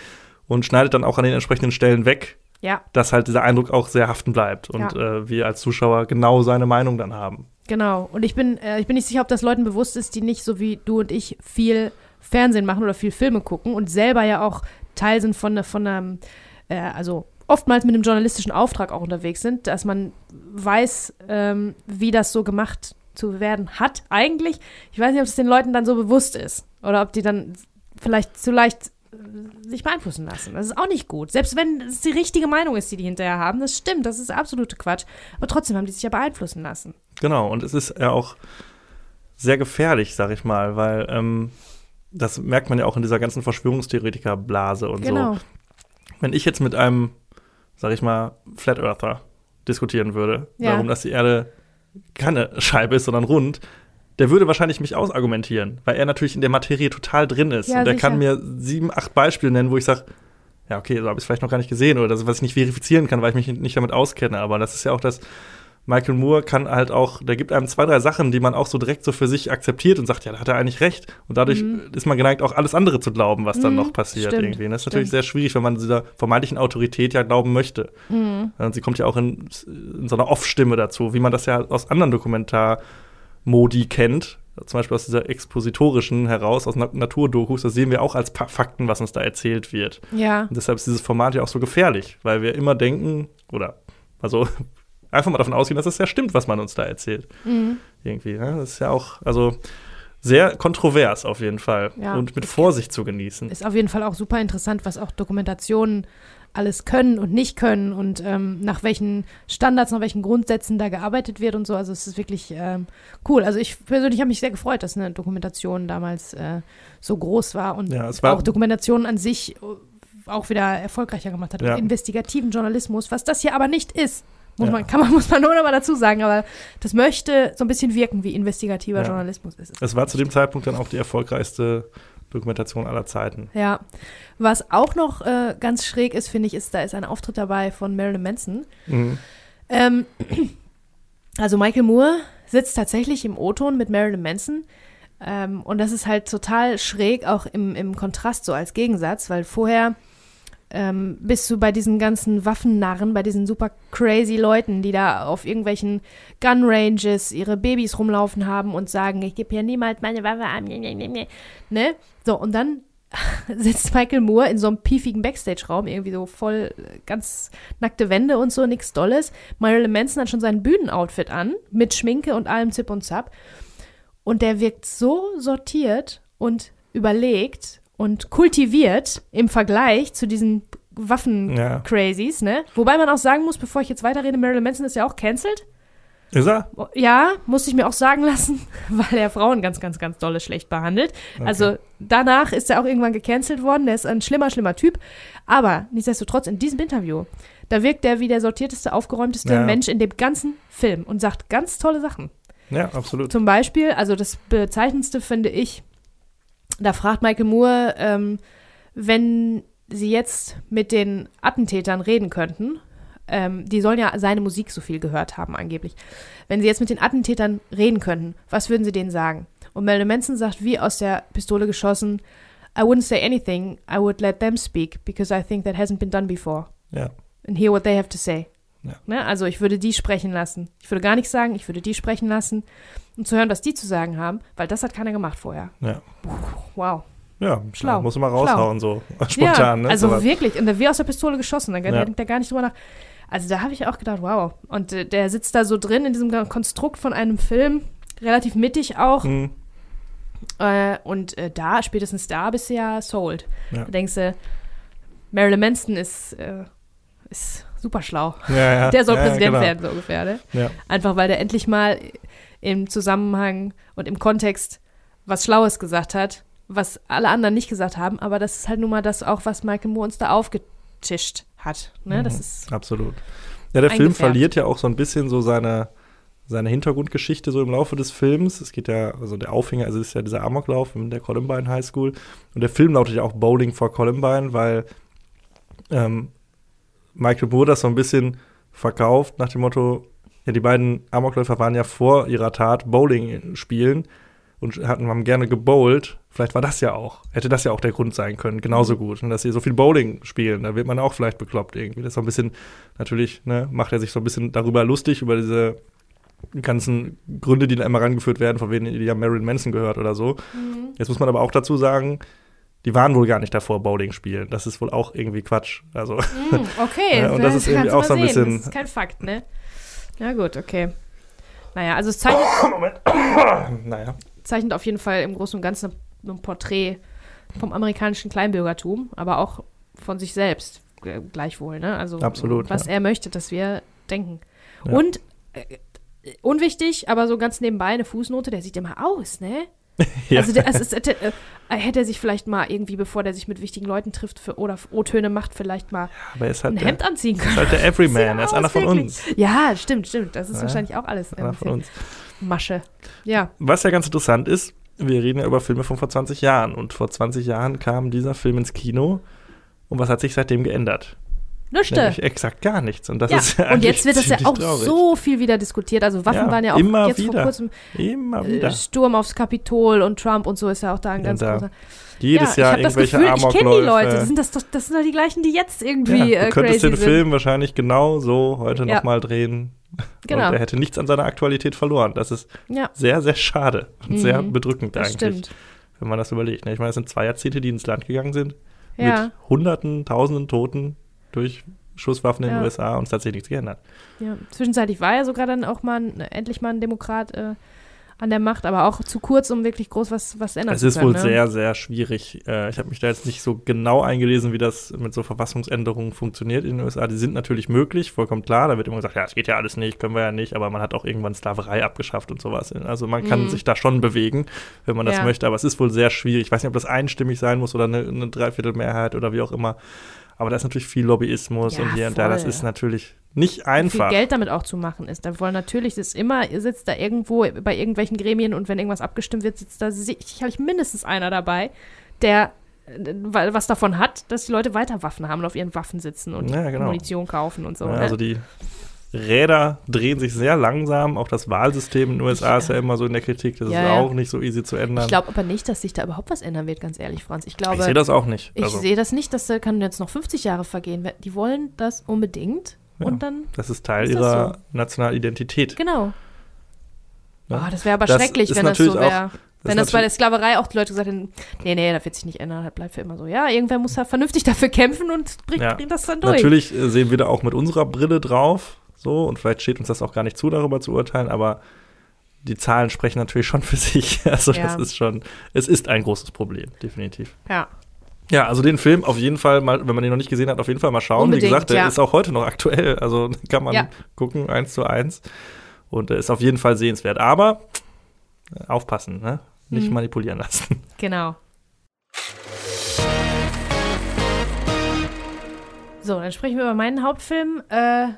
und schneidet dann auch an den entsprechenden Stellen weg, Ja, dass halt dieser Eindruck auch sehr haften bleibt und äh, wir als Zuschauer genau seine Meinung dann haben. genau. Und ich bin, äh, ich bin nicht sicher, ob das Leuten bewusst ist, die nicht so wie du und ich viel Fernsehen machen oder viel Filme gucken und selber ja auch Teil sind von, von einem, äh, also oftmals mit einem journalistischen Auftrag auch unterwegs sind, dass man weiß, ähm, wie das so gemacht zu werden hat. Eigentlich, ich weiß nicht, ob es den Leuten dann so bewusst ist oder ob die dann vielleicht zu leicht äh, sich beeinflussen lassen. Das ist auch nicht gut. Selbst wenn es die richtige Meinung ist, die die hinterher haben, das stimmt, das ist absolute Quatsch. Aber trotzdem haben die sich ja beeinflussen lassen. Genau, und es ist ja auch sehr gefährlich, sag ich mal, weil ähm, das merkt man ja auch in dieser ganzen Verschwörungstheoretiker-Blase und Genau. so. Wenn ich jetzt mit einem, sag ich mal, Flat Earther diskutieren würde, Ja. darum, dass die Erde keine Scheibe ist, sondern rund, der würde wahrscheinlich mich ausargumentieren, weil er natürlich in der Materie total drin ist. Ja, und der sicher. kann mir sieben, acht Beispiele nennen, wo ich sage, ja, okay, so habe ich es vielleicht noch gar nicht gesehen oder das, was ich nicht verifizieren kann, weil ich mich nicht damit auskenne. Aber das ist ja auch das, Michael Moore kann halt auch, der gibt einem zwei, drei Sachen, die man auch so direkt so für sich akzeptiert und sagt, ja, da hat er eigentlich recht. Und dadurch mhm. ist man geneigt, auch alles andere zu glauben, was dann mhm, noch passiert stimmt, irgendwie. Und das ist stimmt. natürlich sehr schwierig, wenn man dieser vermeintlichen Autorität ja glauben möchte. Mhm. Und sie kommt ja auch in, in so einer Off-Stimme dazu, wie man das ja aus anderen Dokumentarmodi kennt. Zum Beispiel aus dieser expositorischen heraus, aus Naturdokus, das sehen wir auch als Fakten, was uns da erzählt wird. Ja. Und deshalb ist dieses Format ja auch so gefährlich, weil wir immer denken, oder also einfach mal davon ausgehen, dass es ja stimmt, was man uns da erzählt. Mhm. Irgendwie. Ne? Das ist ja auch, also sehr kontrovers auf jeden Fall ja. und mit Vorsicht zu genießen. Ist auf jeden Fall auch super interessant, was auch Dokumentationen alles können und nicht können und ähm, nach welchen Standards, nach welchen Grundsätzen da gearbeitet wird und so. Also es ist wirklich ähm, cool. Also ich persönlich habe mich sehr gefreut, dass eine Dokumentation damals äh, so groß war und ja, war auch Dokumentation an sich auch wieder erfolgreicher gemacht hat. Ja. Und investigativen Journalismus, was das hier aber nicht ist. Muss, ja. man, kann man, [LAUGHS] muss man nur noch mal dazu sagen, aber das möchte so ein bisschen wirken, wie investigativer ja. Journalismus ist. Es war zu dem Zeitpunkt dann auch die erfolgreichste Dokumentation aller Zeiten. Ja. Was auch noch äh, ganz schräg ist, finde ich, ist, da ist ein Auftritt dabei von Marilyn Manson. Mhm. Ähm, [CLEARS THROAT] also Michael Moore sitzt tatsächlich im O-Ton mit Marilyn Manson. Ähm, und das ist halt total schräg, auch im, im Kontrast so als Gegensatz, weil vorher ähm, bist du bei diesen ganzen Waffennarren, bei diesen super crazy Leuten, die da auf irgendwelchen Gun Ranges ihre Babys rumlaufen haben und sagen, ich gebe hier niemals meine Waffe an. Ne? So, und dann [LAUGHS] sitzt Michael Moore in so einem piefigen Backstage-Raum, irgendwie so voll ganz nackte Wände und so, nichts Dolles. Marilyn Manson hat schon sein Bühnenoutfit an, mit Schminke und allem Zip und Zap. Und der wirkt so sortiert und überlegt und kultiviert im Vergleich zu diesen Waffen-Crazies, ne? Wobei man auch sagen muss, bevor ich jetzt weiterrede, Marilyn Manson ist ja auch cancelled. Ist er? Ja, musste ich mir auch sagen lassen, [LAUGHS] weil er Frauen ganz, ganz, ganz dolle schlecht behandelt. Okay. Also danach ist er auch irgendwann gecancelt worden. Der ist ein schlimmer, schlimmer Typ. Aber nichtsdestotrotz, in diesem Interview, da wirkt er wie der sortierteste, aufgeräumteste ja. Mensch in dem ganzen Film und sagt ganz tolle Sachen. Ja, absolut. Zum Beispiel, also das Bezeichnendste finde ich, da fragt Michael Moore, ähm, wenn sie jetzt mit den Attentätern reden könnten, ähm, die sollen ja seine Musik so viel gehört haben angeblich. Wenn sie jetzt mit den Attentätern reden könnten, was würden sie denen sagen? Und Marilyn Manson sagt, wie aus der Pistole geschossen, I wouldn't say anything, I would let them speak, because I think that hasn't been done before. Ja. And hear what they have to say. Ja. Ne? Also ich würde die sprechen lassen. Ich würde gar nichts sagen, ich würde die sprechen lassen, um zu hören, was die zu sagen haben, weil das hat keiner gemacht vorher. Ja. Wow. Ja, schlau. Muss man raushauen, Schlau. so [LAUGHS] spontan. Ja, ne? also so wirklich, und wie aus der Pistole geschossen, da ja. denkt er gar nicht drüber nach. Also da habe ich auch gedacht, wow. Und äh, der sitzt da so drin in diesem Konstrukt von einem Film, relativ mittig auch. Mhm. Äh, und äh, da, spätestens da bist du ja sold. Ja. Da denkst du, Marilyn Manson ist, äh, ist super schlau. Ja, ja. Der soll ja, Präsident genau. werden, so ungefähr. Ne? Ja. Einfach weil der endlich mal im Zusammenhang und im Kontext was Schlaues gesagt hat, was alle anderen nicht gesagt haben. Aber das ist halt nun mal das auch, was Michael Moore uns da aufgetischt hat. Ne? Mhm, das ist absolut. Ja, der Film verliert ja auch so ein bisschen so seine, seine Hintergrundgeschichte so im Laufe des Films. Es geht ja, also der Aufhänger, also ist ja dieser Amoklauf in der Columbine High School. Und der Film lautet ja auch Bowling for Columbine, weil ähm, Michael Moore das so ein bisschen verkauft nach dem Motto, ja, die beiden Amokläufer waren ja vor ihrer Tat Bowling spielen und hatten, haben gerne gebowlt. Vielleicht war das ja auch, hätte das ja auch der Grund sein können, genauso mhm. gut. Und dass sie so viel Bowling spielen, da wird man auch vielleicht bekloppt irgendwie. Das ist so ein bisschen, natürlich, ne, macht er sich so ein bisschen darüber lustig, über diese ganzen Gründe, die da immer rangeführt werden, von wegen die ja Marilyn Manson gehört oder so. Mhm. Jetzt muss man aber auch dazu sagen, die waren wohl gar nicht davor Bowling spielen. Das ist wohl auch irgendwie Quatsch. Also, mm, [LAUGHS] okay. und das ist irgendwie auch so ein bisschen. Das ist kein Fakt, ne? Ja, gut, okay. Naja, also es zeichnet. [COUGHS] Moment. [COUGHS] naja. Zeichnet auf jeden Fall im Großen und Ganzen ein Porträt vom amerikanischen Kleinbürgertum, aber auch von sich selbst gleichwohl, ne? Also Absolut, was ja. er möchte, dass wir denken. Ja. Und äh, unwichtig, aber so ganz nebenbei eine Fußnote, der sieht immer aus, ne? Ja. Also, der, es, hätte, äh, hätte er sich vielleicht mal irgendwie, bevor der sich mit wichtigen Leuten trifft für, oder O-Töne macht, vielleicht mal halt ein der, Hemd anziehen können. Ist halt der Everyman, er ist einer von uns. Ja, stimmt, stimmt. Das ist ja, wahrscheinlich auch alles einer von uns. Masche. Ja. Was ja ganz interessant ist, wir reden ja über Filme von vor 20 Jahren und vor 20 Jahren kam dieser Film ins Kino Und was hat sich seitdem geändert? Nichts. Nämlich exakt gar nichts. Und das Ja, ist ja und jetzt wird das ja auch traurig. so viel wieder diskutiert. Also Waffen Ja, waren ja auch immer jetzt wieder. vor kurzem Immer äh, wieder. Sturm aufs Kapitol und Trump und so ist ja auch da ein Ja, ganz da großer. Jedes ja, Jahr ich irgendwelche Gefühl, ich kenne die Leute. Das Amokläufe. sind, das, doch- das sind doch die gleichen, die jetzt irgendwie Ja, äh, du könntest crazy den sind. Film wahrscheinlich genau so heute Ja. nochmal drehen. Genau. Und er hätte nichts an seiner Aktualität verloren. Das ist Ja, sehr, sehr schade und sehr Mhm. bedrückend das eigentlich, stimmt. wenn man das überlegt. ne? Ich meine, es sind zwei Jahrzehnte, die ins Land gegangen sind, Ja, mit Hunderten, Tausenden Toten durch Schusswaffen in den Ja. USA und es hat sich nichts geändert. ja. Zwischenzeitlich war ja sogar dann auch mal ein, endlich mal ein Demokrat äh, an der Macht, aber auch zu kurz, um wirklich groß was, was ändern Es zu ist können. wohl ne? sehr, sehr schwierig. Äh, ich habe mich da jetzt nicht so genau eingelesen, wie das mit so Verfassungsänderungen funktioniert in den USA. Die sind natürlich möglich, vollkommen klar. Da wird immer gesagt, ja, es geht ja alles nicht, können wir ja nicht, aber man hat auch irgendwann Sklaverei abgeschafft und sowas. Also man kann Mhm. sich da schon bewegen, wenn man das Ja. möchte, aber es ist wohl sehr schwierig. Ich weiß nicht, ob das einstimmig sein muss oder eine, eine Dreiviertelmehrheit oder wie auch immer. Aber da ist natürlich viel Lobbyismus Ja, und hier und da. Das voll. ist natürlich nicht Wie einfach. viel Geld damit auch zu machen ist. Da wollen natürlich, es ist immer, ihr sitzt da irgendwo bei irgendwelchen Gremien und wenn irgendwas abgestimmt wird, sitzt da sicherlich mindestens einer dabei, der wa- was davon hat, dass die Leute weiter Waffen haben und auf ihren Waffen sitzen und Ja, genau. Munition kaufen und so. Ja, ne? also die Räder drehen sich sehr langsam. Auch das Wahlsystem in den USA ist ja immer so in der Kritik. Das Ja, ist ja. auch nicht so easy zu ändern. ich glaube aber nicht, dass sich da überhaupt was ändern wird, ganz ehrlich, Franz. Ich Ich sehe das auch nicht. ich Also, sehe das nicht, dass da kann jetzt noch 50 Jahre vergehen. Die wollen das unbedingt Ja. und dann, das ist Teil ist ihrer nationalen Identität. genau. Ja. Oh, das wäre aber Das schrecklich, wenn das so wäre. Wenn das bei der Sklaverei auch die Leute gesagt hätten, nee, nee, das wird sich nicht ändern, das bleibt für immer so. Ja, irgendwer muss da vernünftig dafür kämpfen und bringt, Ja. das dann durch. Natürlich äh, sehen wir da auch mit unserer Brille drauf. So, und vielleicht steht uns das auch gar nicht zu, darüber zu urteilen, aber die Zahlen sprechen natürlich schon für sich. [LAUGHS] Also Ja. das ist schon, es ist ein großes Problem, definitiv. Ja. Ja, also den Film auf jeden Fall mal, wenn man den noch nicht gesehen hat, auf jeden Fall mal schauen. Unbedingt, Wie gesagt, der ja. ist auch heute noch aktuell, also [LAUGHS] kann man Ja. gucken, eins zu eins. Und der ist auf jeden Fall sehenswert. Aber äh, aufpassen, ne? Nicht Mhm. manipulieren lassen. [LAUGHS] Genau. So, dann sprechen wir über meinen Hauptfilm. Äh,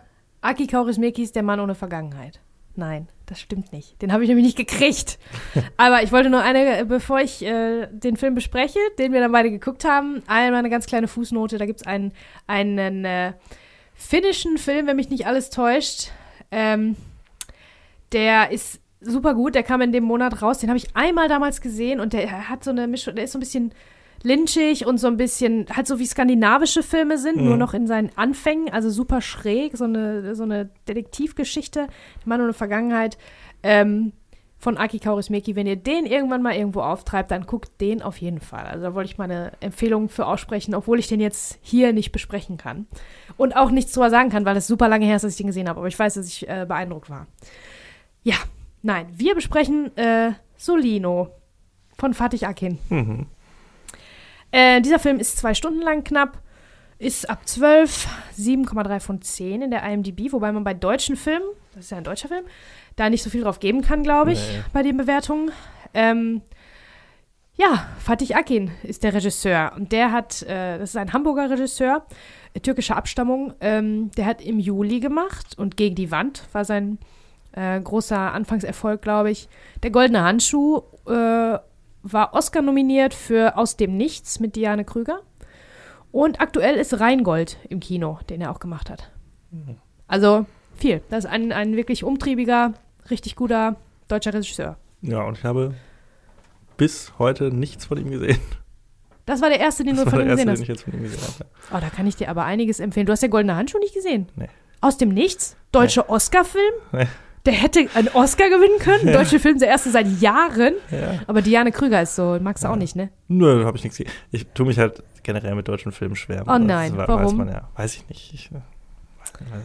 Aki Kaurismäkis Der Mann ohne Vergangenheit. Nein, das stimmt nicht. Den habe ich nämlich nicht gekriegt. [LAUGHS] Aber ich wollte nur eine, bevor ich äh, den Film bespreche, den wir dann beide geguckt haben, einmal eine ganz kleine Fußnote. Da gibt es einen, einen äh, finnischen Film, wenn mich nicht alles täuscht. Ähm, der ist super gut. Der kam in dem Monat raus. Den habe ich einmal damals gesehen und der hat so eine Mischung, der ist so ein bisschen lynchig und so ein bisschen, halt so wie skandinavische Filme sind, Mhm. nur noch in seinen Anfängen, also super schräg, so eine, so eine Detektivgeschichte, Mann ohne Vergangenheit, ähm, von Aki Kaurismäki. Wenn ihr den irgendwann mal irgendwo auftreibt, dann guckt den auf jeden Fall. Also da wollte ich meine Empfehlung für aussprechen, obwohl ich den jetzt hier nicht besprechen kann. Und auch nichts drüber sagen kann, weil es super lange her ist, dass ich den gesehen habe. Aber ich weiß, dass ich äh, beeindruckt war. Ja, nein, wir besprechen äh, Solino von Fatih Akin. Mhm. Äh, dieser Film ist zwei Stunden lang knapp, ist ab 12, 7,3 von 10 in der IMDb, wobei man bei deutschen Filmen, das ist ja ein deutscher Film, da nicht so viel drauf geben kann, glaube ich, Nee. bei den Bewertungen. Ähm, ja, Fatih Akin ist der Regisseur und der hat, äh, das ist ein Hamburger Regisseur, äh, türkischer Abstammung, ähm, der hat im Juli gemacht und Gegen die Wand war sein äh, großer Anfangserfolg, glaube ich. Der Goldene Handschuh äh, war Oscar nominiert für Aus dem Nichts mit Diane Krüger. Und aktuell ist Rheingold im Kino, den er auch gemacht hat. Also viel. Das ist ein, ein wirklich umtriebiger, richtig guter deutscher Regisseur. Ja, und ich habe bis heute nichts von ihm gesehen. Das war der erste, den Das du von ihm erste, gesehen den hast. ich jetzt von ihm gesehen habe. Oh, da kann ich dir aber einiges empfehlen. Du hast der Goldene Handschuh nicht gesehen? Nee. Aus dem Nichts? Deutscher Oscar-Film? Nee. Der hätte einen Oscar gewinnen können. Ja. Deutsche Film, der erste seit Jahren. Ja. Aber Diane Krüger ist so, magst du auch nicht, ne? Nö, habe ich nichts gesehen. Ich tue mich halt generell mit deutschen Filmen schwer. Oh Das nein, Weiß warum? man ja. Weiß ich nicht. Ich, äh, weiß nicht, weiß.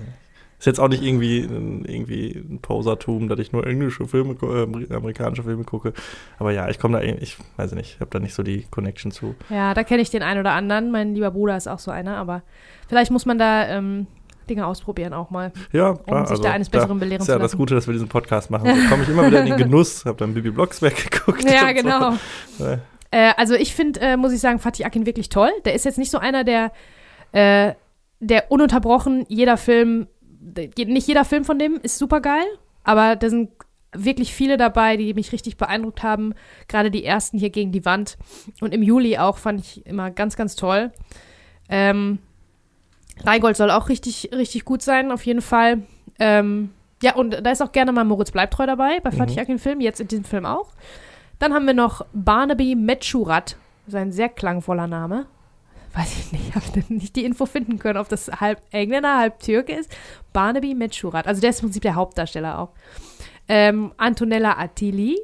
Ist jetzt auch nicht irgendwie, ein- irgendwie ein Posertum, dass ich nur englische Filme, äh, amerikanische Filme gucke. Aber ja, ich komme da, eh- ich weiß nicht, ich habe da nicht so die Connection zu. Ja, da kenne ich den einen oder anderen. Mein lieber Bruder ist auch so einer, aber vielleicht muss man da ähm, Dinge ausprobieren auch mal, Ja, um klar. sich also, da eines Besseren da belehren ist zu ja lassen. das Gute, dass wir diesen Podcast machen. So komme ich immer wieder in den Genuss. Habe dann Bibi Blocksberg geguckt. Ja, genau. So. Ja. Äh, also ich finde, äh, muss ich sagen, Fatih Akin wirklich toll. Der ist jetzt nicht so einer, der, äh, der ununterbrochen jeder Film, nicht jeder Film von dem ist super geil, aber da sind wirklich viele dabei, die mich richtig beeindruckt haben. Gerade die ersten hier gegen die Wand. Und im Juli auch fand ich immer ganz, ganz toll. Ähm, Rheingold soll auch richtig, richtig gut sein, auf jeden Fall. Ähm, ja, und da ist auch gerne mal Moritz Bleibtreu dabei, bei Fatih Mhm. Akin Film, jetzt in diesem Film auch. Dann haben wir noch Barnaby Metschurat, sein sehr klangvoller Name. Weiß ich nicht, [LAUGHS] habe nicht die Info finden können, ob das halb Engländer, halb Türke ist. Barnaby Metschurat, also der ist im Prinzip der Hauptdarsteller auch. Ähm, Antonella Attili,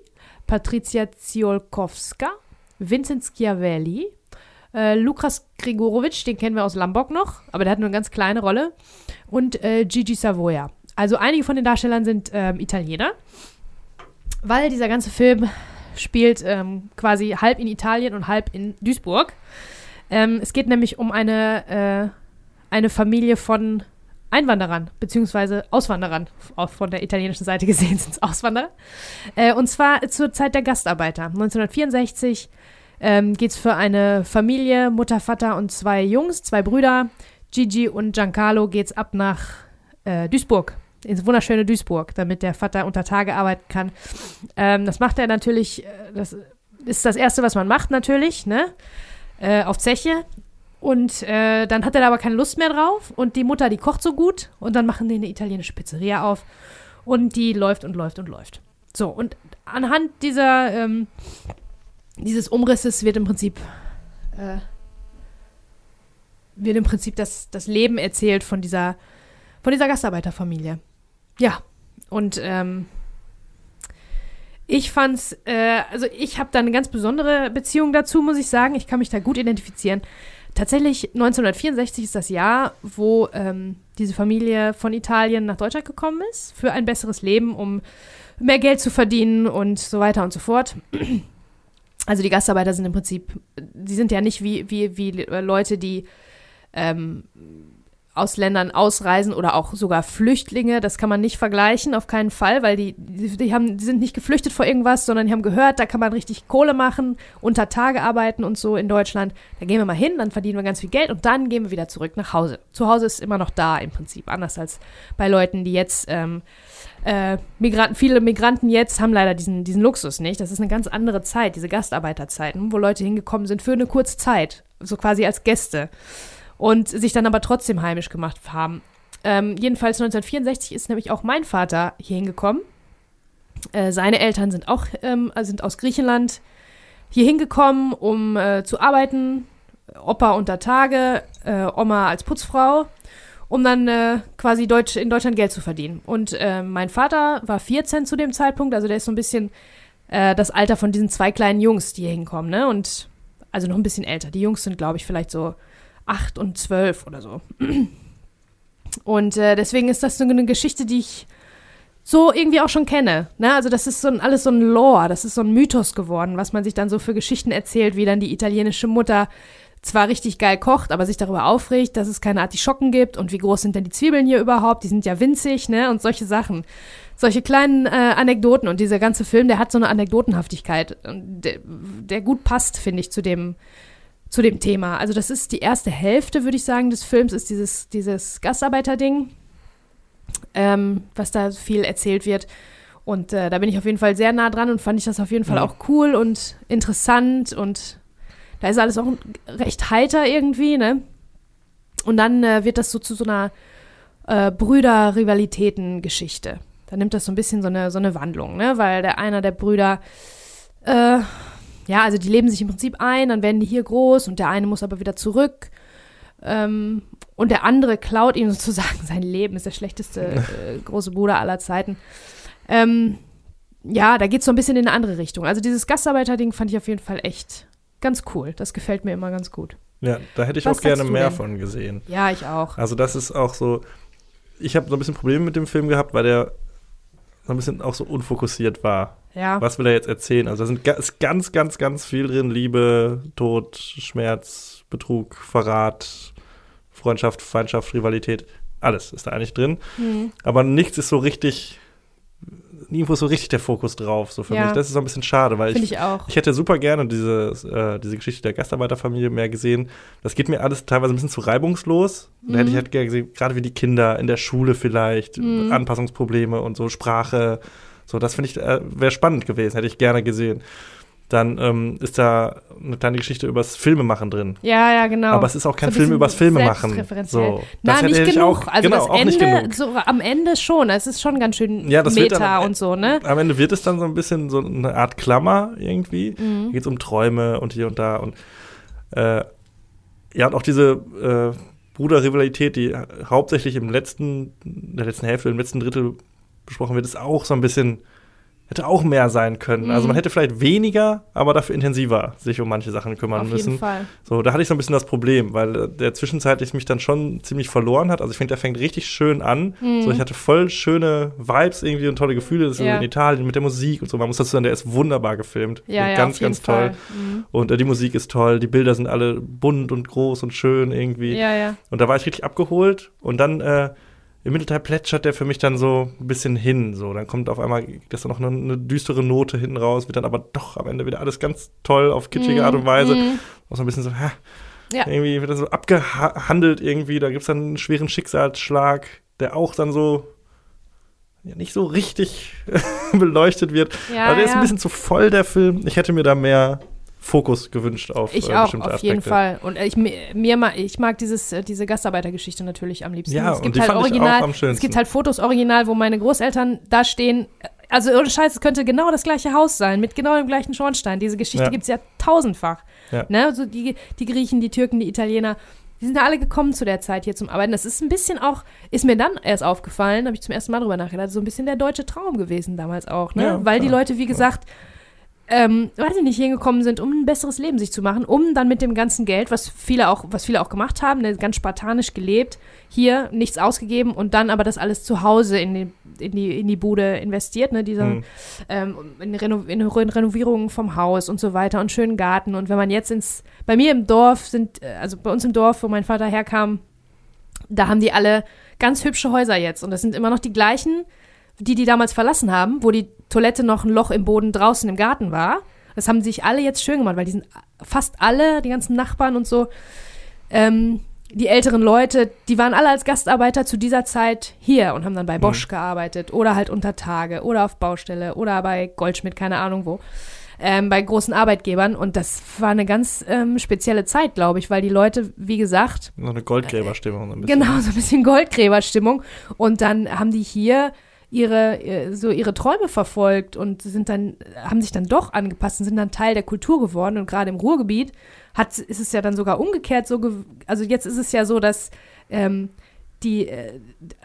Patricia Ziolkowska, Vincent Schiavelli, äh, Lukas Grigorovic, den kennen wir aus Lombok noch, aber der hat nur eine ganz kleine Rolle. Und äh, Gigi Savoia. Also einige von den Darstellern sind ähm, Italiener, weil dieser ganze Film spielt ähm, quasi halb in Italien und halb in Duisburg. Ähm, es geht nämlich um eine, äh, eine Familie von Einwanderern, beziehungsweise Auswanderern, auch von der italienischen Seite gesehen [LAUGHS] sind es Auswanderer. Äh, und zwar zur Zeit der Gastarbeiter. 1964 ähm, geht es für eine Familie, Mutter, Vater und zwei Jungs, zwei Brüder, Gigi und Giancarlo, geht's ab nach äh, Duisburg, ins wunderschöne Duisburg, damit der Vater unter Tage arbeiten kann. Ähm, das macht er natürlich, äh, das ist das Erste, was man macht natürlich, ne? Äh, auf Zeche. Und äh, dann hat er da aber keine Lust mehr drauf. Und die Mutter, die kocht so gut. Und dann machen die eine italienische Pizzeria auf. Und die läuft und läuft und läuft. So, und anhand dieser, ähm, dieses Umrisses wird im Prinzip, äh, wird im Prinzip das, das Leben erzählt von dieser, von dieser Gastarbeiterfamilie. Ja, und ähm, ich fand's, äh, also ich habe da eine ganz besondere Beziehung dazu, muss ich sagen. Ich kann mich da gut identifizieren. Tatsächlich 1964 ist das Jahr, wo ähm, diese Familie von Italien nach Deutschland gekommen ist für ein besseres Leben, um mehr Geld zu verdienen und so weiter und so fort. Also die Gastarbeiter sind im Prinzip, die sind ja nicht wie, wie, wie Leute, die ähm, aus Ländern ausreisen oder auch sogar Flüchtlinge. Das kann man nicht vergleichen, auf keinen Fall, weil die, die, haben, die sind nicht geflüchtet vor irgendwas, sondern die haben gehört, da kann man richtig Kohle machen, unter Tage arbeiten und so in Deutschland. Da gehen wir mal hin, dann verdienen wir ganz viel Geld und dann gehen wir wieder zurück nach Hause. Zu Hause ist immer noch da im Prinzip, anders als bei Leuten, die jetzt ähm, äh, Migranten, viele Migranten jetzt haben leider diesen, diesen Luxus nicht. Das ist eine ganz andere Zeit, diese Gastarbeiterzeiten, wo Leute hingekommen sind für eine kurze Zeit, so quasi als Gäste und sich dann aber trotzdem heimisch gemacht haben. Ähm, jedenfalls 1964 ist nämlich auch mein Vater hier hingekommen. Äh, seine Eltern sind auch ähm, sind aus Griechenland hier hingekommen, um äh, zu arbeiten. Opa unter Tage, äh, Oma als Putzfrau, um dann äh, quasi Deutsch, in Deutschland Geld zu verdienen. Und äh, mein Vater war 14 zu dem Zeitpunkt, also der ist so ein bisschen äh, das Alter von diesen zwei kleinen Jungs, die hier hinkommen, ne? Und also noch ein bisschen älter. Die Jungs sind, glaube ich, vielleicht so acht und zwölf oder so. Und äh, deswegen ist das so eine Geschichte, die ich so irgendwie auch schon kenne. Ne? Also das ist so ein, alles so ein Lore, das ist so ein Mythos geworden, was man sich dann so für Geschichten erzählt, wie dann die italienische Mutter zwar richtig geil kocht, aber sich darüber aufregt, dass es keine Artischocken gibt und wie groß sind denn die Zwiebeln hier überhaupt? Die sind ja winzig, ne? Und solche Sachen. Solche kleinen äh, Anekdoten und dieser ganze Film, der hat so eine Anekdotenhaftigkeit, der, der gut passt, finde ich, zu dem, zu dem Thema. Also das ist die erste Hälfte, würde ich sagen, des Films, ist dieses, dieses Gastarbeiter-Ding, ähm, was da viel erzählt wird. Und äh, da bin ich auf jeden Fall sehr nah dran und fand ich das auf jeden Fall Ja. auch cool und interessant und da ist alles auch recht heiter irgendwie, ne? Und dann äh, wird das so zu so einer äh, Brüder-Rivalitäten-Geschichte. Da nimmt das so ein bisschen so eine, so eine Wandlung, ne? Weil der einer der Brüder, äh, ja, also die leben sich im Prinzip ein, dann werden die hier groß und der eine muss aber wieder zurück. Ähm, und der andere klaut ihm [LAUGHS] sozusagen sein Leben, ist der schlechteste äh, [LAUGHS] große Bruder aller Zeiten. Ähm, ja, da geht es so ein bisschen in eine andere Richtung. Also dieses Gastarbeiter-Ding fand ich auf jeden Fall echt ganz cool. Das gefällt mir immer ganz gut. Ja, da hätte ich Was auch gerne mehr denn? von gesehen. Ja, ich auch. Also das ist auch so, ich habe so ein bisschen Probleme mit dem Film gehabt, weil der so ein bisschen auch so unfokussiert war. Ja. Was will er jetzt erzählen? Also da sind ist ganz, ganz, ganz viel drin. Liebe, Tod, Schmerz, Betrug, Verrat, Freundschaft, Feindschaft, Rivalität. Alles ist da eigentlich drin. Mhm. Aber nichts ist so richtig, nirgendwo so richtig der Fokus drauf, so für Ja. mich. Das ist so ein bisschen schade, weil ich, ich auch. ich hätte super gerne diese, äh, diese Geschichte der Gastarbeiterfamilie mehr gesehen. Das geht mir alles teilweise ein bisschen zu reibungslos. Da hätte ich Mhm. halt gerne gesehen, gerade wie die Kinder in der Schule vielleicht, Mhm. Anpassungsprobleme und so, Sprache. So, das finde ich, äh, wäre spannend gewesen, hätte ich gerne gesehen. Dann ähm, ist da eine kleine Geschichte übers Filmemachen drin. Ja, ja, genau. Aber es ist auch kein So Film übers Filmemachen. So, Na, das nicht genug. Auch, also genau, das auch Ende, nicht genug. so am Ende schon. Es ist schon ganz schön Ja, Meta dann- und so, ne? Am Ende wird es dann so ein bisschen so eine Art Klammer irgendwie. Mhm. Da geht es um Träume und hier und da. Und äh, ja, und auch diese äh, Bruderrivalität, die hauptsächlich im letzten, in der letzten Hälfte, im letzten Drittel besprochen wird, ist auch so ein bisschen, hätte auch mehr sein können. Also Mhm. man hätte vielleicht weniger, aber dafür intensiver sich um manche Sachen kümmern Auf müssen. jeden Fall. So, da hatte ich so ein bisschen das Problem, weil äh, der zwischenzeitlich mich dann schon ziemlich verloren hat. Also ich finde, der fängt richtig schön an. So, ich hatte voll schöne Vibes irgendwie und tolle Gefühle. Das ist Mhm. Ja. in Italien mit der Musik und so. Man muss dazu sagen, der ist wunderbar gefilmt. Ja, ja, ganz, auf ganz toll. Mhm. Und äh, die Musik ist toll, die Bilder sind alle bunt und groß und schön irgendwie. Ja, ja. Und da war ich richtig abgeholt. Und dann äh, im Mittelteil plätschert der für mich dann so ein bisschen hin. So, dann kommt auf einmal, das ist noch eine, eine düstere Note hinten raus, wird dann aber doch am Ende wieder alles ganz toll auf kitschige Art und Weise. Mhm. Auch so ein bisschen so, ha, Ja. irgendwie wird das so abgehandelt irgendwie. Da gibt es dann einen schweren Schicksalsschlag, der auch dann so ja, nicht so richtig [LAUGHS] beleuchtet wird. Ja, also der ist ja. ein bisschen zu voll, der Film. Ich hätte mir da mehr Fokus gewünscht auf Ich äh, auch, bestimmte auf Aspekte. jeden Fall. Und äh, ich, mir, ich mag dieses, äh, diese Gastarbeitergeschichte natürlich am liebsten. Ja, es und gibt die halt fand ich auch original, am es schönsten. gibt halt Fotos original, wo meine Großeltern da stehen. Also ohne Scheiß, es könnte genau das gleiche Haus sein, mit genau dem gleichen Schornstein. Diese Geschichte Ja. gibt es ja tausendfach. Ja. Ne? Also die, die Griechen, die Türken, die Italiener, die sind ja alle gekommen zu der Zeit hier zum Arbeiten. Das ist ein bisschen auch, ist mir dann erst aufgefallen, habe ich zum ersten Mal drüber nachgedacht, so ein bisschen der deutsche Traum gewesen damals auch, ne? Ja, Weil die klar. Leute, wie gesagt, ähm, weiß ich nicht, hingekommen sind, um ein besseres Leben sich zu machen, um dann mit dem ganzen Geld, was viele auch, was viele auch gemacht haben, ne, ganz spartanisch gelebt, hier nichts ausgegeben und dann aber das alles zu Hause in die, in die, in die Bude investiert, ne, dieser, Mhm. ähm, in, Reno in Re- Renovierungen vom Haus und so weiter und schönen Garten. Und wenn man jetzt ins, bei mir im Dorf sind, äh, also bei uns im Dorf, wo mein Vater herkam, da haben die alle ganz hübsche Häuser jetzt und das sind immer noch die gleichen, die die damals verlassen haben, wo die Toilette noch ein Loch im Boden draußen im Garten war. Das haben sich alle jetzt schön gemacht, weil die sind fast alle, die ganzen Nachbarn und so, ähm, die älteren Leute, die waren alle als Gastarbeiter zu dieser Zeit hier und haben dann bei Bosch gearbeitet oder halt unter Tage oder auf Baustelle oder bei Goldschmidt, keine Ahnung wo, ähm, bei großen Arbeitgebern. Und das war eine ganz ähm, spezielle Zeit, glaube ich, weil die Leute, wie gesagt, So eine Goldgräberstimmung. Ein bisschen. Genau, so ein bisschen Goldgräberstimmung. Und dann haben die hier ihre, äh, so ihre Träume verfolgt und sind dann, haben sich dann doch angepasst und sind dann Teil der Kultur geworden. Und gerade im Ruhrgebiet hat, ist es ja dann sogar umgekehrt so, also jetzt ist es ja so, dass ähm, die, äh,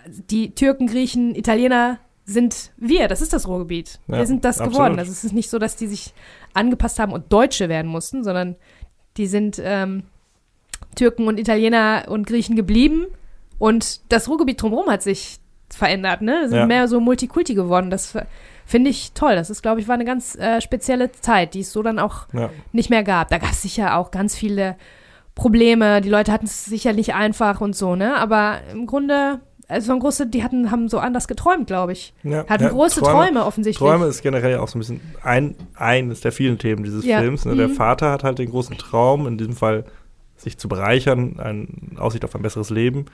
die Türken, Griechen, Italiener sind wir, das ist das Ruhrgebiet. Ja, wir sind das absolut. geworden. Also es ist nicht so, dass die sich angepasst haben und Deutsche werden mussten, sondern die sind ähm, Türken und Italiener und Griechen geblieben und das Ruhrgebiet drumherum hat sich verändert, ne? Sind Ja. mehr so Multikulti geworden. Das finde ich toll. Das ist, glaube ich, war eine ganz äh, spezielle Zeit, die es so dann auch Ja. nicht mehr gab. Da gab es sicher auch ganz viele Probleme. Die Leute hatten es sicher nicht einfach und so, ne? Aber im Grunde, also ein große, die hatten, haben so anders geträumt, glaube ich. Ja. Hatten Ja, große Träume, offensichtlich. Träume ist generell auch so ein bisschen ein, eines der vielen Themen dieses Ja. Films. Ne? Der Mhm. Vater hat halt den großen Traum, in diesem Fall sich zu bereichern, eine Aussicht auf ein besseres Leben.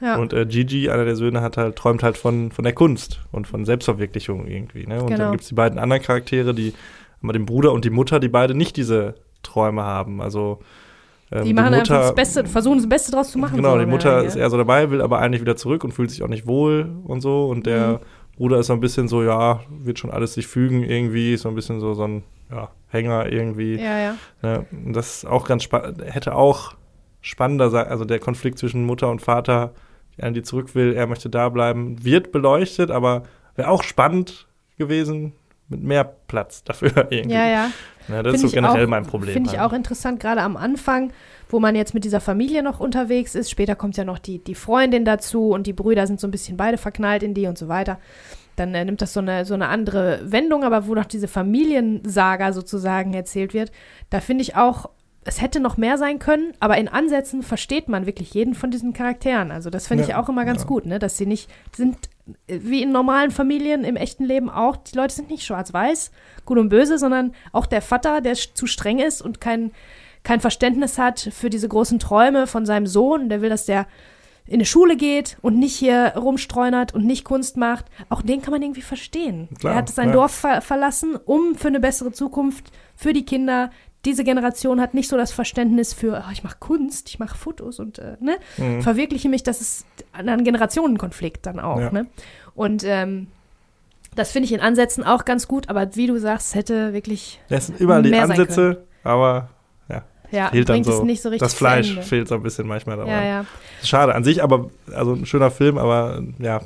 Ja. Und äh, Gigi, einer der Söhne, hat halt, träumt halt von, von der Kunst und von Selbstverwirklichung irgendwie. Ne? Und Genau. dann gibt es die beiden anderen Charaktere, die einmal den Bruder und die Mutter, die beide nicht diese Träume haben. Also ähm, die machen einfach das Beste, versuchen das Beste draus zu machen. Genau, so die Mutter ist eher so dabei, will aber eigentlich wieder zurück und fühlt sich auch nicht wohl und so. Und der Mhm. Bruder ist so ein bisschen so, ja, wird schon alles sich fügen irgendwie, ist so ein bisschen so, so ein ja, Hänger irgendwie. Ja, ja. Ne? Und das ist auch ganz spannend, hätte auch spannender sein, also der Konflikt zwischen Mutter und Vater, die zurück will, er möchte da bleiben, wird beleuchtet, aber wäre auch spannend gewesen mit mehr Platz dafür [LAUGHS] irgendwie. Ja, ja. Ne, das Find ist so generell auch- mein Problem. Finde ich halt. auch interessant, gerade am Anfang, wo man jetzt mit dieser Familie noch unterwegs ist. Später kommt ja noch die, die Freundin dazu und die Brüder sind so ein bisschen beide verknallt in die und so weiter. Dann äh, nimmt das so eine, so eine andere Wendung, aber wo noch diese Familiensaga sozusagen erzählt wird, da finde ich auch, es hätte noch mehr sein können, aber in Ansätzen versteht man wirklich jeden von diesen Charakteren. Also das finde ich Ja, auch immer ganz ja. gut, ne? dass sie nicht sind, wie in normalen Familien im echten Leben auch, die Leute sind nicht schwarz-weiß, gut und böse, sondern auch der Vater, der zu streng ist und kein, kein Verständnis hat für diese großen Träume von seinem Sohn, der will, dass der in eine Schule geht und nicht hier rumstreunert und nicht Kunst macht, auch den kann man irgendwie verstehen. Klar, er hat sein ja. Dorf ver verlassen, um für eine bessere Zukunft für die Kinder. Diese Generation hat nicht so das Verständnis für, oh, ich mache Kunst, ich mache Fotos und äh, ne, Mhm. verwirkliche mich. Das ist ein Generationenkonflikt dann auch. Ja. Ne? Und ähm, das finde ich in Ansätzen auch ganz gut, aber wie du sagst, hätte wirklich Es sind überall die Ansätze, aber ja, fehlt dann so. es nicht so richtig das Fleisch fehlt so ein bisschen manchmal dabei. Ja, ja. Schade an sich, aber also ein schöner Film, aber ja,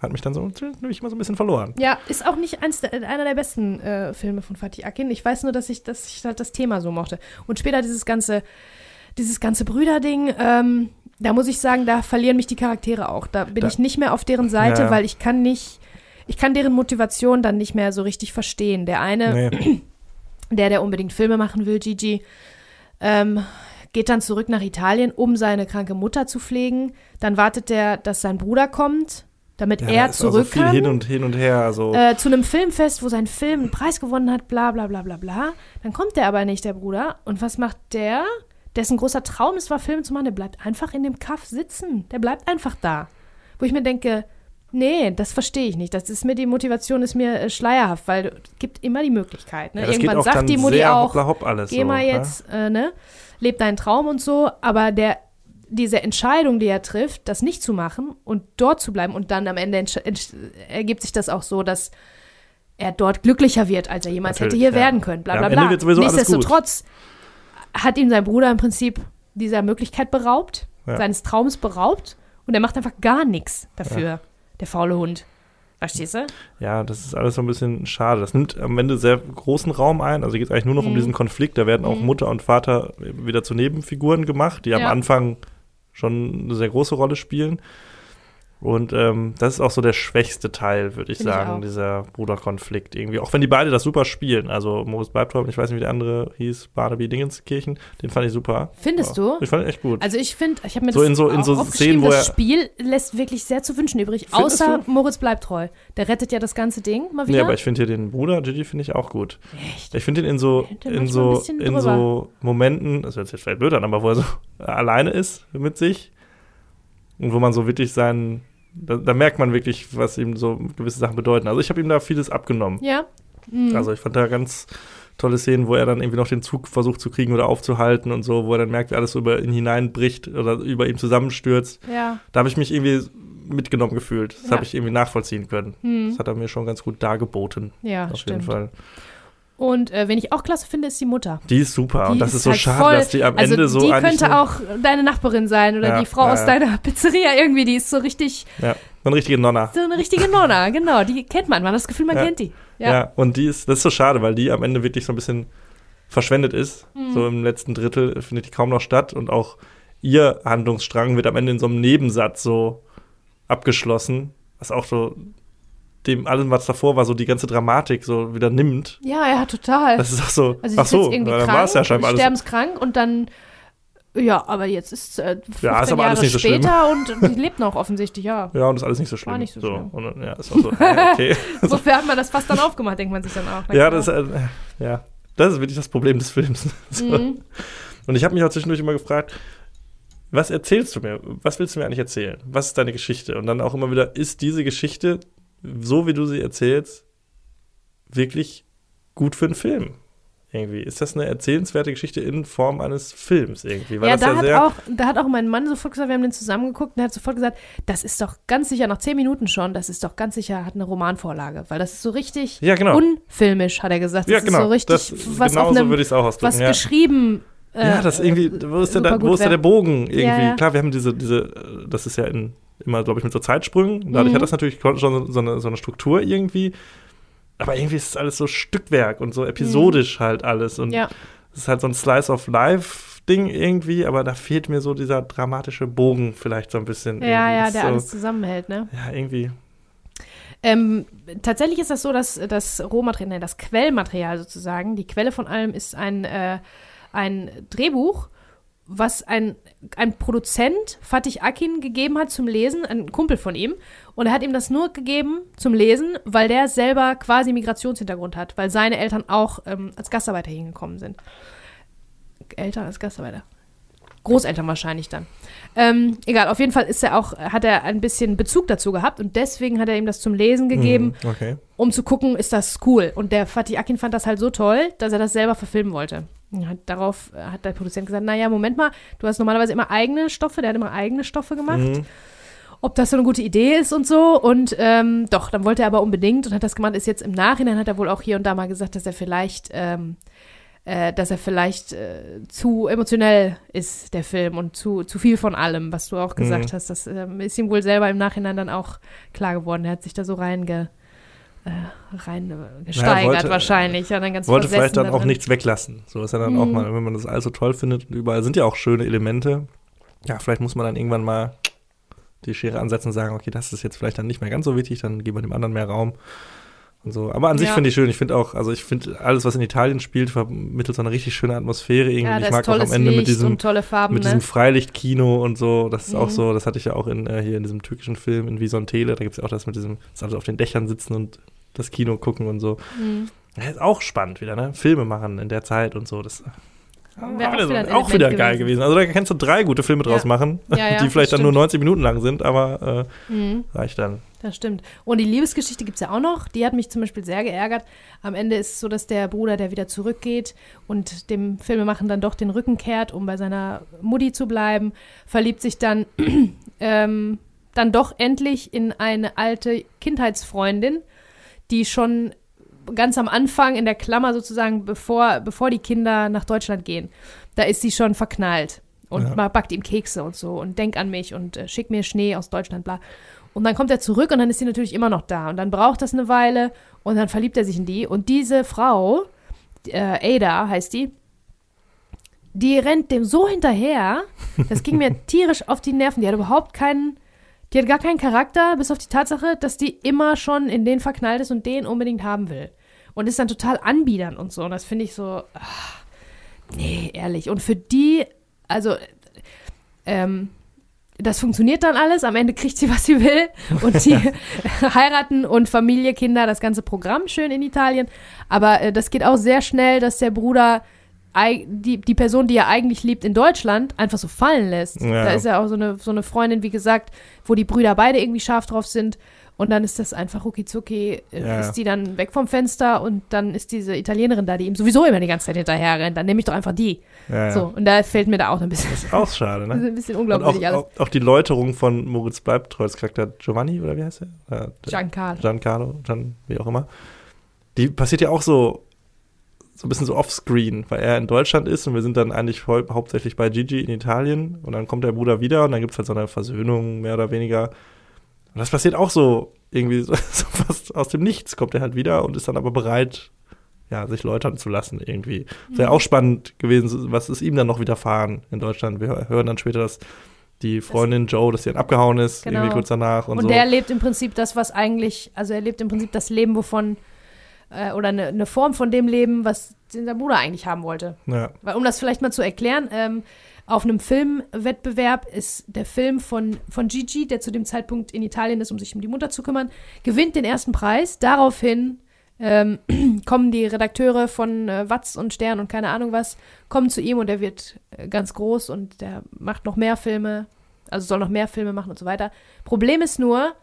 hat mich dann so nämlich immer so ein bisschen verloren. Ja, ist auch nicht eins einer der besten äh, Filme von Fatih Akin. Ich weiß nur, dass ich, dass ich halt das Thema so mochte. Und später dieses ganze, dieses ganze Brüderding, ähm, da muss ich sagen, da verlieren mich die Charaktere auch. Da bin Da- ich nicht mehr auf deren Seite, Ja. weil ich kann nicht, ich kann deren Motivation dann nicht mehr so richtig verstehen. Der eine, Nee. [CLEARS THROAT] der, der unbedingt Filme machen will, Gigi, ähm, geht dann zurück nach Italien, um seine kranke Mutter zu pflegen. Dann wartet er, dass sein Bruder kommt, damit Ja, er also zurück viel kann hin und hin und her. Also, äh, zu einem Filmfest, wo sein Film einen Preis gewonnen hat, bla bla bla bla bla. Dann kommt der aber nicht, der Bruder. Und was macht der? Dessen großer Traum ist, war Filme zu machen. Der bleibt einfach in dem Kaff sitzen. Der bleibt einfach da. Wo ich mir denke, nee, das verstehe ich nicht. Das ist mir, die Motivation ist mir äh, schleierhaft, weil es gibt immer die Möglichkeit. Ne? ja, Irgendwann sagt die Mutti auch, hoppla hopp alles. geh so, mal ne? jetzt, äh, ne? Leb deinen Traum und so. Aber der, diese Entscheidung, die er trifft, das nicht zu machen und dort zu bleiben und dann am Ende ergibt sich das auch so, dass er dort glücklicher wird, als er jemals hätte Natürlich, hier ja. werden können. Bla Ja, bla bla. gut. Nichtsdestotrotz hat ihm sein Bruder im Prinzip dieser Möglichkeit beraubt, Ja. seines Traums beraubt und er macht einfach gar nichts dafür, der faule Hund. Verstehst du? Ja, das ist alles so ein bisschen schade. Das nimmt am Ende sehr großen Raum ein. Also geht es eigentlich nur noch um Mhm. diesen Konflikt. Da werden auch Mhm. Mutter und Vater wieder zu Nebenfiguren gemacht, die am Ja. Anfang schon eine sehr große Rolle spielen. Und ähm, das ist auch so der schwächste Teil, würde ich Finde ich sagen, auch. dieser Bruderkonflikt irgendwie. Auch wenn die beide das super spielen. Also Moritz Bleibtreu, ich weiß nicht, wie der andere hieß, Barnaby Dingenskirchen, den fand ich super. Findest Ja. du? Ich fand ihn echt gut. Also ich finde, ich habe mir So das in so- in so Szenen, wo das Spiel lässt wirklich sehr zu wünschen übrig, außer du? Moritz bleibt treu. Der rettet ja das ganze Ding mal nee, wieder. aber ich finde hier den Bruder, Gigi, finde ich auch gut. Echt? Ich finde ihn in so, in so, in drüber. so Momenten, das hört sich jetzt vielleicht blöd an, aber wo er so [LAUGHS] alleine ist mit sich und wo man so wirklich seinen, da, da merkt man wirklich, was ihm so gewisse Sachen bedeuten. Also ich habe ihm da vieles abgenommen. Ja. Mhm. Also ich fand da ganz tolle Szenen, wo er dann irgendwie noch den Zug versucht zu kriegen oder aufzuhalten und so, wo er dann merkt, wie alles so über ihn hineinbricht oder über ihm zusammenstürzt. ja. Da habe ich mich irgendwie mitgenommen gefühlt. Das Ja. habe ich irgendwie nachvollziehen können. Mhm. Das hat er mir schon ganz gut dargeboten, Ja, auf stimmt. jeden Fall. Und äh, wen ich auch klasse finde, ist die Mutter. Die ist super Die und das ist, so halt schade, voll- dass die am also Ende so die könnte auch deine Nachbarin sein oder Ja, die Frau ja, aus deiner Pizzeria irgendwie, die ist so richtig, Ja, so eine richtige Nonna. so eine richtige Nonna, genau, die kennt man, man hat das Gefühl, man Ja. kennt die. Ja. Ja. und die ist, das ist so schade, weil die am Ende wirklich so ein bisschen verschwendet ist. Mhm. So im letzten Drittel findet die kaum noch statt und auch ihr Handlungsstrang wird am Ende in so einem Nebensatz so abgeschlossen, was auch so dem allem, was davor war, so die ganze Dramatik so wieder nimmt. Ja, ja, total. Das ist auch so, also ach so, irgendwie dann krank, war es ja scheinbar alles. sterbenskrank und dann, ja, aber jetzt ist äh, 15 Ja, ist aber Jahre alles nicht so schlimm. später und sie lebt noch offensichtlich, ja. Ja, und ist alles nicht so schlimm. nicht so schlimm. Und, ja, ist auch so, ja, okay. [LAUGHS] Wofür hat man das fast dann aufgemacht, denkt man sich dann auch. Ja, das, äh, ja, das ist wirklich das Problem des Films. [LAUGHS] so. Mhm. Und ich habe mich auch zwischendurch immer gefragt, was erzählst du mir? Was willst du mir eigentlich erzählen? Was ist deine Geschichte? Und dann auch immer wieder, ist diese Geschichte, so wie du sie erzählst, wirklich gut für einen Film? Irgendwie. Ist das eine erzählenswerte Geschichte in Form eines Films irgendwie? Weil Ja, da, ja hat auch, da hat auch mein Mann sofort gesagt, wir haben den zusammengeguckt und er hat sofort gesagt, das ist doch ganz sicher, nach zehn Minuten schon, das ist doch ganz sicher, hat eine Romanvorlage, weil das ist so richtig ja, genau. unfilmisch, hat er gesagt. Das ja, genau. ist so richtig, das, was genau so würde ich es auch ausdrücken. was ja. geschrieben äh, ja, das irgendwie, wo ist, super wo ist der Bogen irgendwie? Ja, ja. Klar, wir haben diese, diese, äh, das ist ja in, immer, glaube ich, mit so Zeitsprüngen. Dadurch Mhm. hat das natürlich schon so, so, eine, so eine Struktur irgendwie. Aber irgendwie ist es alles so Stückwerk und so episodisch halt alles. Und Mhm. Ja, es ist halt so ein Slice of Life-Ding irgendwie, aber da fehlt mir so dieser dramatische Bogen vielleicht so ein bisschen. ja, ja, der so, alles zusammenhält, ne? Ja, irgendwie. Ähm, tatsächlich ist das so, dass das Rohmaterial, nein, das Quellmaterial sozusagen, die Quelle von allem ist ein, äh, ein Drehbuch, was ein, ein Produzent Fatih Akin gegeben hat zum Lesen, ein Kumpel von ihm. Und er hat ihm das nur gegeben zum Lesen, weil der selber quasi Migrationshintergrund hat, weil seine Eltern auch ähm, als Gastarbeiter hingekommen sind. Eltern als Gastarbeiter. Großeltern wahrscheinlich dann. Ähm, egal, auf jeden Fall ist er auch, hat er ein bisschen Bezug dazu gehabt und deswegen hat er ihm das zum Lesen gegeben, Mhm, okay. um zu gucken, ist das cool. Und der Fatih Akin fand das halt so toll, dass er das selber verfilmen wollte. Hat, darauf äh, hat der Produzent gesagt, naja, Moment mal, du hast normalerweise immer eigene Stoffe, der hat immer eigene Stoffe gemacht. Mhm. Ob das so eine gute Idee ist und so. Und ähm, doch, dann wollte er aber unbedingt und hat das gemacht, ist jetzt im Nachhinein, hat er wohl auch hier und da mal gesagt, dass er vielleicht, ähm, äh, dass er vielleicht äh, zu emotionell ist, der Film, und zu, zu viel von allem, was du auch gesagt Mhm. hast. Das ähm, ist ihm wohl selber im Nachhinein dann auch klar geworden. Er hat sich da so reinge, äh, rein äh, gesteigert wollte- wahrscheinlich. Ja, dann ganz Wollte vielleicht dann auch darin. nichts weglassen. So ist ja dann auch Mhm. mal, wenn man das alles so toll findet. Und überall sind ja auch schöne Elemente. Ja, vielleicht muss man dann irgendwann mal die Schere ansetzen und sagen, okay, das ist jetzt vielleicht dann nicht mehr ganz so wichtig, dann geben wir dem anderen mehr Raum. Und so. Aber an sich Ja. finde ich schön. Ich finde auch, also ich finde alles, was in Italien spielt, vermittelt so eine richtig schöne Atmosphäre irgendwie. Ja, ich mag auch am Ende Licht mit diesem, Farben, mit ne? diesem Freilichtkino und so. Das ist auch Mhm. so, das hatte ich ja auch in, äh, hier in diesem türkischen Film in Visontele. Da gibt es ja auch das mit diesem, dass alle auf den Dächern sitzen und das Kino gucken und so. Mhm. Ja, ist auch spannend wieder, ne? Filme machen in der Zeit und so. Das Wäre auch wieder ein auch wieder geil gewesen. gewesen. Also da kannst du drei gute Filme draus Ja. machen, Ja, ja, [LAUGHS] die vielleicht dann nur stimmt. 90 Minuten lang sind, aber Mhm. äh, reicht dann. Das stimmt. Und die Liebesgeschichte gibt es ja auch noch. Die hat mich zum Beispiel sehr geärgert. Am Ende ist es so, dass der Bruder, der wieder zurückgeht und dem Filmemachen dann doch den Rücken kehrt, um bei seiner Mutti zu bleiben, verliebt sich dann, [CLEARS THROAT] ähm, dann doch endlich in eine alte Kindheitsfreundin, die schon ganz am Anfang in der Klammer sozusagen, bevor, bevor die Kinder nach Deutschland gehen, da ist sie schon verknallt und Ja. backt ihm Kekse und so und denk an mich und äh, schick mir Schnee aus Deutschland, bla. Und dann kommt er zurück und dann ist sie natürlich immer noch da. Und dann braucht das eine Weile und dann verliebt er sich in die. Und diese Frau, äh, Ada heißt die, die rennt dem so hinterher, das ging mir [LAUGHS] tierisch auf die Nerven. Die hat überhaupt keinen, die hat gar keinen Charakter, bis auf die Tatsache, dass die immer schon in den verknallt ist und den unbedingt haben will. Und ist dann total anbiedernd und so. Und das finde ich so, ach, nee, ehrlich. Und für die, also, ähm, das funktioniert dann alles. Am Ende kriegt sie, was sie will. Und die [LAUGHS] heiraten und Familie, Kinder, das ganze Programm schön in Italien. Aber äh, das geht auch sehr schnell, dass der Bruder die, die Person, die er eigentlich liebt in Deutschland, einfach so fallen lässt. Ja. Da ist ja auch so eine, so eine Freundin, wie gesagt, wo die Brüder beide irgendwie scharf drauf sind. Und dann ist das einfach rucki zucki, äh, Ja. ist die dann weg vom Fenster und dann ist diese Italienerin da, die ihm sowieso immer die ganze Zeit hinterher rennt. Dann nehme ich doch einfach die. Ja. So, und da fällt mir da auch ein bisschen, Ist auch schade, ne? [LAUGHS] ein bisschen unglaubwürdig auch, alles. auch, auch die Läuterung von Moritz Bleibtreu's Charakter Giovanni, oder wie heißt er? Der- Giancarlo. Giancarlo, Gian, wie auch immer. Die passiert ja auch so, so ein bisschen so offscreen, weil er in Deutschland ist und wir sind dann eigentlich hau hauptsächlich bei Gigi in Italien und dann kommt der Bruder wieder und dann gibt es halt so eine Versöhnung, mehr oder weniger. Und das passiert auch so irgendwie so, [LAUGHS] so fast aus dem Nichts, kommt er halt wieder und ist dann aber bereit, ja, sich läutern zu lassen irgendwie. Wäre auch spannend gewesen, was ist ihm dann noch widerfahren in Deutschland. Wir hören dann später, dass die Freundin Joe, dass sie dann abgehauen ist, Genau. irgendwie kurz danach und, Und so. der lebt im Prinzip das, was eigentlich, also er lebt im Prinzip das Leben, wovon, äh, oder eine, eine Form von dem Leben, was sein Bruder eigentlich haben wollte. ja. Weil, um das vielleicht mal zu erklären, ähm, auf einem Filmwettbewerb ist der Film von, von Gigi, der zu dem Zeitpunkt in Italien ist, um sich um die Mutter zu kümmern, gewinnt den ersten Preis. Daraufhin ähm, [CLEARS THROAT] kommen die Redakteure von äh, Watz und Stern und keine Ahnung was, kommen zu ihm und er wird äh, ganz groß und der macht noch mehr Filme, also soll noch mehr Filme machen und so weiter. Problem ist nur,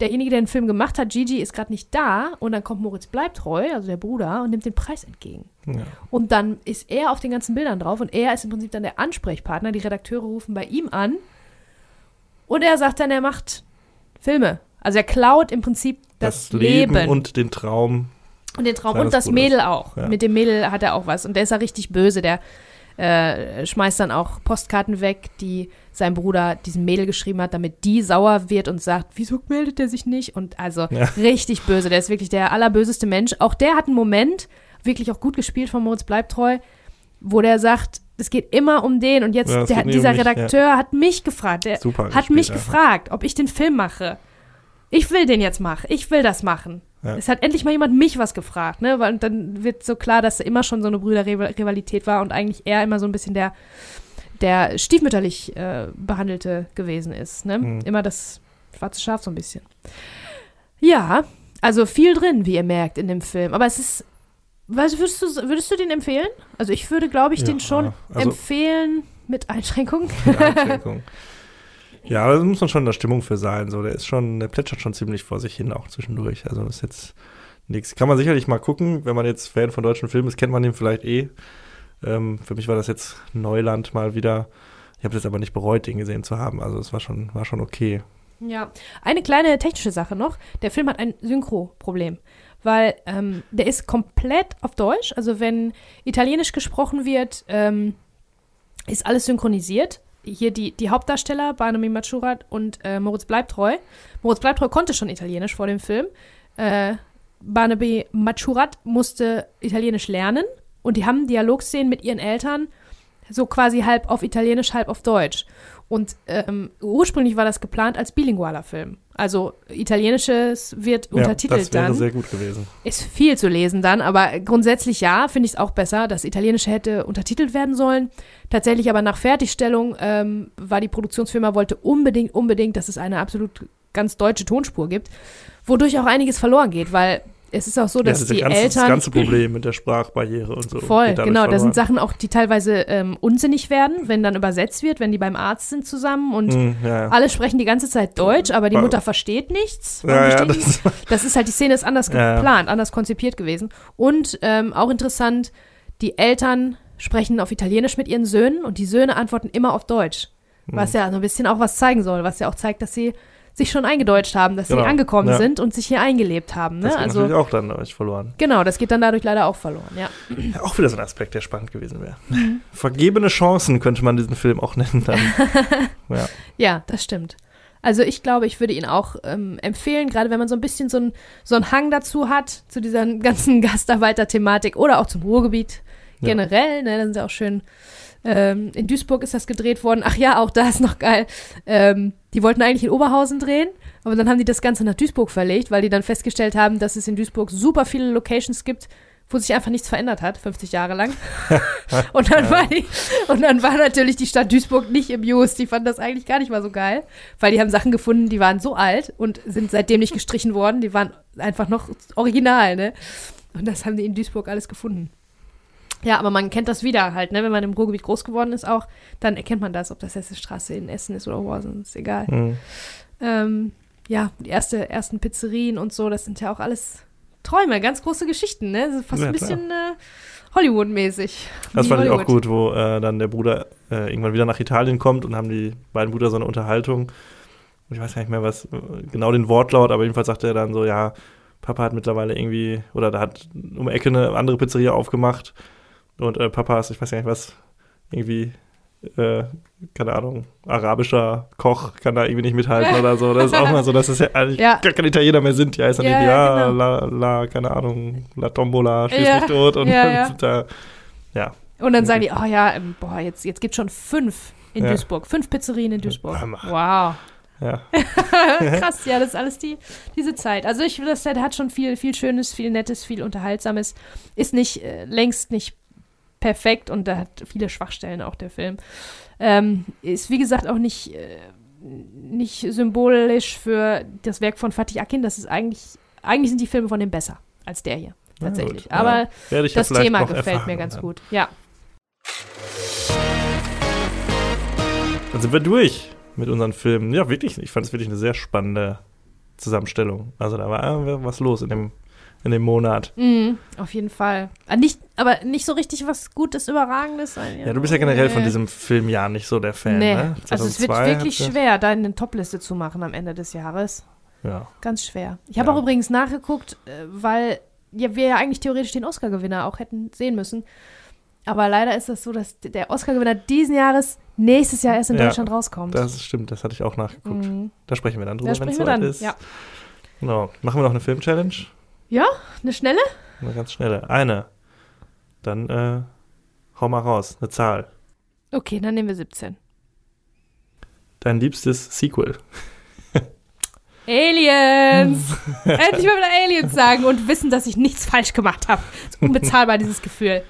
derjenige, der den Film gemacht hat, Gigi, ist gerade nicht da und dann kommt Moritz Bleibtreu, also der Bruder, und nimmt den Preis entgegen. ja. Und dann ist er auf den ganzen Bildern drauf und er ist im Prinzip dann der Ansprechpartner. Die Redakteure rufen bei ihm an und er sagt dann, er macht Filme. Also er klaut im Prinzip das, Leben, und den Traum. und den Traum und das. Mädel auch. Ja. Mit dem Mädel hat er auch was und der ist ja richtig böse. Der äh, schmeißt dann auch Postkarten weg, die sein Bruder diesem Mädel geschrieben hat, damit die sauer wird und sagt, wieso meldet er sich nicht? Und also Ja. richtig böse. Der ist wirklich der allerböseste Mensch. Auch der hat einen Moment, wirklich auch gut gespielt von Moritz Bleibtreu, wo der sagt, es geht immer um den und jetzt Ja, der, dieser um mich, Redakteur hat mich gefragt, der Super hat gespielt, mich ja. gefragt, ob ich den Film mache. Ich will den jetzt machen. Ich will das machen. Ja. Es hat endlich mal jemand mich was gefragt, ne? Weil und dann wird so klar, dass da immer schon so eine Brüderrivalität war und eigentlich er immer so ein bisschen der, der stiefmütterlich äh, behandelte gewesen ist, ne? Mhm. Immer das schwarze Schaf so ein bisschen. Ja, also viel drin, wie ihr merkt, in dem Film. Aber es ist, was würdest du, würdest du den empfehlen? Also ich würde, glaube ich, den Ja, schon also- empfehlen. mit Einschränkungen. Mit Einschränkung. [LAUGHS] ja, da muss man schon in der Stimmung für sein. So, der ist schon, der plätschert schon ziemlich vor sich hin, auch zwischendurch. Also das ist jetzt nichts. Kann man sicherlich mal gucken, wenn man jetzt Fan von deutschen Filmen ist, kennt man den vielleicht eh. Ähm, für mich war das jetzt Neuland mal wieder. Ich habe jetzt aber nicht bereut, den gesehen zu haben. Also es war schon, war schon okay. Ja, eine kleine technische Sache noch. Der Film hat ein Synchro-Problem, weil ähm, der ist komplett auf Deutsch. Also wenn Italienisch gesprochen wird, ähm, ist alles synchronisiert. Hier die, die Hauptdarsteller, Barnumi Matschurat und äh, Moritz Bleibtreu. Moritz Bleibtreu konnte schon Italienisch vor dem Film. Äh, Barnaby Matschurat musste Italienisch lernen und die haben Dialogszenen mit ihren Eltern so quasi halb auf Italienisch, halb auf Deutsch. Und ähm, ursprünglich war das geplant als bilingualer Film. Also italienisches wird Ja, untertitelt das wäre dann. sehr gut gewesen. Ist viel zu lesen dann, aber grundsätzlich ja, finde ich es auch besser. Das Italienische hätte untertitelt werden sollen. Tatsächlich aber nach Fertigstellung ähm, war die Produktionsfirma wollte unbedingt, unbedingt, dass es eine absolut ganz deutsche Tonspur gibt, wodurch auch einiges verloren geht, weil es ist auch so, dass ja, das, die ganze, Eltern das ganze Problem mit der Sprachbarriere und so. Voll, genau. Da sind Sachen auch, die teilweise ähm, unsinnig werden, wenn dann übersetzt wird, wenn die beim Arzt sind zusammen und Hm, ja, ja. alle sprechen die ganze Zeit Deutsch, aber die Mutter versteht nichts. Versteht das, [LAUGHS] das ist halt, die Szene ist anders geplant, anders konzipiert gewesen. Und ähm, auch interessant, die Eltern sprechen auf Italienisch mit ihren Söhnen und die Söhne antworten immer auf Deutsch. Was Hm. ja so ein bisschen auch was zeigen soll, was ja auch zeigt, dass sie sich schon eingedeutscht haben, dass Genau, sie angekommen ja. sind und sich hier eingelebt haben. Ne? das geht Also natürlich auch dann dadurch verloren. genau, das geht dann dadurch leider auch verloren, ja. Ja, [CLEARS THROAT] auch wieder so ein Aspekt, der spannend gewesen wäre. Mhm. [LAUGHS] Vergebene Chancen könnte man diesen Film auch nennen dann. [LAUGHS] ja. Ja, das stimmt. Also ich glaube, ich würde ihn auch ähm, empfehlen, gerade wenn man so ein bisschen so, ein, so einen Hang dazu hat, zu dieser [LAUGHS] ganzen Gastarbeiter-Thematik oder auch zum Ruhrgebiet Ja. generell. Ne, dann sind sie auch schön. Ähm, in Duisburg ist das gedreht worden. Ach ja, auch da ist noch geil. Ähm, die wollten eigentlich in Oberhausen drehen, aber dann haben die das Ganze nach Duisburg verlegt, weil die dann festgestellt haben, dass es in Duisburg super viele Locations gibt, wo sich einfach nichts verändert hat, 50 Jahre lang. [LAUGHS] und, dann war die, und dann war natürlich die Stadt Duisburg nicht im Just. Die fanden das eigentlich gar nicht mal so geil, weil die haben Sachen gefunden, die waren so alt und sind seitdem nicht gestrichen worden. Die waren einfach noch original, ne? Und das haben die in Duisburg alles gefunden. Ja, aber man kennt das wieder halt, ne? Wenn man im Ruhrgebiet groß geworden ist auch, dann erkennt man das, ob das Hessestraße in Essen ist oder Oberhausen, ist egal. Hm. Ähm, ja, die erste, ersten Pizzerien und so, das sind ja auch alles Träume, ganz große Geschichten, ne? Das ist fast Ja, ein bisschen äh, Hollywood-mäßig. Das fand ich auch Hollywood. gut, wo äh, dann der Bruder äh, irgendwann wieder nach Italien kommt und haben die beiden Brüder so eine Unterhaltung. Und ich weiß gar nicht mehr, was äh, genau den Wortlaut, aber jedenfalls sagt er dann so, ja, Papa hat mittlerweile irgendwie, oder da hat um Ecke eine andere Pizzeria aufgemacht und äh, Papa ist, ich weiß gar nicht was, irgendwie, äh, keine Ahnung, arabischer Koch kann da irgendwie nicht mithalten oder so. Das ist auch mal so, dass es ja eigentlich Ja. gar keine Italiener mehr sind. Ja, ist dann Ja, irgendwie, ja, ja, genau. la, la, keine Ahnung, la Tombola, schieß mich tot und Ja, dann sind da, ja. Und dann sagen die, oh ja, ähm, boah, jetzt, jetzt gibt schon fünf in. Duisburg. Fünf Pizzerien in Duisburg. Wow. Ja, [LAUGHS] Krass, ja, das ist alles die, diese Zeit. Also ich finde, das hat schon viel, viel Schönes, viel Nettes, viel Unterhaltsames. Ist nicht, äh, längst nicht perfekt und da hat viele Schwachstellen auch der Film. Ähm, ist wie gesagt auch nicht, äh, nicht symbolisch für das Werk von Fatih Akin. Das ist eigentlich, eigentlich sind die Filme von dem besser als der hier. Tatsächlich. gut, Aber ja. Ja das vielleicht Thema gefällt mir ganz dann. gut. Ja. Dann sind wir durch mit unseren Filmen. Ja, wirklich, ich fand es wirklich eine sehr spannende Zusammenstellung. Also da war was los in dem, in dem Monat. Mhm, auf jeden Fall. Ah, Nicht, aber nicht so richtig was Gutes, Überragendes. Ja, du bist ja generell von Nee. diesem Filmjahr nicht so der Fan, Nee, ne? also es wird 2002 wirklich ja- schwer, da eine Topliste zu machen am Ende des Jahres. Ja. Ganz schwer. Ich habe Ja. auch übrigens nachgeguckt, äh, weil ja, wir ja eigentlich theoretisch den Oscar-Gewinner auch hätten sehen müssen. Aber leider ist das so, dass der Oscar-Gewinner diesen Jahres nächstes Jahr erst in Ja, Deutschland rauskommt. Das stimmt, das hatte ich auch nachgeguckt. Mhm. Da sprechen wir dann drüber, wenn es soweit ist. ja. Genau. Machen wir noch eine Film-Challenge? Eine schnelle? Eine ganz schnelle. Eine. Dann äh, hau mal raus. Eine Zahl. Okay, dann nehmen wir 17. Dein liebstes Sequel. Aliens! [LAUGHS] Endlich mal wieder Aliens sagen und wissen, dass ich nichts falsch gemacht habe. Ist [LAUGHS] unbezahlbar, dieses Gefühl.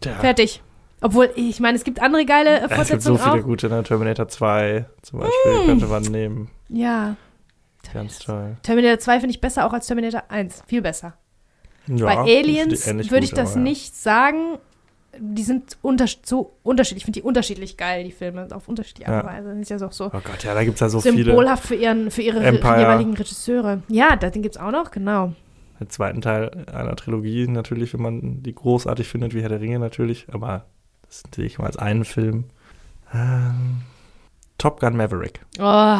Tja. Fertig. Obwohl, ich meine, es gibt andere geile äh, Es gibt so Fortsetzungen viele auch. gute, ne? Terminator 2 zum Beispiel könnte man nehmen. Ja. Ganz toll. Terminator 2 finde ich besser auch als Terminator 1. Viel besser. Ja, Bei Aliens würde ich das aber ja. nicht sagen, die sind unters so unterschiedlich. Ich finde die unterschiedlich geil, die Filme, auf unterschiedliche Art und. Weise. Das ist ja auch so Oh Gott, ja, da gibt es ja so viele. symbolhaft für, ihren, für ihre Empire. jeweiligen Regisseure. Ja, da- den gibt es auch noch, genau. Den zweiten Teil einer Trilogie natürlich, wenn man die großartig findet, wie Herr der Ringe natürlich, aber das sehe ich mal als einen Film. Ähm, Top Gun Maverick. Oh.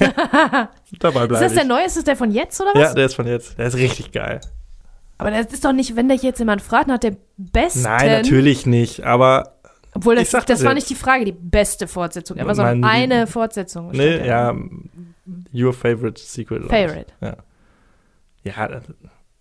[LAUGHS] Dabei Ist bleibe das der neue? Ist das der von jetzt oder was? Ja, der ist von jetzt. Der ist richtig geil. Aber das ist doch nicht, wenn dich jetzt jemand fragt nach dem besten. Nein, natürlich nicht, aber Obwohl, das, das das war nicht die Frage, die beste Fortsetzung. Aber so eine Fortsetzung. nee, stand ja, your favorite sequel. ich. Favorite. Ja, das-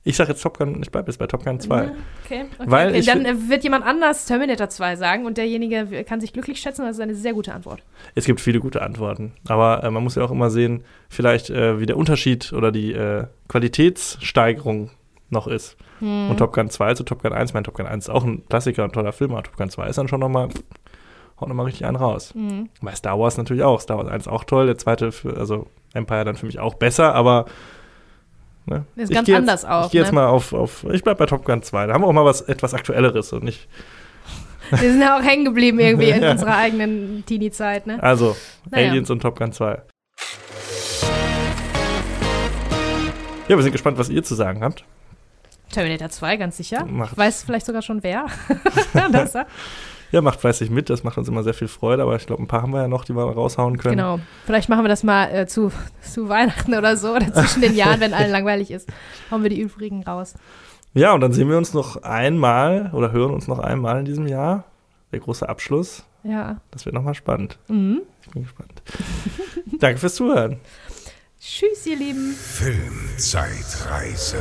ich sag jetzt Top Gun, ich bleibe jetzt bei Top Gun 2. Ja, Okay, okay. Weil okay. Dann wird jemand anders Terminator 2 sagen und derjenige kann sich glücklich schätzen. Das ist eine sehr gute Antwort. Es gibt viele gute Antworten, aber äh, man muss ja auch immer sehen, vielleicht äh, wie der Unterschied oder die äh, Qualitätssteigerung noch ist. Hm. Und Top Gun 2 zu Top Gun 1, mein Top Gun 1 ist auch ein Klassiker und toller Film, aber Top Gun 2 ist dann schon nochmal, haut nochmal richtig einen raus. Hm. Bei Star Wars natürlich auch. Star Wars 1 auch toll, der zweite, für, also Empire dann für mich auch besser, aber ne? Ist Ich ganz geh jetzt, anders auch, Ich gehe jetzt ne? mal auf, auf ich bleib bei Top Gun 2. Da haben wir auch mal was etwas Aktuelleres und nicht. Wir sind ja auch hängen geblieben irgendwie [LAUGHS] in Ja. unserer eigenen Teenie-Zeit. Ne? Also, Naja. Aliens und Top Gun 2. Ja, wir sind gespannt, was ihr zu sagen habt. Terminator 2, ganz sicher. Macht- Ich weiß vielleicht sogar schon wer. [LAUGHS] das. Ja, macht fleißig mit, das macht uns immer sehr viel Freude, aber ich glaube, ein paar haben wir ja noch, die wir raushauen können. Genau. Vielleicht machen wir das mal äh, zu, [LAUGHS] zu Weihnachten oder so oder zwischen den Jahren, wenn allen [LAUGHS] langweilig ist. Hauen wir die übrigen raus. Ja, und dann sehen wir uns noch einmal oder hören uns noch einmal in diesem Jahr. Der große Abschluss. Ja. Das wird nochmal spannend. Mhm. Ich bin gespannt. [LAUGHS] Danke fürs Zuhören. Tschüss, ihr Lieben. Filmzeitreise.